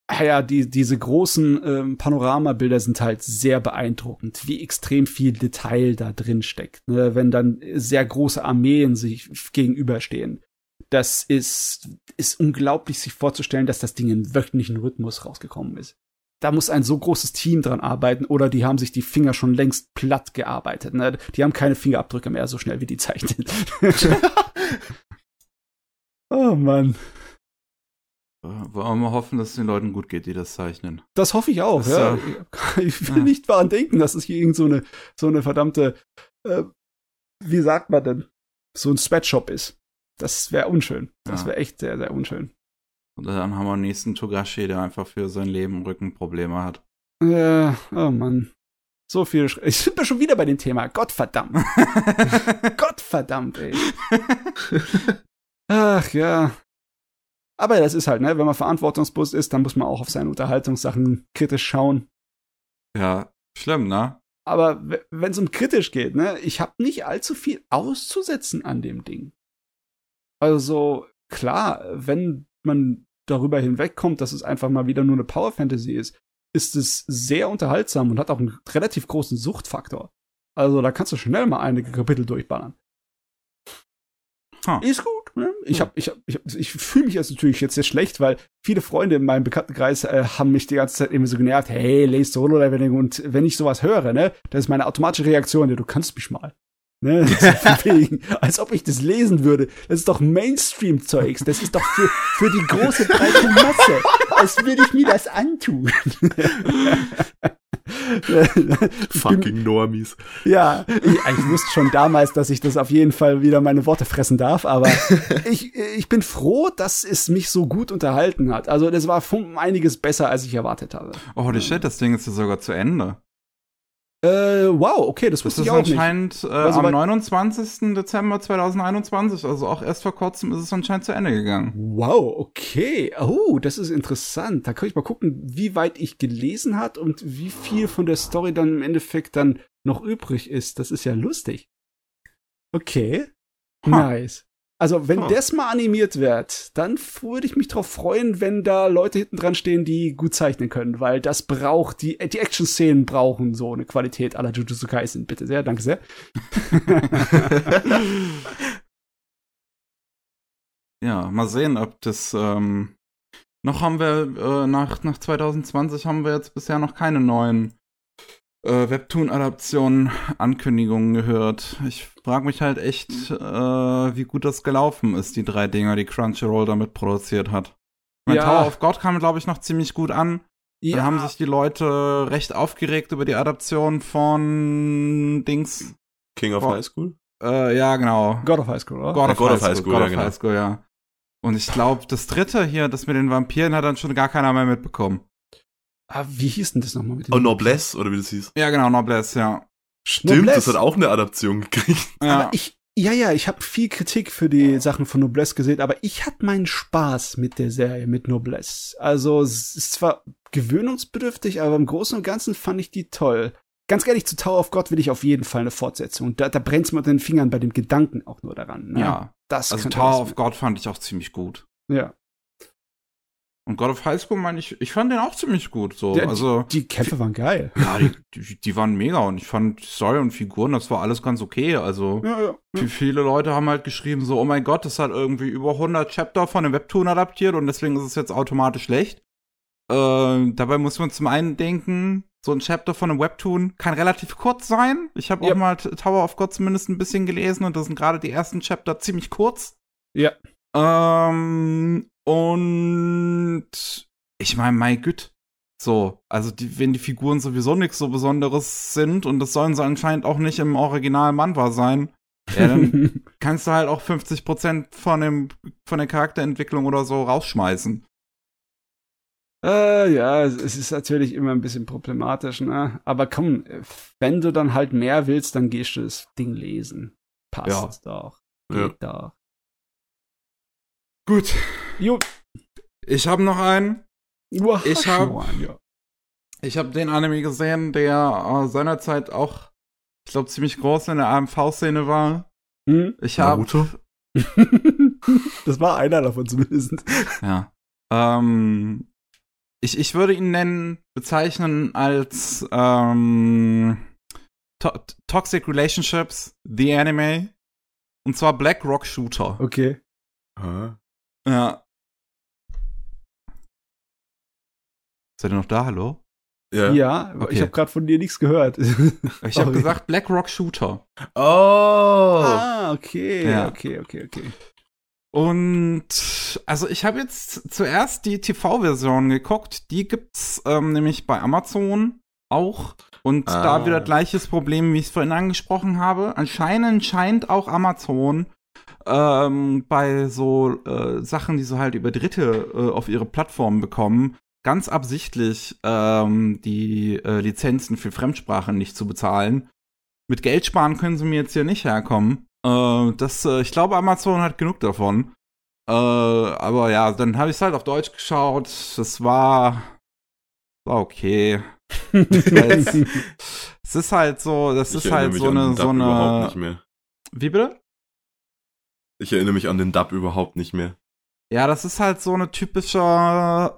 Ah ja, die, diese großen ähm, Panoramabilder sind halt sehr beeindruckend, wie extrem viel Detail da drin steckt. Ne? Wenn dann sehr große Armeen sich gegenüberstehen. Das ist, ist unglaublich, sich vorzustellen, dass das Ding in wöchentlichen Rhythmus rausgekommen ist. Da muss ein so großes Team dran arbeiten oder die haben sich die Finger schon längst platt gearbeitet. Ne? Die haben keine Fingerabdrücke mehr so schnell wie die zeichnen. oh Mann. Wollen wir hoffen, dass es den Leuten gut geht, die das zeichnen. Das hoffe ich auch. Ja. äh, Ich will ja. nicht daran denken, dass es hier irgend so eine, so eine verdammte, äh, wie sagt man denn, so ein Sweatshop ist. Das wäre unschön. Das Ja. wäre echt sehr, sehr unschön. Und dann haben wir den nächsten Togashi, der einfach für sein Leben Rückenprobleme hat. Äh, oh Mann. So viel. Sch ich bin schon wieder bei dem Thema. Gottverdammt. Gottverdammt, ey. Ach ja. Aber das ist halt, ne, wenn man verantwortungsbewusst ist, dann muss man auch auf seine Unterhaltungssachen kritisch schauen. ja, schlimm, ne? Aber wenn es um kritisch geht, ne, ich habe nicht allzu viel auszusetzen an dem Ding. Also klar, wenn man darüber hinwegkommt, dass es einfach mal wieder nur eine Power Fantasy ist, ist es sehr unterhaltsam und hat auch einen relativ großen Suchtfaktor. Also da kannst du schnell mal einige Kapitel durchballern. Ha. Ist gut. Ne? Ich, hab, ich, hab, ich, hab, ich fühle mich jetzt natürlich jetzt sehr schlecht, weil viele Freunde in meinem Bekanntenkreis äh, haben mich die ganze Zeit immer so genervt, hey, lese Solo Leveling und wenn ich sowas höre, ne, das ist meine automatische Reaktion, ja, du kannst mich mal. Ne? Wegen, als ob ich das lesen würde. Das ist doch Mainstream-Zeugs. Das ist doch für, für die große breite Masse. Als würde ich mir das antun. Fucking Normies. Ja, ich, ich wusste schon damals, dass ich das auf jeden Fall wieder meine Worte fressen darf, aber ich, ich bin froh, dass es mich so gut unterhalten hat. Also das war um einiges besser, als ich erwartet habe. Oh, holy shit, das Ding ist ja sogar zu Ende. Äh, wow, okay, das Das wusste ist ich auch nicht. anscheinend äh, Also am bei- 29. Dezember 2021, also auch erst vor kurzem ist es anscheinend zu Ende gegangen. Wow, okay. Oh, das ist interessant. Da kann ich mal gucken, wie weit ich gelesen hat und wie viel von der Story dann im Endeffekt dann noch übrig ist. Das ist ja lustig. Okay. Ha. Nice. Also, wenn Ha. das mal animiert wird, dann würde ich mich drauf freuen, wenn da Leute hinten dran stehen, die gut zeichnen können, weil das braucht, die, die Action-Szenen brauchen so eine Qualität aller Jujutsu Kaisen. Bitte sehr, danke sehr. Ja, mal sehen, ob das ähm, noch haben wir äh, nach, nach 2020 haben wir jetzt bisher noch keine neuen äh, Webtoon-Adaptionen, Ankündigungen gehört. Ich frage mich halt echt, äh, wie gut das gelaufen ist, die drei Dinger, die Crunchyroll damit produziert hat. Mein Ja. Tower of God kam, glaube ich, noch ziemlich gut an. Da haben sich die Leute recht aufgeregt über die Adaption von Dings. King of Boah. High School? Äh, ja, genau. God of High School, oder? God Ja, of, God High of High School, School, God ja, of genau. High School, ja. Und ich glaube, das dritte hier, das mit den Vampiren, hat dann schon gar keiner mehr mitbekommen. Ah, wie hieß denn das nochmal mit dem? Oh, Noblesse, oder wie das hieß. Ja, genau, Noblesse, ja. Stimmt, Noblesse. das hat auch eine Adaption gekriegt. ja. Aber ich, ja, ja, ich habe viel Kritik für die Sachen von Noblesse gesehen, aber ich hatte meinen Spaß mit der Serie, mit Noblesse. Also, es ist zwar gewöhnungsbedürftig, aber im Großen und Ganzen fand ich die toll. Ganz ehrlich, zu Tower of God will ich auf jeden Fall eine Fortsetzung. Da, da brennt's mir unter den Fingern bei dem Gedanken auch nur daran. Ne? ja. das Also Tower of God fand ich auch ziemlich gut. Ja. Und God of High School, meine ich, ich fand den auch ziemlich gut. So. Der- also, Die Kämpfe waren geil. ja, die, die, die waren mega und ich fand Story und Figuren, das war alles ganz okay. Also, Ja, ja. Wie viele Leute haben halt geschrieben, so, oh mein Gott, das hat irgendwie über 100 Chapter von dem Webtoon adaptiert und deswegen ist es jetzt automatisch schlecht. Äh, dabei muss man zum einen denken, so ein Chapter von einem Webtoon kann relativ kurz sein. Ich habe Ja. auch mal Tower of God zumindest ein bisschen gelesen und das sind gerade die ersten Chapter ziemlich kurz. Ja. Ähm, und ich meine, mein Güt. So, also die, wenn die Figuren sowieso nichts so Besonderes sind und das sollen sie anscheinend auch nicht im Original Manhwa sein, ja, dann kannst du halt auch 50% von, dem, von der Charakterentwicklung oder so rausschmeißen. Äh, ja, es ist natürlich immer ein bisschen problematisch, ne? Aber komm, wenn du dann halt mehr willst, dann gehst du das Ding lesen. Passt Ja. doch. Ja. Geht doch. Gut. Jo. Ich habe noch einen. Hast Ich hab- einen, ja. Ich habe den Anime gesehen, der äh, seinerzeit auch, ich glaube, ziemlich groß in der AMV-Szene war. Hm? Ich habe. Das war einer davon zumindest. Ja. Ähm, ich, ich würde ihn nennen, bezeichnen als ähm, to Toxic Relationships, The Anime. Und zwar Black Rock Shooter. Okay. Ah. Ja. Seid ihr noch da, hallo? Ja. Ja, Okay. ich habe gerade von dir nichts gehört. Ich habe gesagt Black Rock Shooter. Oh! Ah, okay, Ja. okay, okay, okay. Und also ich habe jetzt zuerst die TV-Version geguckt. Die gibt's ähm, nämlich bei Amazon auch. Und Ah. da wieder gleiches Problem, wie ich es vorhin angesprochen habe. Anscheinend scheint auch Amazon ähm, bei so äh, Sachen, die sie halt über Dritte äh, auf ihre Plattform bekommen, ganz absichtlich ähm, die äh, Lizenzen für Fremdsprachen nicht zu bezahlen. Mit Geld sparen können sie mir jetzt hier nicht herkommen. Äh, das, äh, ich glaube, Amazon hat genug davon. Äh, aber ja, dann habe ich es halt auf Deutsch geschaut. Das war, war okay. es, ist halt so, das Ich ist halt so eine, so eine. Wie bitte? Ich erinnere mich an den Dub überhaupt nicht mehr. Ja, das ist halt so eine typische,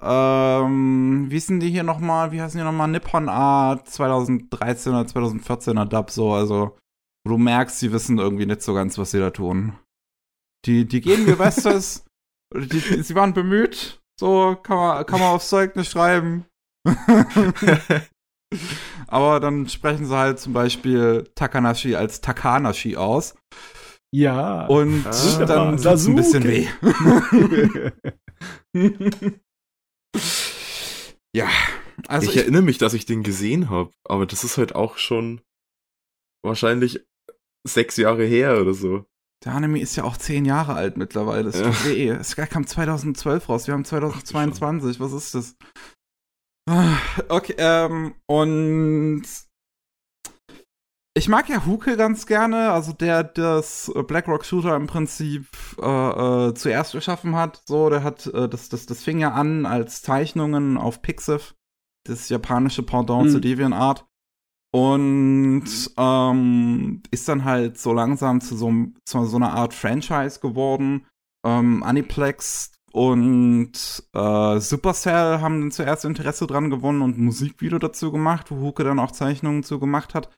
ähm, wie sind die hier nochmal, wie heißen die nochmal, Nippon Art 2013 oder 2014er Dub, so, also, wo du merkst, sie wissen irgendwie nicht so ganz, was sie da tun. Die, die geben ihr Bestes, die, die, sie waren bemüht, so, kann man, kann man aufs Zeugnis schreiben. Aber dann sprechen sie halt zum Beispiel Takanashi als Takanashi aus. Ja. Und Ah. dann tut's ein bisschen weh. ja, also ich, ich, erinnere mich, dass ich den gesehen habe, aber das ist halt auch schon wahrscheinlich sechs Jahre her oder so. der Anime ist ja auch zehn Jahre alt mittlerweile. Das Ja. tut weh. Es kam 2012 raus. Wir haben 2022. Was ist das? Ah, Okay, ähm, und ich mag ja Huke ganz gerne, also der das BlackRock Shooter im Prinzip äh, äh, zuerst erschaffen hat. So, der hat äh, das, das, das fing ja an als Zeichnungen auf Pixiv, das japanische Pendant Mhm. zu DeviantArt. Und ähm, ist dann halt so langsam zu so, zu so einer Art Franchise geworden. Ähm, Aniplex und äh, Supercell haben dann zuerst Interesse dran gewonnen und ein Musikvideo dazu gemacht, wo Huke dann auch Zeichnungen zu gemacht hat.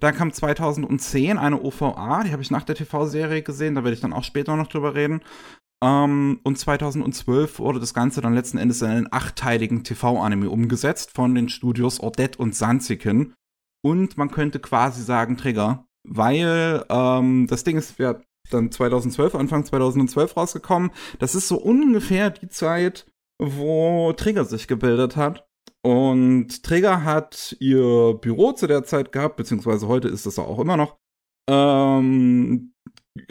Dann kam 2010 eine OVA, die habe ich nach der TV-Serie gesehen, da werde ich dann auch später noch drüber reden. Ähm, und 2012 wurde das Ganze dann letzten Endes in einen achteiligen TV-Anime umgesetzt von den Studios Odette und Sanziken. Und man könnte quasi sagen Trigger, weil ähm, das Ding ist ja dann 2012, Anfang 2012 rausgekommen. Das ist so ungefähr die Zeit, wo Trigger sich gebildet hat. Und Trigger hat ihr Büro zu der Zeit gehabt, beziehungsweise heute ist es auch immer noch, ähm,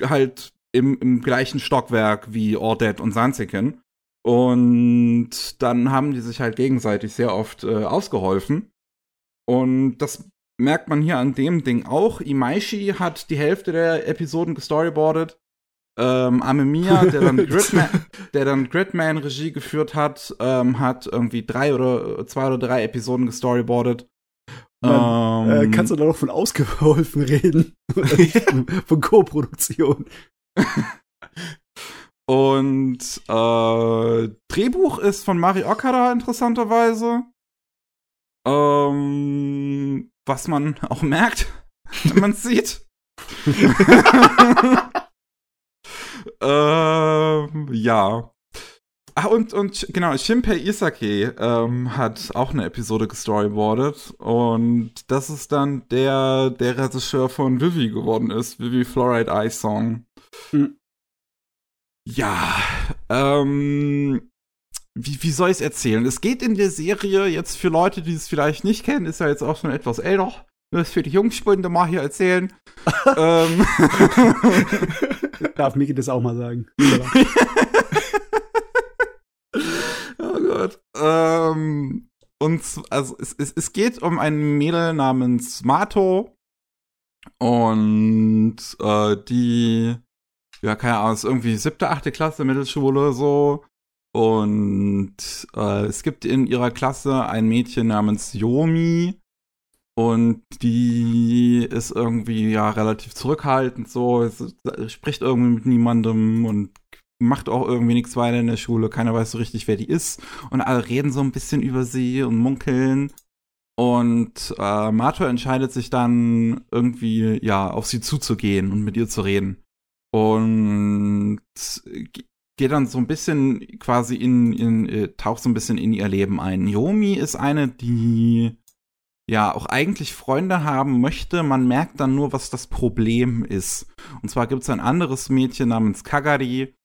halt im, im gleichen Stockwerk wie Ordet und Sanziken. Und dann haben die sich halt gegenseitig sehr oft äh, ausgeholfen. Und das merkt man hier an dem Ding auch. Imaishi hat die Hälfte der Episoden gestoryboardet. Ähm, Amemiya, der dann Gridman, der dann Gridman Regie geführt hat, ähm, hat irgendwie drei oder zwei oder drei Episoden gestoryboardet. Man, äh, Ähm, kannst du da noch von ausgeholfen reden? von Co-Produktion. Und äh, Drehbuch ist von Mari Okada interessanterweise. Ähm, was man auch merkt, wenn man es sieht. ähm, ja. Ah, und, und genau, Shinpei Isake ähm, hat auch eine Episode gestoryboardet. Und das ist dann der, der Regisseur von Vivi geworden ist. Vivi Fluoride Eye Song. Hm. Ja, ähm, wie, wie soll ich es erzählen? Es geht in der Serie jetzt für Leute, die es vielleicht nicht kennen, ist ja jetzt auch schon etwas älter. Das für die Jungspunde mal hier erzählen. ähm, Darf Miki das auch mal sagen? oh Gott. Ähm, und also es, es, es geht um ein Mädel namens Mato. Und äh, die ja, keine Ahnung, ist irgendwie siebte, achte Klasse Mittelschule so. Und äh, es gibt in ihrer Klasse ein Mädchen namens Yomi. Und die ist irgendwie ja relativ zurückhaltend so, es, spricht irgendwie mit niemandem und macht auch irgendwie nichts weiter in der Schule. Keiner weiß so richtig, wer die ist. Und alle reden so ein bisschen über sie und munkeln. Und äh, Mato entscheidet sich dann irgendwie, ja, auf sie zuzugehen und mit ihr zu reden. Und geht dann so ein bisschen quasi in, in äh, taucht so ein bisschen in ihr Leben ein. Yomi ist eine, die ja auch eigentlich Freunde haben möchte. Man merkt dann nur, was das Problem ist. Und zwar gibt es ein anderes Mädchen namens Kagari,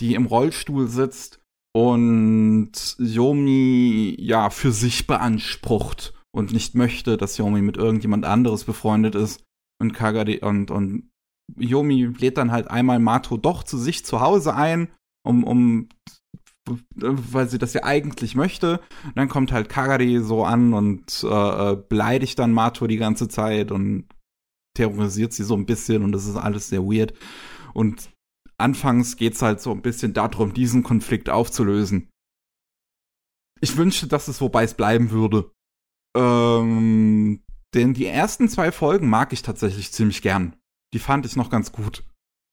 die im Rollstuhl sitzt und Yomi ja für sich beansprucht und nicht möchte, dass Yomi mit irgendjemand anderes befreundet ist. Und Kagari und, und Yomi lädt dann halt einmal Mato doch zu sich zu Hause ein, um, um weil sie das ja eigentlich möchte. Und dann kommt halt Kagari so an und äh, äh, beleidigt dann Mato die ganze Zeit und terrorisiert sie so ein bisschen und das ist alles sehr weird. Und anfangs geht's halt so ein bisschen darum, diesen Konflikt aufzulösen. Ich wünschte, dass es wobei es bleiben würde. Ähm, denn die ersten zwei Folgen mag ich tatsächlich ziemlich gern. Die fand ich noch ganz gut.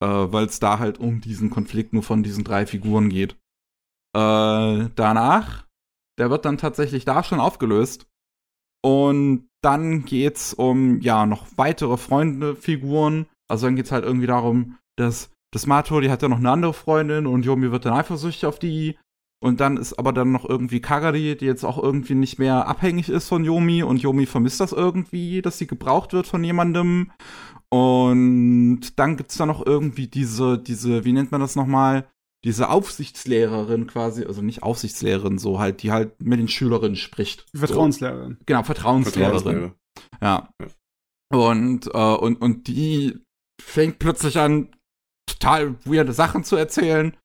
Äh, Weil es da halt um diesen Konflikt nur von diesen drei Figuren geht. Äh, danach, der wird dann tatsächlich da schon aufgelöst. Und dann geht's um, ja, noch weitere Freunde-Figuren. Also dann geht's halt irgendwie darum, dass das Mato, die hat ja noch eine andere Freundin und Yomi wird dann eifersüchtig auf die. Und dann ist aber dann noch irgendwie Kagari, die jetzt auch irgendwie nicht mehr abhängig ist von Yomi und Yomi vermisst das irgendwie, dass sie gebraucht wird von jemandem. Und dann gibt's da noch irgendwie diese, diese, wie nennt man das nochmal? Diese Aufsichtslehrerin quasi, also nicht Aufsichtslehrerin, so halt, die halt mit den Schülerinnen spricht. Vertrauenslehrerin. So. Genau, Vertrauenslehrerin. Vertrauenslehrer. Ja. ja. Und, äh, und, und die fängt plötzlich an, total weirde Sachen zu erzählen.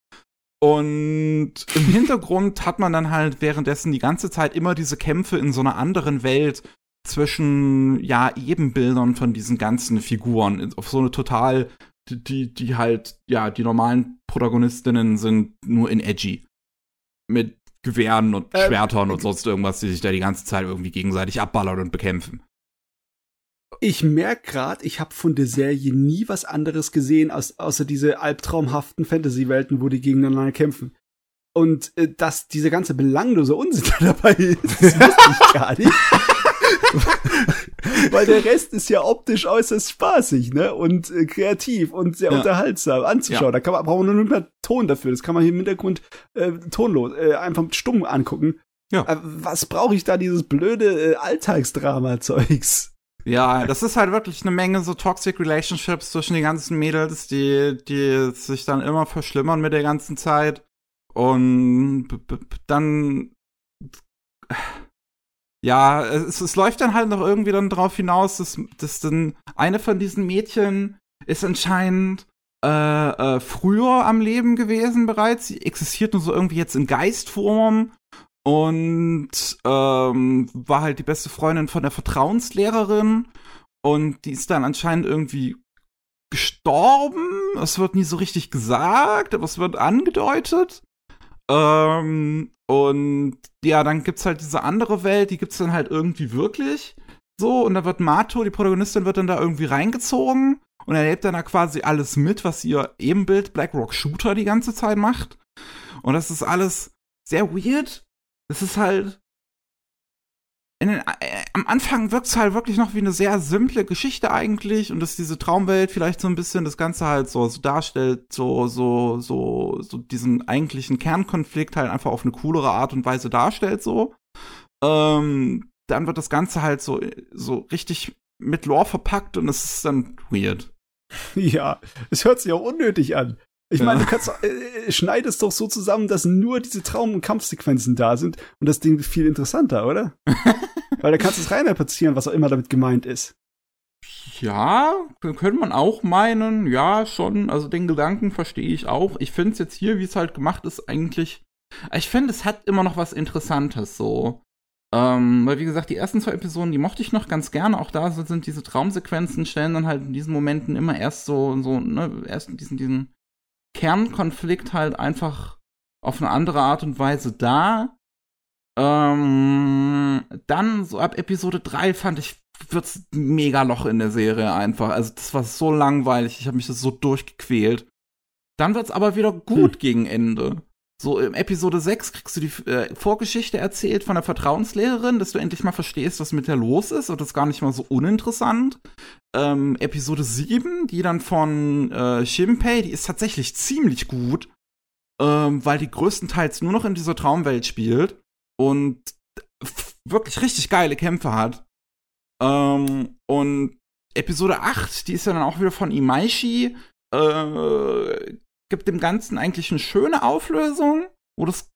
Und im Hintergrund hat man dann halt währenddessen die ganze Zeit immer diese Kämpfe in so einer anderen Welt zwischen, ja, Ebenbildern von diesen ganzen Figuren. Auf so eine total, die, die halt, ja, die normalen Protagonistinnen sind nur in edgy. Mit Gewehren und äh, Schwertern und sonst irgendwas, die sich da die ganze Zeit irgendwie gegenseitig abballern und bekämpfen. Ich merke gerade, ich habe von der Serie nie was anderes gesehen, als, außer diese albtraumhaften Fantasy-Welten, wo die gegeneinander kämpfen. Und äh, dass diese ganze belanglose Unsinn dabei ist, das wusste ich gar nicht. Weil der Rest ist ja optisch äußerst spaßig, ne? Und äh, kreativ und sehr ja. unterhaltsam anzuschauen. Ja. Da kann man, braucht man nur mehr Ton dafür. Das kann man hier im Hintergrund äh, tonlos, äh, einfach stumm angucken. Ja. Äh, was brauche ich da, dieses blöde äh, Alltagsdrama-Zeugs? Ja, das ist halt wirklich eine Menge so Toxic Relationships zwischen den ganzen Mädels, die, die sich dann immer verschlimmern mit der ganzen Zeit. Und dann. Ja, es, es läuft dann halt noch irgendwie dann drauf hinaus, dass, dass dann eine von diesen Mädchen ist anscheinend äh, äh, früher am Leben gewesen bereits. Sie existiert nur so irgendwie jetzt in Geistform und ähm, war halt die beste Freundin von der Vertrauenslehrerin und die ist dann anscheinend irgendwie gestorben. Es wird nie so richtig gesagt, aber es wird angedeutet. Ähm, und ja, dann gibt's halt diese andere Welt, die gibt's dann halt irgendwie wirklich. So, und da wird Mato, die Protagonistin, wird dann da irgendwie reingezogen und erlebt dann da quasi alles mit, was ihr Ebenbild Black Rock Shooter die ganze Zeit macht. Und das ist alles sehr weird, es ist halt. Den, äh, am Anfang wirkt es halt wirklich noch wie eine sehr simple Geschichte eigentlich und dass diese Traumwelt vielleicht so ein bisschen das Ganze halt so, so darstellt, so, so, so, so diesen eigentlichen Kernkonflikt halt einfach auf eine coolere Art und Weise darstellt, so. Ähm, dann wird das Ganze halt so, so richtig mit Lore verpackt und es ist dann weird. Ja, es hört sich auch unnötig an. Ich meine, du kannst, äh, äh, schneidest doch so zusammen, dass nur diese Traum- und Kampfsequenzen da sind und das Ding viel interessanter, oder? Weil da kannst du es reininterpretieren, was auch immer damit gemeint ist. Ja, könnte man auch meinen, ja, schon. Also den Gedanken verstehe ich auch. Ich finde es jetzt hier, wie es halt gemacht ist, eigentlich. Ich finde, es hat immer noch was Interessantes so. Ähm, weil, wie gesagt, die ersten zwei Episoden, die mochte ich noch ganz gerne. Auch da sind diese Traumsequenzen, stellen dann halt in diesen Momenten immer erst so, so, ne, erst diesen, diesen Kernkonflikt halt einfach auf eine andere Art und Weise da. Ähm, dann so ab Episode 3 fand ich wird's mega Loch in der Serie einfach. Also das war so langweilig, ich habe mich das so durchgequält. Dann wird's aber wieder gut hm. gegen Ende. So im Episode 6 kriegst du die äh, Vorgeschichte erzählt von der Vertrauenslehrerin, dass du endlich mal verstehst, was mit der los ist. Und das ist gar nicht mal so uninteressant. Ähm, Episode 7, die dann von äh, Shimpei, die ist tatsächlich ziemlich gut, ähm, weil die größtenteils nur noch in dieser Traumwelt spielt und wirklich richtig geile Kämpfe hat. Ähm, und Episode 8, die ist ja dann auch wieder von Imaishi, äh, gibt dem Ganzen eigentlich eine schöne Auflösung, wo es,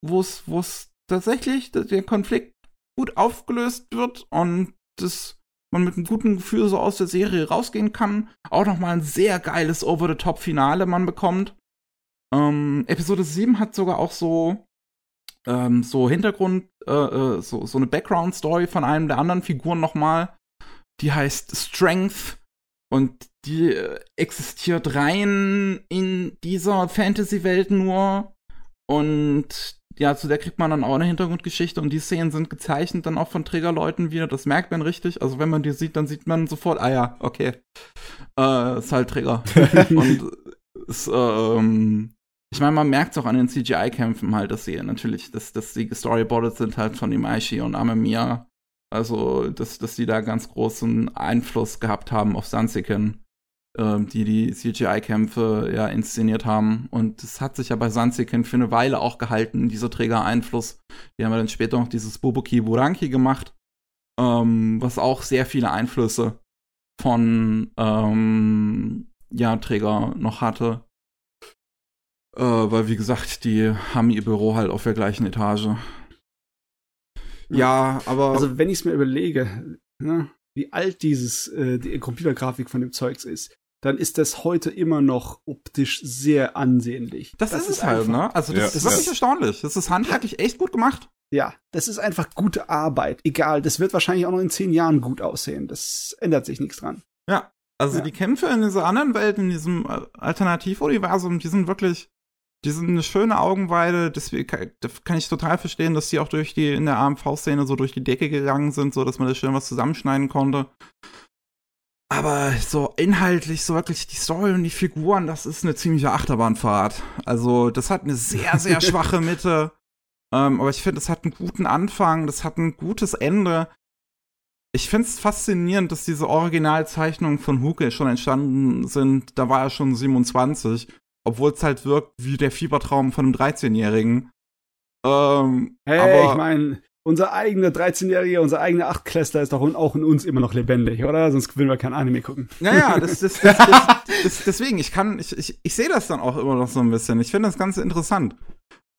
wo es tatsächlich der Konflikt gut aufgelöst wird und das man mit einem guten Gefühl so aus der Serie rausgehen kann. Auch nochmal ein sehr geiles Over-the-Top-Finale man bekommt. Ähm, Episode 7 hat sogar auch so, ähm, so Hintergrund, äh, äh, so, so eine Background-Story von einem der anderen Figuren nochmal. Die heißt Strength und die äh, existiert rein in dieser Fantasy-Welt nur. Und ja, zu der kriegt man dann auch eine Hintergrundgeschichte und die Szenen sind gezeichnet dann auch von Trägerleuten wieder. Das merkt man richtig. Also wenn man die sieht, dann sieht man sofort, ah ja, okay. Äh, ist halt Träger. und ist, ähm, ich meine, man merkt es auch an den CGI-Kämpfen halt, dass sie natürlich, dass, dass die gestoryboardet sind halt von Imaishi und Amemiya. Also, dass, dass die da ganz großen Einfluss gehabt haben auf Sansiken, äh, die die CGI-Kämpfe ja inszeniert haben. Und das hat sich ja bei Sansiken für eine Weile auch gehalten, dieser Träger-Einfluss. Die haben ja dann später noch dieses Bubuki Buranki gemacht, ähm, was auch sehr viele Einflüsse von ähm, ja, Träger noch hatte. Äh, weil, wie gesagt, die haben ihr Büro halt auf der gleichen Etage. Ja, aber. Also, wenn ich es mir überlege, ne, wie alt dieses, äh, die Computergrafik von dem Zeugs ist, dann ist das heute immer noch optisch sehr ansehnlich. Das, das ist, es halt, ne? Also, das ja, ist wirklich ja. erstaunlich. Das ist handwerklich echt gut gemacht. Ja, das ist einfach gute Arbeit. Egal, das wird wahrscheinlich auch noch in zehn Jahren gut aussehen. Das ändert sich nichts dran. Ja, also ja. die Kämpfe in dieser anderen Welt, in diesem äh, Alternativuniversum, die sind wirklich die sind eine schöne Augenweide, deswegen kann ich total verstehen, dass die auch durch die, in der AMV-Szene so durch die Decke gegangen sind, so dass man da schön was zusammenschneiden konnte. Aber so inhaltlich, so wirklich die Story und die Figuren, das ist eine ziemliche Achterbahnfahrt. Also, das hat eine sehr, sehr schwache Mitte. Ähm, aber ich finde, es hat einen guten Anfang, das hat ein gutes Ende. Ich finde es faszinierend, dass diese Originalzeichnungen von Huke schon entstanden sind. Da war er schon 27 obwohl es halt wirkt wie der Fiebertraum von einem 13-Jährigen. Ähm, hey, aber ich meine, unser eigener 13-Jähriger, unser eigener Achtklässler ist doch auch in uns immer noch lebendig, oder? Sonst würden wir kein Anime gucken. Naja, das, das, das, das, deswegen, ich kann, ich, ich, ich sehe das dann auch immer noch so ein bisschen. Ich finde das Ganze interessant.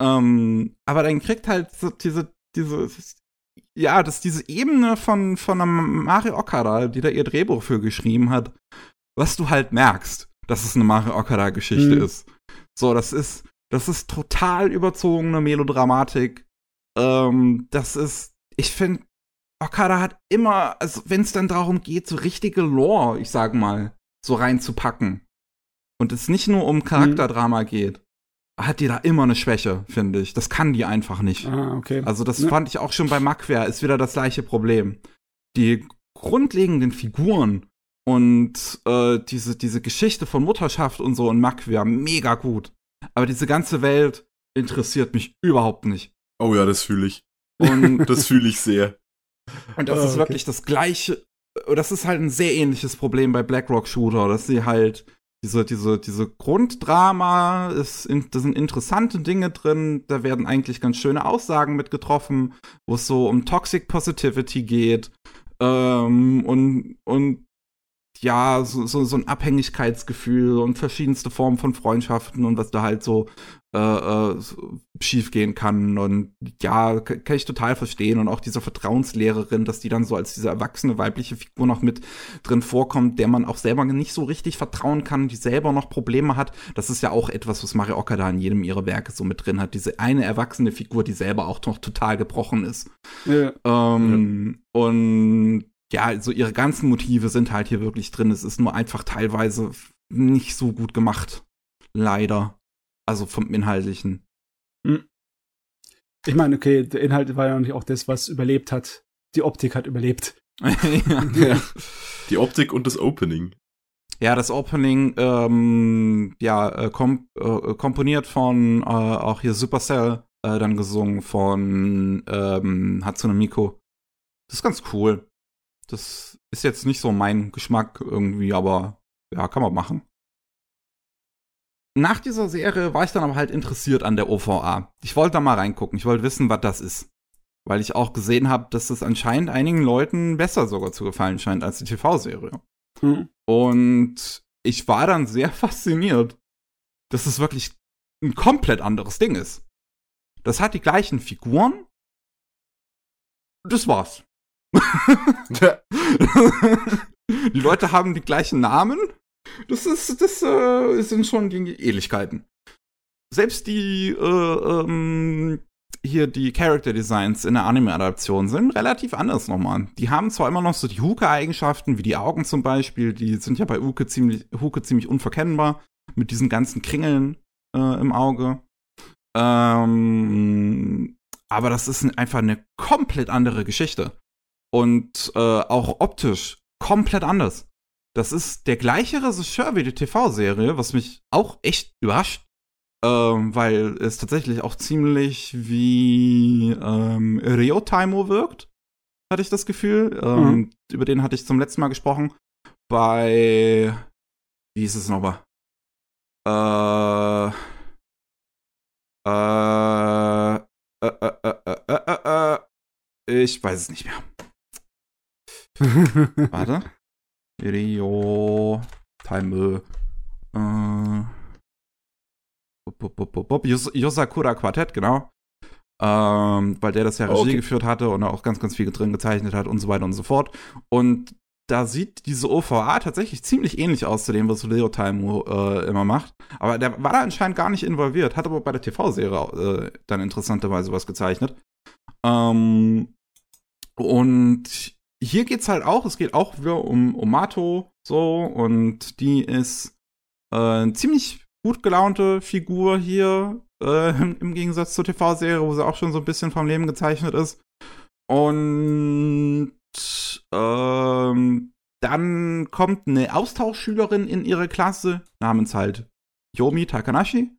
Ähm, aber dann kriegt halt so diese, diese, ja, das diese Ebene von, von einem Mario Okada, die da ihr Drehbuch für geschrieben hat, was du halt merkst dass es eine Mario Okada-Geschichte mhm. ist. So, das ist, das ist total überzogene Melodramatik. Ähm, das ist, ich finde, Okada hat immer, also wenn es dann darum geht, so richtige Lore, ich sag mal, so reinzupacken und es nicht nur um Charakterdrama mhm. geht, hat die da immer eine Schwäche, finde ich. Das kann die einfach nicht. Ah, okay. Also das ja. fand ich auch schon bei Macquer, ist wieder das gleiche Problem. Die grundlegenden Figuren und äh, diese, diese Geschichte von Mutterschaft und so in Mack wäre mega gut. Aber diese ganze Welt interessiert mich überhaupt nicht. Oh ja, das fühle ich. Und das fühle ich sehr. Und das oh, ist okay. wirklich das gleiche. Das ist halt ein sehr ähnliches Problem bei BlackRock Shooter, dass sie halt diese, diese, diese Grunddrama, ist, da sind interessante Dinge drin, da werden eigentlich ganz schöne Aussagen mit getroffen, wo es so um Toxic Positivity geht. Ähm, und, und ja, so, so, so ein Abhängigkeitsgefühl und verschiedenste Formen von Freundschaften und was da halt so äh, äh, schief gehen kann. Und ja, kann ich total verstehen. Und auch diese Vertrauenslehrerin, dass die dann so als diese erwachsene weibliche Figur noch mit drin vorkommt, der man auch selber nicht so richtig vertrauen kann, die selber noch Probleme hat. Das ist ja auch etwas, was Mario Okada in jedem ihrer Werke so mit drin hat. Diese eine erwachsene Figur, die selber auch noch total gebrochen ist. Ja. Ähm, ja. Und ja, so ihre ganzen Motive sind halt hier wirklich drin. Es ist nur einfach teilweise nicht so gut gemacht. Leider. Also vom Inhaltlichen. Hm. Ich meine, okay, der Inhalt war ja nicht auch das, was überlebt hat. Die Optik hat überlebt. ja. Die Optik und das Opening. Ja, das Opening, ähm, ja, äh, kom äh, komponiert von äh, auch hier Supercell, äh, dann gesungen von ähm, Hatsune Miku. Das ist ganz cool. Das ist jetzt nicht so mein Geschmack irgendwie, aber ja, kann man machen. Nach dieser Serie war ich dann aber halt interessiert an der OVA. Ich wollte da mal reingucken. Ich wollte wissen, was das ist. Weil ich auch gesehen habe, dass das anscheinend einigen Leuten besser sogar zu gefallen scheint als die TV-Serie. Mhm. Und ich war dann sehr fasziniert, dass es wirklich ein komplett anderes Ding ist. Das hat die gleichen Figuren. Das war's. die Leute haben die gleichen Namen. Das ist, das äh, sind schon die Ähnlichkeiten. Selbst die, äh, ähm, hier die Character Designs in der Anime-Adaption sind relativ anders nochmal. Die haben zwar immer noch so die Huke-Eigenschaften, wie die Augen zum Beispiel, die sind ja bei Huke ziemlich, Huke ziemlich unverkennbar, mit diesen ganzen Kringeln äh, im Auge. Ähm, aber das ist einfach eine komplett andere Geschichte. Und äh, auch optisch komplett anders. Das ist der gleiche Regisseur wie die TV-Serie, was mich auch echt überrascht. Ähm, weil es tatsächlich auch ziemlich wie ähm, Rio Taimo wirkt, hatte ich das Gefühl. Ähm, mhm. Über den hatte ich zum letzten Mal gesprochen. Bei, wie hieß es nochmal? Äh, äh, äh, äh, äh, äh, äh, ich weiß es nicht mehr. Warte. Rio Time. Äh, Yosakura Quartett, genau. Ähm, weil der das ja Regie okay. geführt hatte und auch ganz, ganz viel drin gezeichnet hat und so weiter und so fort. Und da sieht diese OVA tatsächlich ziemlich ähnlich aus zu dem, was Leo Time äh, immer macht. Aber der war da anscheinend gar nicht involviert, hat aber bei der TV-Serie äh, dann interessanterweise was gezeichnet. Ähm, und hier geht's halt auch, es geht auch wieder um, um Mato, so, und die ist äh, ziemlich gut gelaunte Figur hier, äh, im Gegensatz zur TV-Serie, wo sie auch schon so ein bisschen vom Leben gezeichnet ist. Und ähm, dann kommt eine Austauschschülerin in ihre Klasse, namens halt Yomi Takanashi.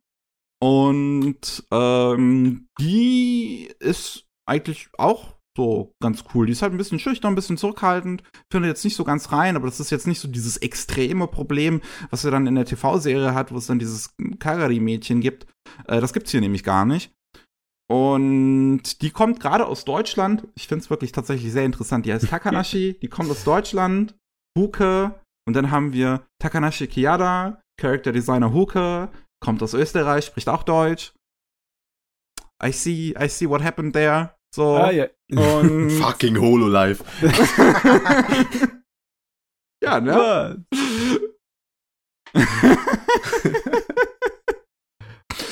Und ähm, die ist eigentlich auch so ganz cool. Die ist halt ein bisschen schüchtern, ein bisschen zurückhaltend, findet jetzt nicht so ganz rein, aber das ist jetzt nicht so dieses extreme Problem, was er dann in der TV-Serie hat, wo es dann dieses Kagari-Mädchen gibt. Äh, das gibt's hier nämlich gar nicht. Und die kommt gerade aus Deutschland. Ich finde es wirklich tatsächlich sehr interessant. Die heißt Takanashi, die kommt aus Deutschland. Huke. Und dann haben wir Takanashi Kiyada, Character Designer Huke, kommt aus Österreich, spricht auch Deutsch. I see, I see what happened there. So. Ah, ja. Und Fucking Hololive. ja, ne?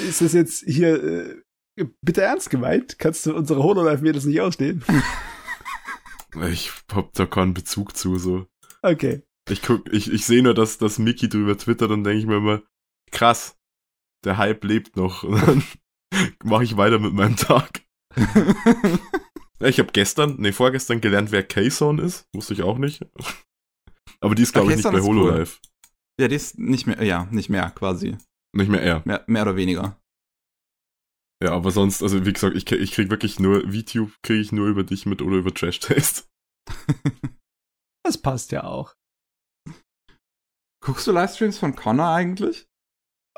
Ist das jetzt hier äh, bitte ernst gemeint? Kannst du unsere Hololive mir das nicht ausstehen? ich hab da keinen Bezug zu, so. Okay. Ich guck, ich, ich sehe nur, dass, dass Mickey drüber twittert und denke ich mir immer, krass, der Hype lebt noch. Und dann mache ich weiter mit meinem Tag. Ich habe gestern, nee, vorgestern gelernt, wer K-Zone ist. Wusste ich auch nicht. Aber die ist, glaube ich, nicht bei HoloLive. Cool. Ja, die ist nicht mehr, ja, nicht mehr quasi. Nicht mehr er. Mehr, mehr oder weniger. Ja, aber sonst, also wie gesagt, ich, ich krieg wirklich nur, VTube kriege ich nur über dich mit oder über Trash Taste. das passt ja auch. Guckst du Livestreams von Connor eigentlich?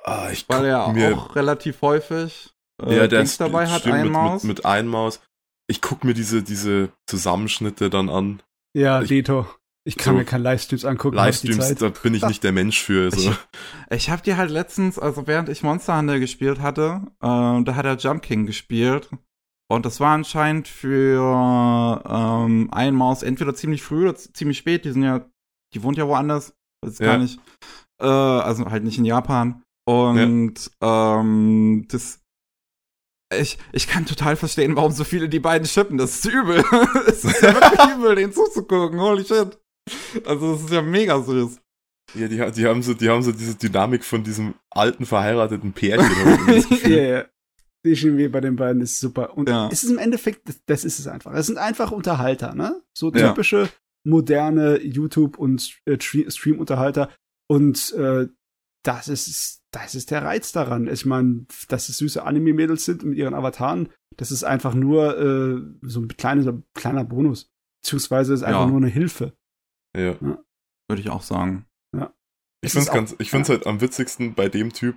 Ah, ich Weil er auch relativ häufig äh, ja, der Dings dabei hat, ein Maus. Mit, mit ein Maus. Ich guck mir diese, diese Zusammenschnitte dann an. Ja, ich, Dito. Ich kann so mir keine Livestreams angucken. Livestreams, da bin ich nicht der Mensch für. So. Ich, ich habe die halt letztens, also während ich Monster Hunter gespielt hatte, äh, da hat er Jump King gespielt. Und das war anscheinend für ähm, ein Maus entweder ziemlich früh oder ziemlich spät. Die sind ja, die wohnt ja woanders. Weiß ja. gar nicht. Äh, also halt nicht in Japan. Und ja. ähm, das ich, ich kann total verstehen, warum so viele die beiden schippen. Das ist übel. es ist ja wirklich übel, den zuzugucken. Holy shit. Also, es ist ja mega süß. Ja, die, die, haben so, die haben so diese Dynamik von diesem alten verheirateten Pärchen. ja, ja. Die Chemie bei den beiden ist super. Und ja. es ist im Endeffekt, das, das ist es einfach. Es sind einfach Unterhalter, ne? So typische ja. moderne YouTube- und äh, Stream-Unterhalter. Und äh, das ist, das ist der Reiz daran. Ich meine, dass es süße Anime-Mädels sind mit ihren Avataren, das ist einfach nur äh, so ein kleiner, kleiner Bonus. Beziehungsweise ist einfach ja. nur eine Hilfe. Ja. ja. Würde ich auch sagen. Ja. Ich finde es ganz, ich finde es halt am witzigsten bei dem Typ,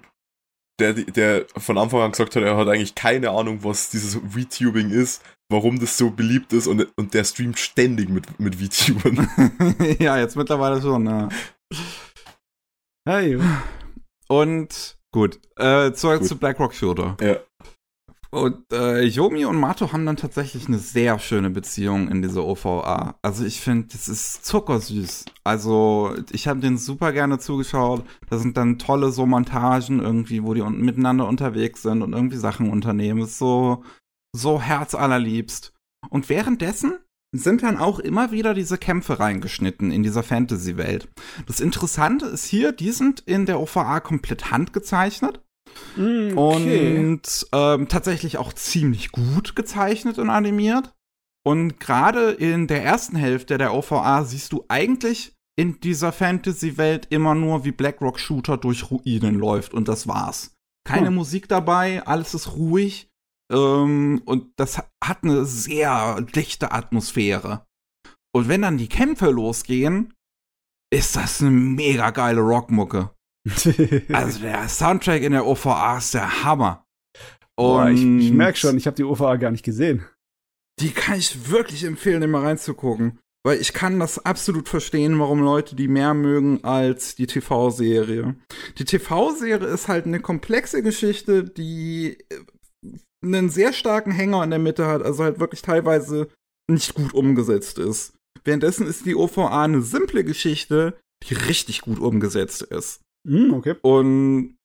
der, der von Anfang an gesagt hat, er hat eigentlich keine Ahnung, was dieses VTubing ist, warum das so beliebt ist und, und der streamt ständig mit, mit VTubern. ja, jetzt mittlerweile schon, ja. Hey. Und gut, äh, zurück gut. zu Blackrock Shooter. Ja. Und äh, Yomi und Mato haben dann tatsächlich eine sehr schöne Beziehung in dieser OVA. Also ich finde, das ist zuckersüß. Also ich habe den super gerne zugeschaut. Da sind dann tolle so Montagen irgendwie, wo die un miteinander unterwegs sind und irgendwie Sachen unternehmen. ist so, so herzallerliebst. Und währenddessen sind dann auch immer wieder diese Kämpfe reingeschnitten in dieser Fantasy-Welt. Das Interessante ist hier, die sind in der OVA komplett handgezeichnet. Mm, okay. Und ähm, tatsächlich auch ziemlich gut gezeichnet und animiert. Und gerade in der ersten Hälfte der OVA siehst du eigentlich in dieser Fantasy-Welt immer nur, wie Blackrock Shooter durch Ruinen läuft und das war's. Keine hm. Musik dabei, alles ist ruhig. Ähm, und das hat eine sehr dichte Atmosphäre. Und wenn dann die Kämpfe losgehen, ist das eine mega geile Rockmucke also der Soundtrack in der OVA ist der Hammer. Boah, ich, ich merke schon, ich habe die OVA gar nicht gesehen. Die kann ich wirklich empfehlen, immer reinzugucken. Weil ich kann das absolut verstehen, warum Leute die mehr mögen als die TV-Serie. Die TV-Serie ist halt eine komplexe Geschichte, die äh, einen sehr starken Hänger in der Mitte hat, also halt wirklich teilweise nicht gut umgesetzt ist. Währenddessen ist die OVA eine simple Geschichte, die richtig gut umgesetzt ist. Mm, okay. Und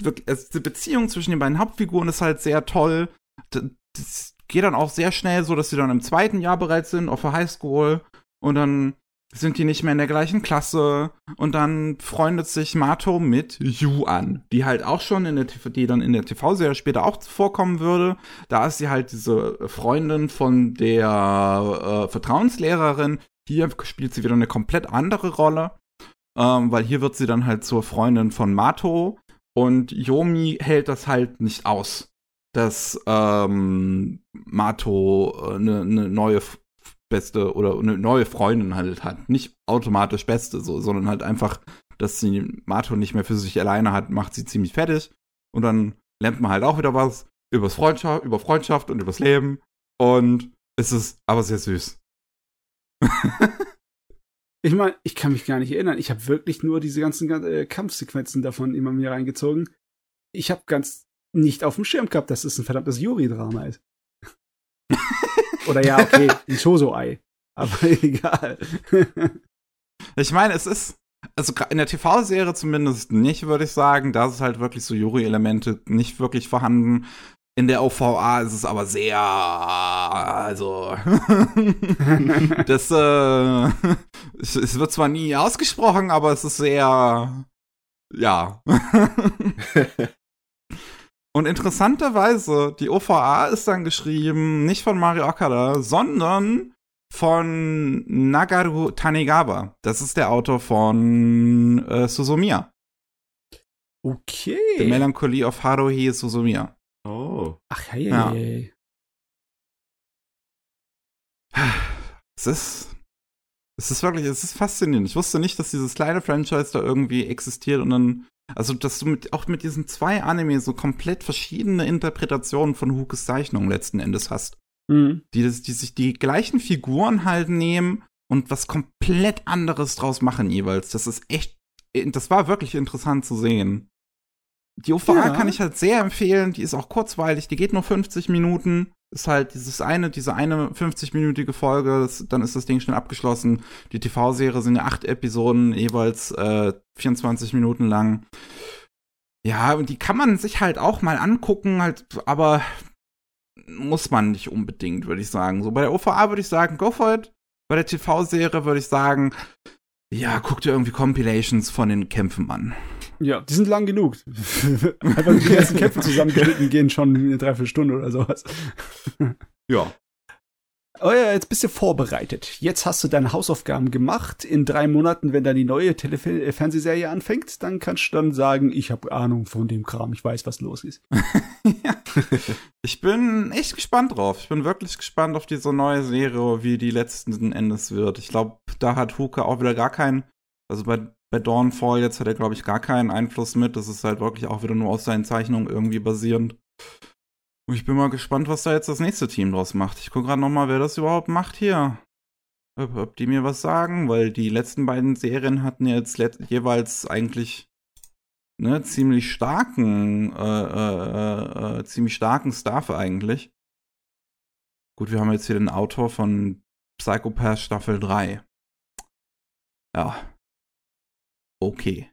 wirklich, also die Beziehung zwischen den beiden Hauptfiguren ist halt sehr toll. Das geht dann auch sehr schnell so, dass sie dann im zweiten Jahr bereits sind, auf der Highschool. Und dann sind die nicht mehr in der gleichen Klasse. Und dann freundet sich Mato mit Yu an, die halt auch schon in der TV, die dann in der TV-Serie später auch vorkommen würde. Da ist sie halt diese Freundin von der äh, Vertrauenslehrerin. Hier spielt sie wieder eine komplett andere Rolle ähm, weil hier wird sie dann halt zur Freundin von Mato und Yomi hält das halt nicht aus, dass ähm, Mato eine äh, ne neue beste oder eine neue Freundin halt hat. Nicht automatisch beste, so, sondern halt einfach, dass sie Mato nicht mehr für sich alleine hat, macht sie ziemlich fertig. Und dann lernt man halt auch wieder was übers Freundschaft, über Freundschaft und übers Leben. Und es ist aber sehr süß. Ich meine, ich kann mich gar nicht erinnern. Ich habe wirklich nur diese ganzen äh, Kampfsequenzen davon immer mir reingezogen. Ich habe ganz nicht auf dem Schirm gehabt, dass es ein verdammtes Yuri-Drama ist. Oder ja, okay, ein Choso-Ei. Aber egal. ich meine, es ist, also in der TV-Serie zumindest nicht, würde ich sagen. Da ist halt wirklich so Yuri-Elemente nicht wirklich vorhanden. In der OVA ist es aber sehr, also, das, äh, es, es, wird zwar nie ausgesprochen, aber es ist sehr, ja. Und interessanterweise, die OVA ist dann geschrieben nicht von Mario Okada, sondern von Nagaru Tanegawa. Das ist der Autor von äh, Suzumiya. Okay. The Melancholy of Haruhi Suzumiya. Oh. Ach, hey, ja. Hey. Es ist. Es ist wirklich, es ist faszinierend. Ich wusste nicht, dass dieses kleine Franchise da irgendwie existiert und dann, also dass du mit, auch mit diesen zwei Anime so komplett verschiedene Interpretationen von Hukes Zeichnung letzten Endes hast. Mhm. Die, die sich die gleichen Figuren halt nehmen und was komplett anderes draus machen jeweils. Das ist echt, das war wirklich interessant zu sehen. Die OVA ja. kann ich halt sehr empfehlen. Die ist auch kurzweilig. Die geht nur 50 Minuten. Ist halt dieses eine, diese eine 50-minütige Folge. Das, dann ist das Ding schnell abgeschlossen. Die TV-Serie sind ja acht Episoden, jeweils äh, 24 Minuten lang. Ja, und die kann man sich halt auch mal angucken, halt, aber muss man nicht unbedingt, würde ich sagen. So bei der OVA würde ich sagen, go for it. Bei der TV-Serie würde ich sagen, Ja, guck dir irgendwie Compilations von den Kämpfen an. Ja, die sind lang genug. Einfach die ersten Kämpfe zusammengeschnitten gehen schon eine Dreiviertelstunde oder sowas. Ja. Oh ja, jetzt bist du vorbereitet. Jetzt hast du deine Hausaufgaben gemacht. In drei Monaten, wenn dann die neue Tele äh, Fernsehserie anfängt, dann kannst du dann sagen, ich habe Ahnung von dem Kram, ich weiß, was los ist. ja. Ich bin echt gespannt drauf. Ich bin wirklich gespannt auf diese neue Serie, wie die letzten Endes wird. Ich glaube, da hat Huke auch wieder gar keinen, also bei, bei Dawnfall jetzt hat er, glaube ich, gar keinen Einfluss mit. Das ist halt wirklich auch wieder nur aus seinen Zeichnungen irgendwie basierend. Ich bin mal gespannt, was da jetzt das nächste Team draus macht. Ich gucke gerade noch mal, wer das überhaupt macht hier. Ob, ob, die mir was sagen, weil die letzten beiden Serien hatten jetzt jeweils eigentlich ne, ziemlich starken, äh, äh, äh, ziemlich starken Staff eigentlich. Gut, wir haben jetzt hier den Autor von Psychopath Staffel 3. Ja. Okay.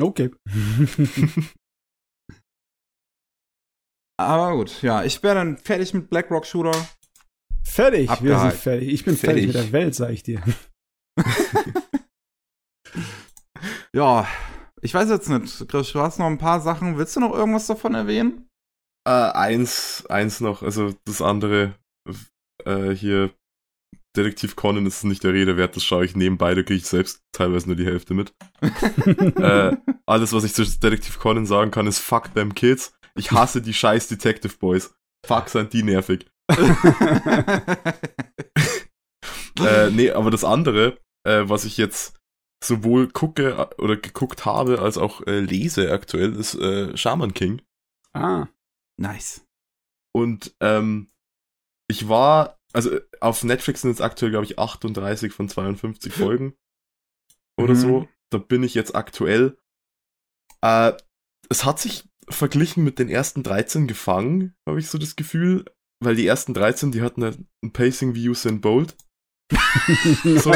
Okay. Aber gut, ja, ich wäre dann fertig mit BlackRock Shooter. Fertig, Abgehakt. wir sind fertig. Ich bin fertig. fertig mit der Welt, sag ich dir. ja, ich weiß jetzt nicht, Chris, du hast noch ein paar Sachen. Willst du noch irgendwas davon erwähnen? Äh, eins, eins noch, also das andere äh, hier Detektiv Conan ist nicht der Rede wert, das schaue ich nebenbei, da kriege ich selbst teilweise nur die Hälfte mit. äh, alles, was ich zu Detektiv Conan sagen kann, ist fuck them kids. Ich hasse die scheiß Detective Boys. Fuck, sind die nervig. äh, nee, aber das andere, äh, was ich jetzt sowohl gucke äh, oder geguckt habe, als auch äh, lese aktuell, ist äh, Shaman King. Ah, nice. Und ähm, ich war, also auf Netflix sind es aktuell, glaube ich, 38 von 52 Folgen oder mhm. so. Da bin ich jetzt aktuell. Äh, es hat sich verglichen mit den ersten 13 gefangen, habe ich so das Gefühl. Weil die ersten 13, die hatten ein Pacing wie Usain Bolt. so.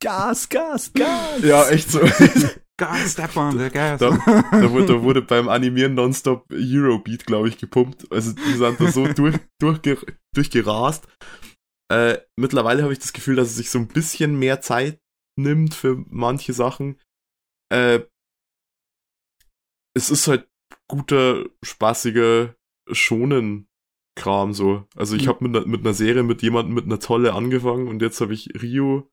Gas, Gas, Gas. Ja, echt so. Gas, step on the gas. Da, da, wurde, da wurde beim Animieren nonstop Eurobeat, glaube ich, gepumpt. Also die sind da so durch, durchge, durchgerast. Äh, mittlerweile habe ich das Gefühl, dass es sich so ein bisschen mehr Zeit nimmt für manche Sachen. Äh, es ist halt guter, spaßiger schonen Kram so. Also ich mhm. habe mit, mit einer Serie mit jemandem mit einer Tolle angefangen und jetzt habe ich Rio,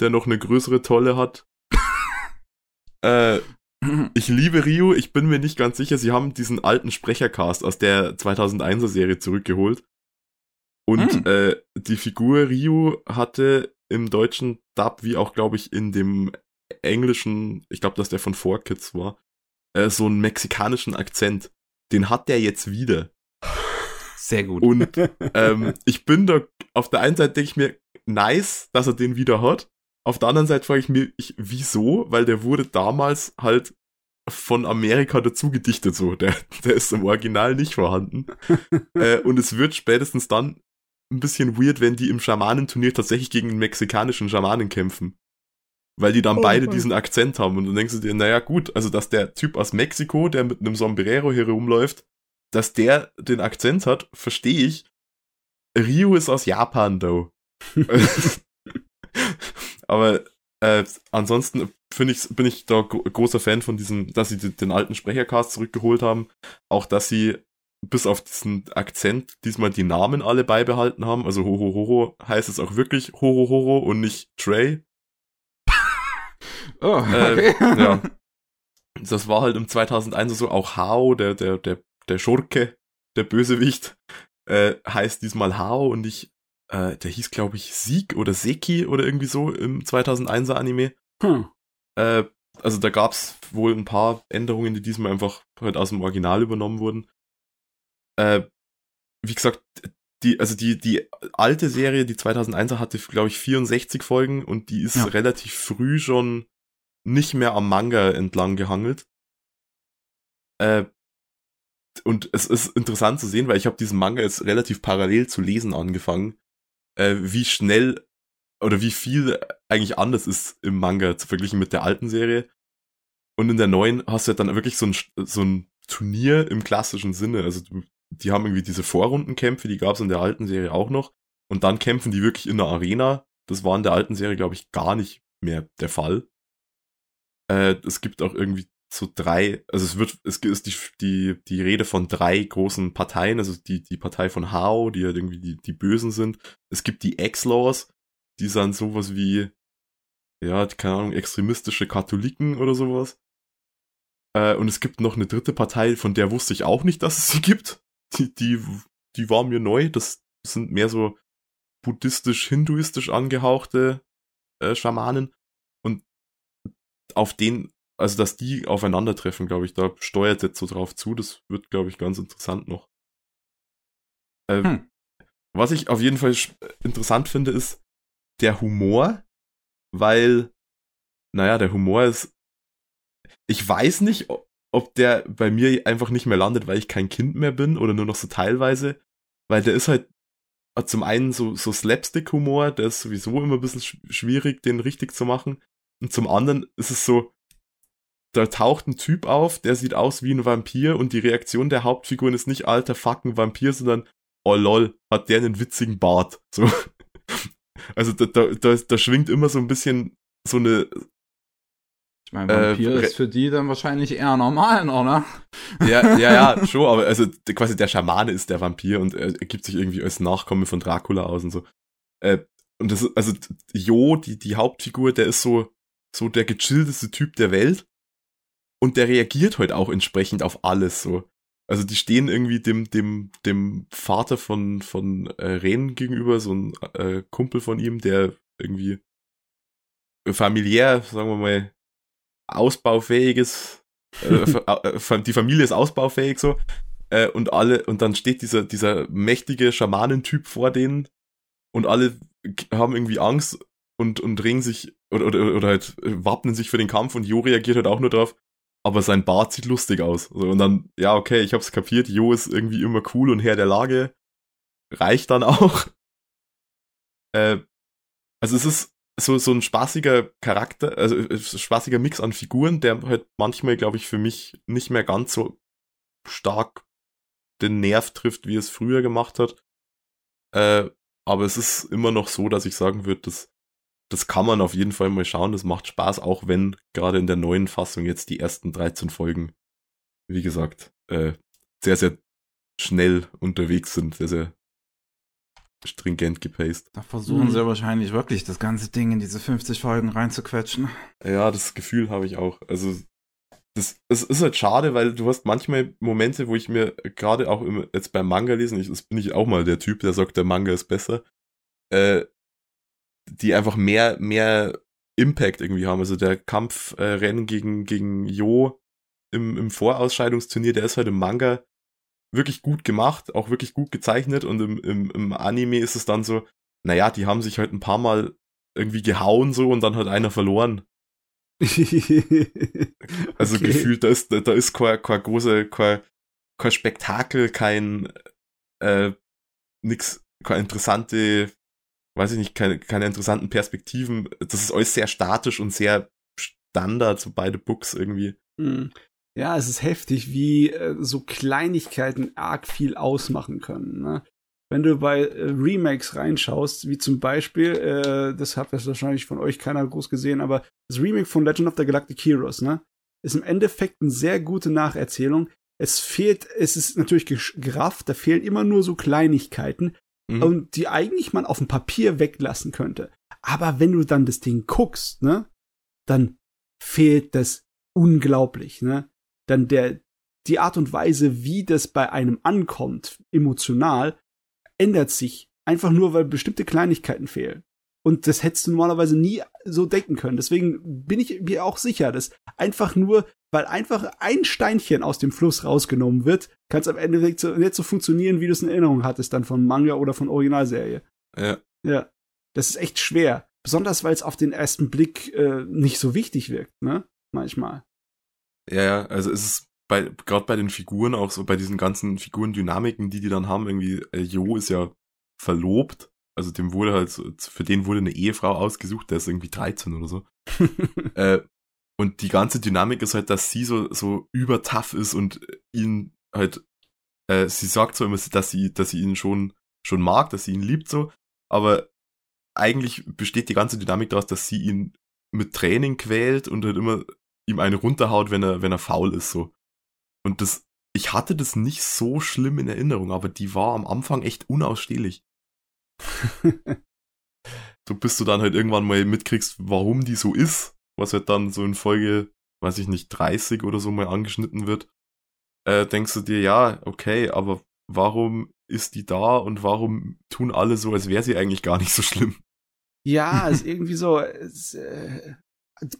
der noch eine größere Tolle hat. äh, ich liebe Rio, ich bin mir nicht ganz sicher, sie haben diesen alten Sprechercast aus der 2001er Serie zurückgeholt. Und mhm. äh, die Figur Rio hatte im deutschen Dub, wie auch, glaube ich, in dem englischen, ich glaube, dass der von 4Kids war, äh, so einen mexikanischen Akzent. Den hat der jetzt wieder. Sehr gut. Und ähm, ich bin da, auf der einen Seite denke ich mir, nice, dass er den wieder hat. Auf der anderen Seite frage ich mich, ich, wieso? Weil der wurde damals halt von Amerika dazu gedichtet, so. Der, der ist im Original nicht vorhanden. äh, und es wird spätestens dann ein bisschen weird, wenn die im Schamanenturnier tatsächlich gegen den mexikanischen Schamanen kämpfen weil die dann oh, beide diesen Akzent haben. Und dann denkst du dir, naja, gut, also dass der Typ aus Mexiko, der mit einem Sombrero hier rumläuft, dass der den Akzent hat, verstehe ich. Ryu ist aus Japan, though. Aber äh, ansonsten finde ich, bin ich da großer Fan von diesem, dass sie den alten Sprechercast zurückgeholt haben. Auch, dass sie bis auf diesen Akzent diesmal die Namen alle beibehalten haben. Also Hoho Horo heißt es auch wirklich Horo Horo und nicht Trey. Oh, okay. Äh, ja. Das war halt im 2001 so, auch Hao, der, der, der, der Schurke, der Bösewicht, äh, heißt diesmal Hao und ich, äh, der hieß glaube ich Sieg oder Seki oder irgendwie so im 2001er Anime. Hm. Äh, also da gab's wohl ein paar Änderungen, die diesmal einfach halt aus dem Original übernommen wurden. Äh, wie gesagt, die, also die, die alte Serie, die 2001er hatte, glaube ich, 64 Folgen und die ist ja. relativ früh schon nicht mehr am Manga entlang gehangelt. Äh, und es ist interessant zu sehen, weil ich habe diesen Manga jetzt relativ parallel zu lesen angefangen, äh, wie schnell oder wie viel eigentlich anders ist im Manga zu verglichen mit der alten Serie. Und in der neuen hast du ja dann wirklich so ein, so ein Turnier im klassischen Sinne. Also die haben irgendwie diese Vorrundenkämpfe, die gab es in der alten Serie auch noch. Und dann kämpfen die wirklich in der Arena. Das war in der alten Serie, glaube ich, gar nicht mehr der Fall. Äh, es gibt auch irgendwie so drei, also es wird, es ist die, die, die Rede von drei großen Parteien, also die, die Partei von Hao, die halt irgendwie die, die Bösen sind. Es gibt die Ex-Laws, die sind sowas wie, ja, keine Ahnung, extremistische Katholiken oder sowas. Äh, und es gibt noch eine dritte Partei, von der wusste ich auch nicht, dass es sie gibt. Die, die, die war mir neu. Das sind mehr so buddhistisch-hinduistisch angehauchte äh, Schamanen. Auf den, also dass die aufeinandertreffen, glaube ich, da steuert jetzt so drauf zu. Das wird, glaube ich, ganz interessant noch. Äh, hm. Was ich auf jeden Fall interessant finde, ist der Humor, weil, naja, der Humor ist. Ich weiß nicht, ob der bei mir einfach nicht mehr landet, weil ich kein Kind mehr bin oder nur noch so teilweise, weil der ist halt zum einen so, so Slapstick-Humor, der ist sowieso immer ein bisschen schwierig, den richtig zu machen. Und zum anderen ist es so, da taucht ein Typ auf, der sieht aus wie ein Vampir und die Reaktion der Hauptfiguren ist nicht alter fucking Vampir, sondern oh lol, hat der einen witzigen Bart. So. Also da, da, da, da schwingt immer so ein bisschen so eine ich meine, Vampir äh, ist für die dann wahrscheinlich eher normal, oder? Ja, ja, ja, schon, aber also quasi der Schamane ist der Vampir und er gibt sich irgendwie als Nachkomme von Dracula aus und so. Äh, und das ist, also Jo, die, die Hauptfigur, der ist so, so der gechillteste Typ der Welt. Und der reagiert halt auch entsprechend auf alles so. Also die stehen irgendwie dem, dem, dem Vater von, von äh, Ren gegenüber, so ein äh, Kumpel von ihm, der irgendwie familiär, sagen wir mal, ausbaufähiges, äh, äh die Familie ist ausbaufähig so. Äh, und alle, und dann steht dieser, dieser mächtige Schamanentyp vor denen und alle haben irgendwie Angst und, und regen sich oder, oder, oder halt wappnen sich für den Kampf und Jo reagiert halt auch nur drauf, aber sein Bart sieht lustig aus. Und dann, ja, okay, ich hab's kapiert, Jo ist irgendwie immer cool und Herr der Lage. Reicht dann auch. Äh, also es ist so, so ein spaßiger Charakter, also äh, spaßiger Mix an Figuren, der halt manchmal, glaube ich, für mich nicht mehr ganz so stark den Nerv trifft, wie es früher gemacht hat. Äh, aber es ist immer noch so, dass ich sagen würde, dass das kann man auf jeden Fall mal schauen. Das macht Spaß, auch wenn gerade in der neuen Fassung jetzt die ersten 13 Folgen, wie gesagt, äh, sehr, sehr schnell unterwegs sind, sehr, sehr stringent gepaced. Da versuchen mhm. sie wahrscheinlich wirklich das ganze Ding in diese 50 Folgen reinzuquetschen. Ja, das Gefühl habe ich auch. Also, das, es ist halt schade, weil du hast manchmal Momente, wo ich mir gerade auch im, jetzt beim Manga lesen, ich, das bin ich auch mal der Typ, der sagt, der Manga ist besser, äh, die einfach mehr, mehr Impact irgendwie haben. Also der Kampfrennen äh, gegen, gegen Jo im, im Vorausscheidungsturnier, der ist halt im Manga wirklich gut gemacht, auch wirklich gut gezeichnet und im, im, im Anime ist es dann so, naja, die haben sich halt ein paar Mal irgendwie gehauen so und dann hat einer verloren. also okay. gefühlt, da ist, da, ist kein, kein große, kein, kein Spektakel, kein äh, nix, keine interessante, weiß ich nicht, keine, keine interessanten Perspektiven. Das ist alles sehr statisch und sehr Standard, so beide Books irgendwie. Hm. Ja, es ist heftig, wie äh, so Kleinigkeiten arg viel ausmachen können. Ne? Wenn du bei äh, Remakes reinschaust, wie zum Beispiel, äh, das hat wahrscheinlich von euch keiner groß gesehen, aber das Remake von Legend of the Galactic Heroes, ne, ist im Endeffekt eine sehr gute Nacherzählung. Es fehlt, es ist natürlich gerafft, da fehlen immer nur so Kleinigkeiten, mhm. und die eigentlich man auf dem Papier weglassen könnte. Aber wenn du dann das Ding guckst, ne, dann fehlt das unglaublich, ne? dann der, die Art und Weise, wie das bei einem ankommt, emotional, ändert sich. Einfach nur, weil bestimmte Kleinigkeiten fehlen. Und das hättest du normalerweise nie so denken können. Deswegen bin ich mir auch sicher, dass einfach nur, weil einfach ein Steinchen aus dem Fluss rausgenommen wird, kann es am Ende nicht so, nicht so funktionieren, wie du es in Erinnerung hattest, dann von Manga oder von Originalserie. Ja. Ja. Das ist echt schwer. Besonders, weil es auf den ersten Blick äh, nicht so wichtig wirkt, ne? Manchmal. Ja, ja, also es ist bei, gerade bei den Figuren auch so, bei diesen ganzen Figurendynamiken, die die dann haben, irgendwie, äh, Jo ist ja verlobt, also dem wurde halt, für den wurde eine Ehefrau ausgesucht, der ist irgendwie 13 oder so. äh, und die ganze Dynamik ist halt, dass sie so, so übertough ist und ihn halt, äh, sie sagt so immer, dass sie, dass sie ihn schon, schon mag, dass sie ihn liebt so, aber eigentlich besteht die ganze Dynamik daraus, dass sie ihn mit Training quält und halt immer ihm eine runterhaut, wenn er, wenn er faul ist, so. Und das, ich hatte das nicht so schlimm in Erinnerung, aber die war am Anfang echt unausstehlich. so bis du dann halt irgendwann mal mitkriegst, warum die so ist, was halt dann so in Folge, weiß ich nicht, 30 oder so mal angeschnitten wird, äh, denkst du dir, ja, okay, aber warum ist die da und warum tun alle so, als wäre sie eigentlich gar nicht so schlimm? Ja, ist irgendwie so, es, äh,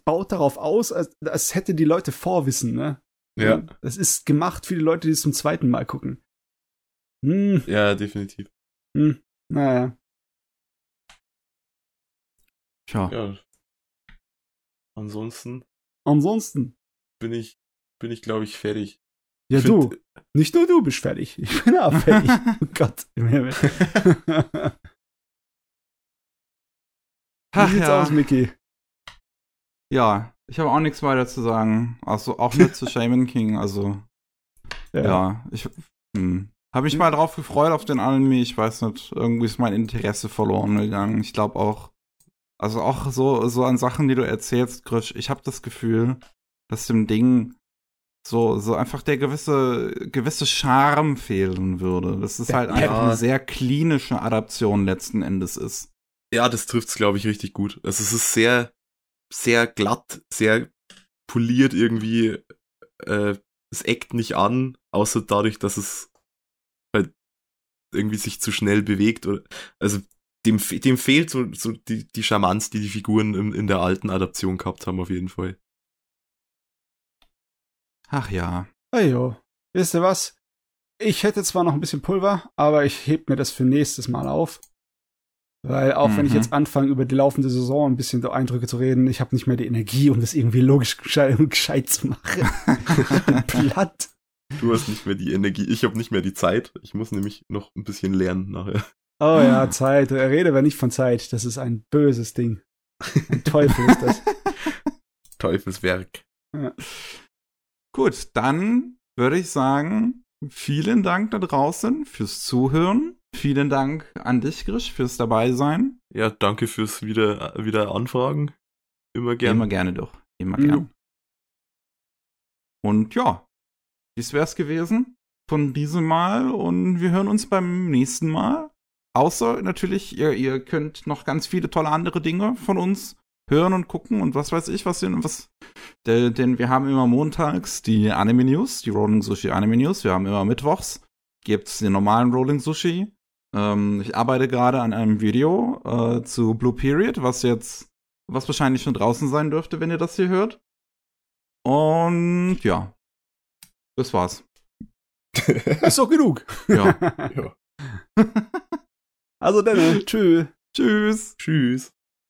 baut darauf aus, als, als hätte die Leute Vorwissen, ne? Ja. Das ist gemacht für die Leute, die es zum zweiten Mal gucken. Hm. Ja, definitiv. Hm. Naja. Tja. Ja. Ansonsten. Ansonsten. Bin ich, bin ich, glaube ich, fertig. Ja, du. Nicht nur du bist fertig. Ich bin auch fertig. oh Gott im Himmel. Wie sieht's ja. aus, Mickey? Ja, ich habe auch nichts weiter zu sagen. Also auch nicht zu Shaman King. Also ja, ja ich hm. habe mich mal drauf gefreut auf den Anime. Ich weiß nicht, irgendwie ist mein Interesse verloren gegangen. Ich glaube auch, also auch so so an Sachen, die du erzählst, Grisch. Ich habe das Gefühl, dass dem Ding so so einfach der gewisse gewisse Charme fehlen würde. Dass es halt ja. einfach eine sehr klinische Adaption letzten Endes ist. Ja, das trifft's glaube ich richtig gut. Also es ist sehr sehr glatt, sehr poliert irgendwie. Äh, es eckt nicht an, außer dadurch, dass es halt irgendwie sich zu schnell bewegt. Oder, also dem, dem fehlt so, so die, die Charmanz, die die Figuren in, in der alten Adaption gehabt haben, auf jeden Fall. Ach ja. Ajo. Wisst ihr was? Ich hätte zwar noch ein bisschen Pulver, aber ich heb mir das für nächstes Mal auf. Weil auch mhm. wenn ich mhm. jetzt anfange, über die laufende Saison ein bisschen Eindrücke zu reden, ich habe nicht mehr die Energie, um das irgendwie logisch gescheit, gescheit zu machen. Platt. Du hast nicht mehr die Energie, ich habe nicht mehr die Zeit. Ich muss nämlich noch ein bisschen lernen nachher. Oh ja, Zeit. Rede aber nicht von Zeit. Das ist ein böses Ding. Ein Teufel ist das. Teufelswerk. Ja. Gut, dann würde ich sagen, vielen Dank da draußen fürs Zuhören. Vielen Dank an dich, Grisch, fürs dabei sein. Ja, danke fürs wieder, wieder Anfragen. Immer gerne. Immer gerne doch. Immer gerne. Mhm. Und ja, dies wär's gewesen von diesem Mal und wir hören uns beim nächsten Mal. Außer natürlich, ihr, ihr könnt noch ganz viele tolle andere Dinge von uns hören und gucken und was weiß ich, was denn, was. Denn wir haben immer montags die Anime News, die Rolling Sushi Anime News. Wir haben immer mittwochs gibt's den normalen Rolling Sushi. Ähm, ich arbeite gerade an einem Video äh, zu Blue Period, was jetzt, was wahrscheinlich schon draußen sein dürfte, wenn ihr das hier hört. Und ja, das war's. Ist doch genug. Ja. ja. also dann, tschüss. Tschüss. Tschüss.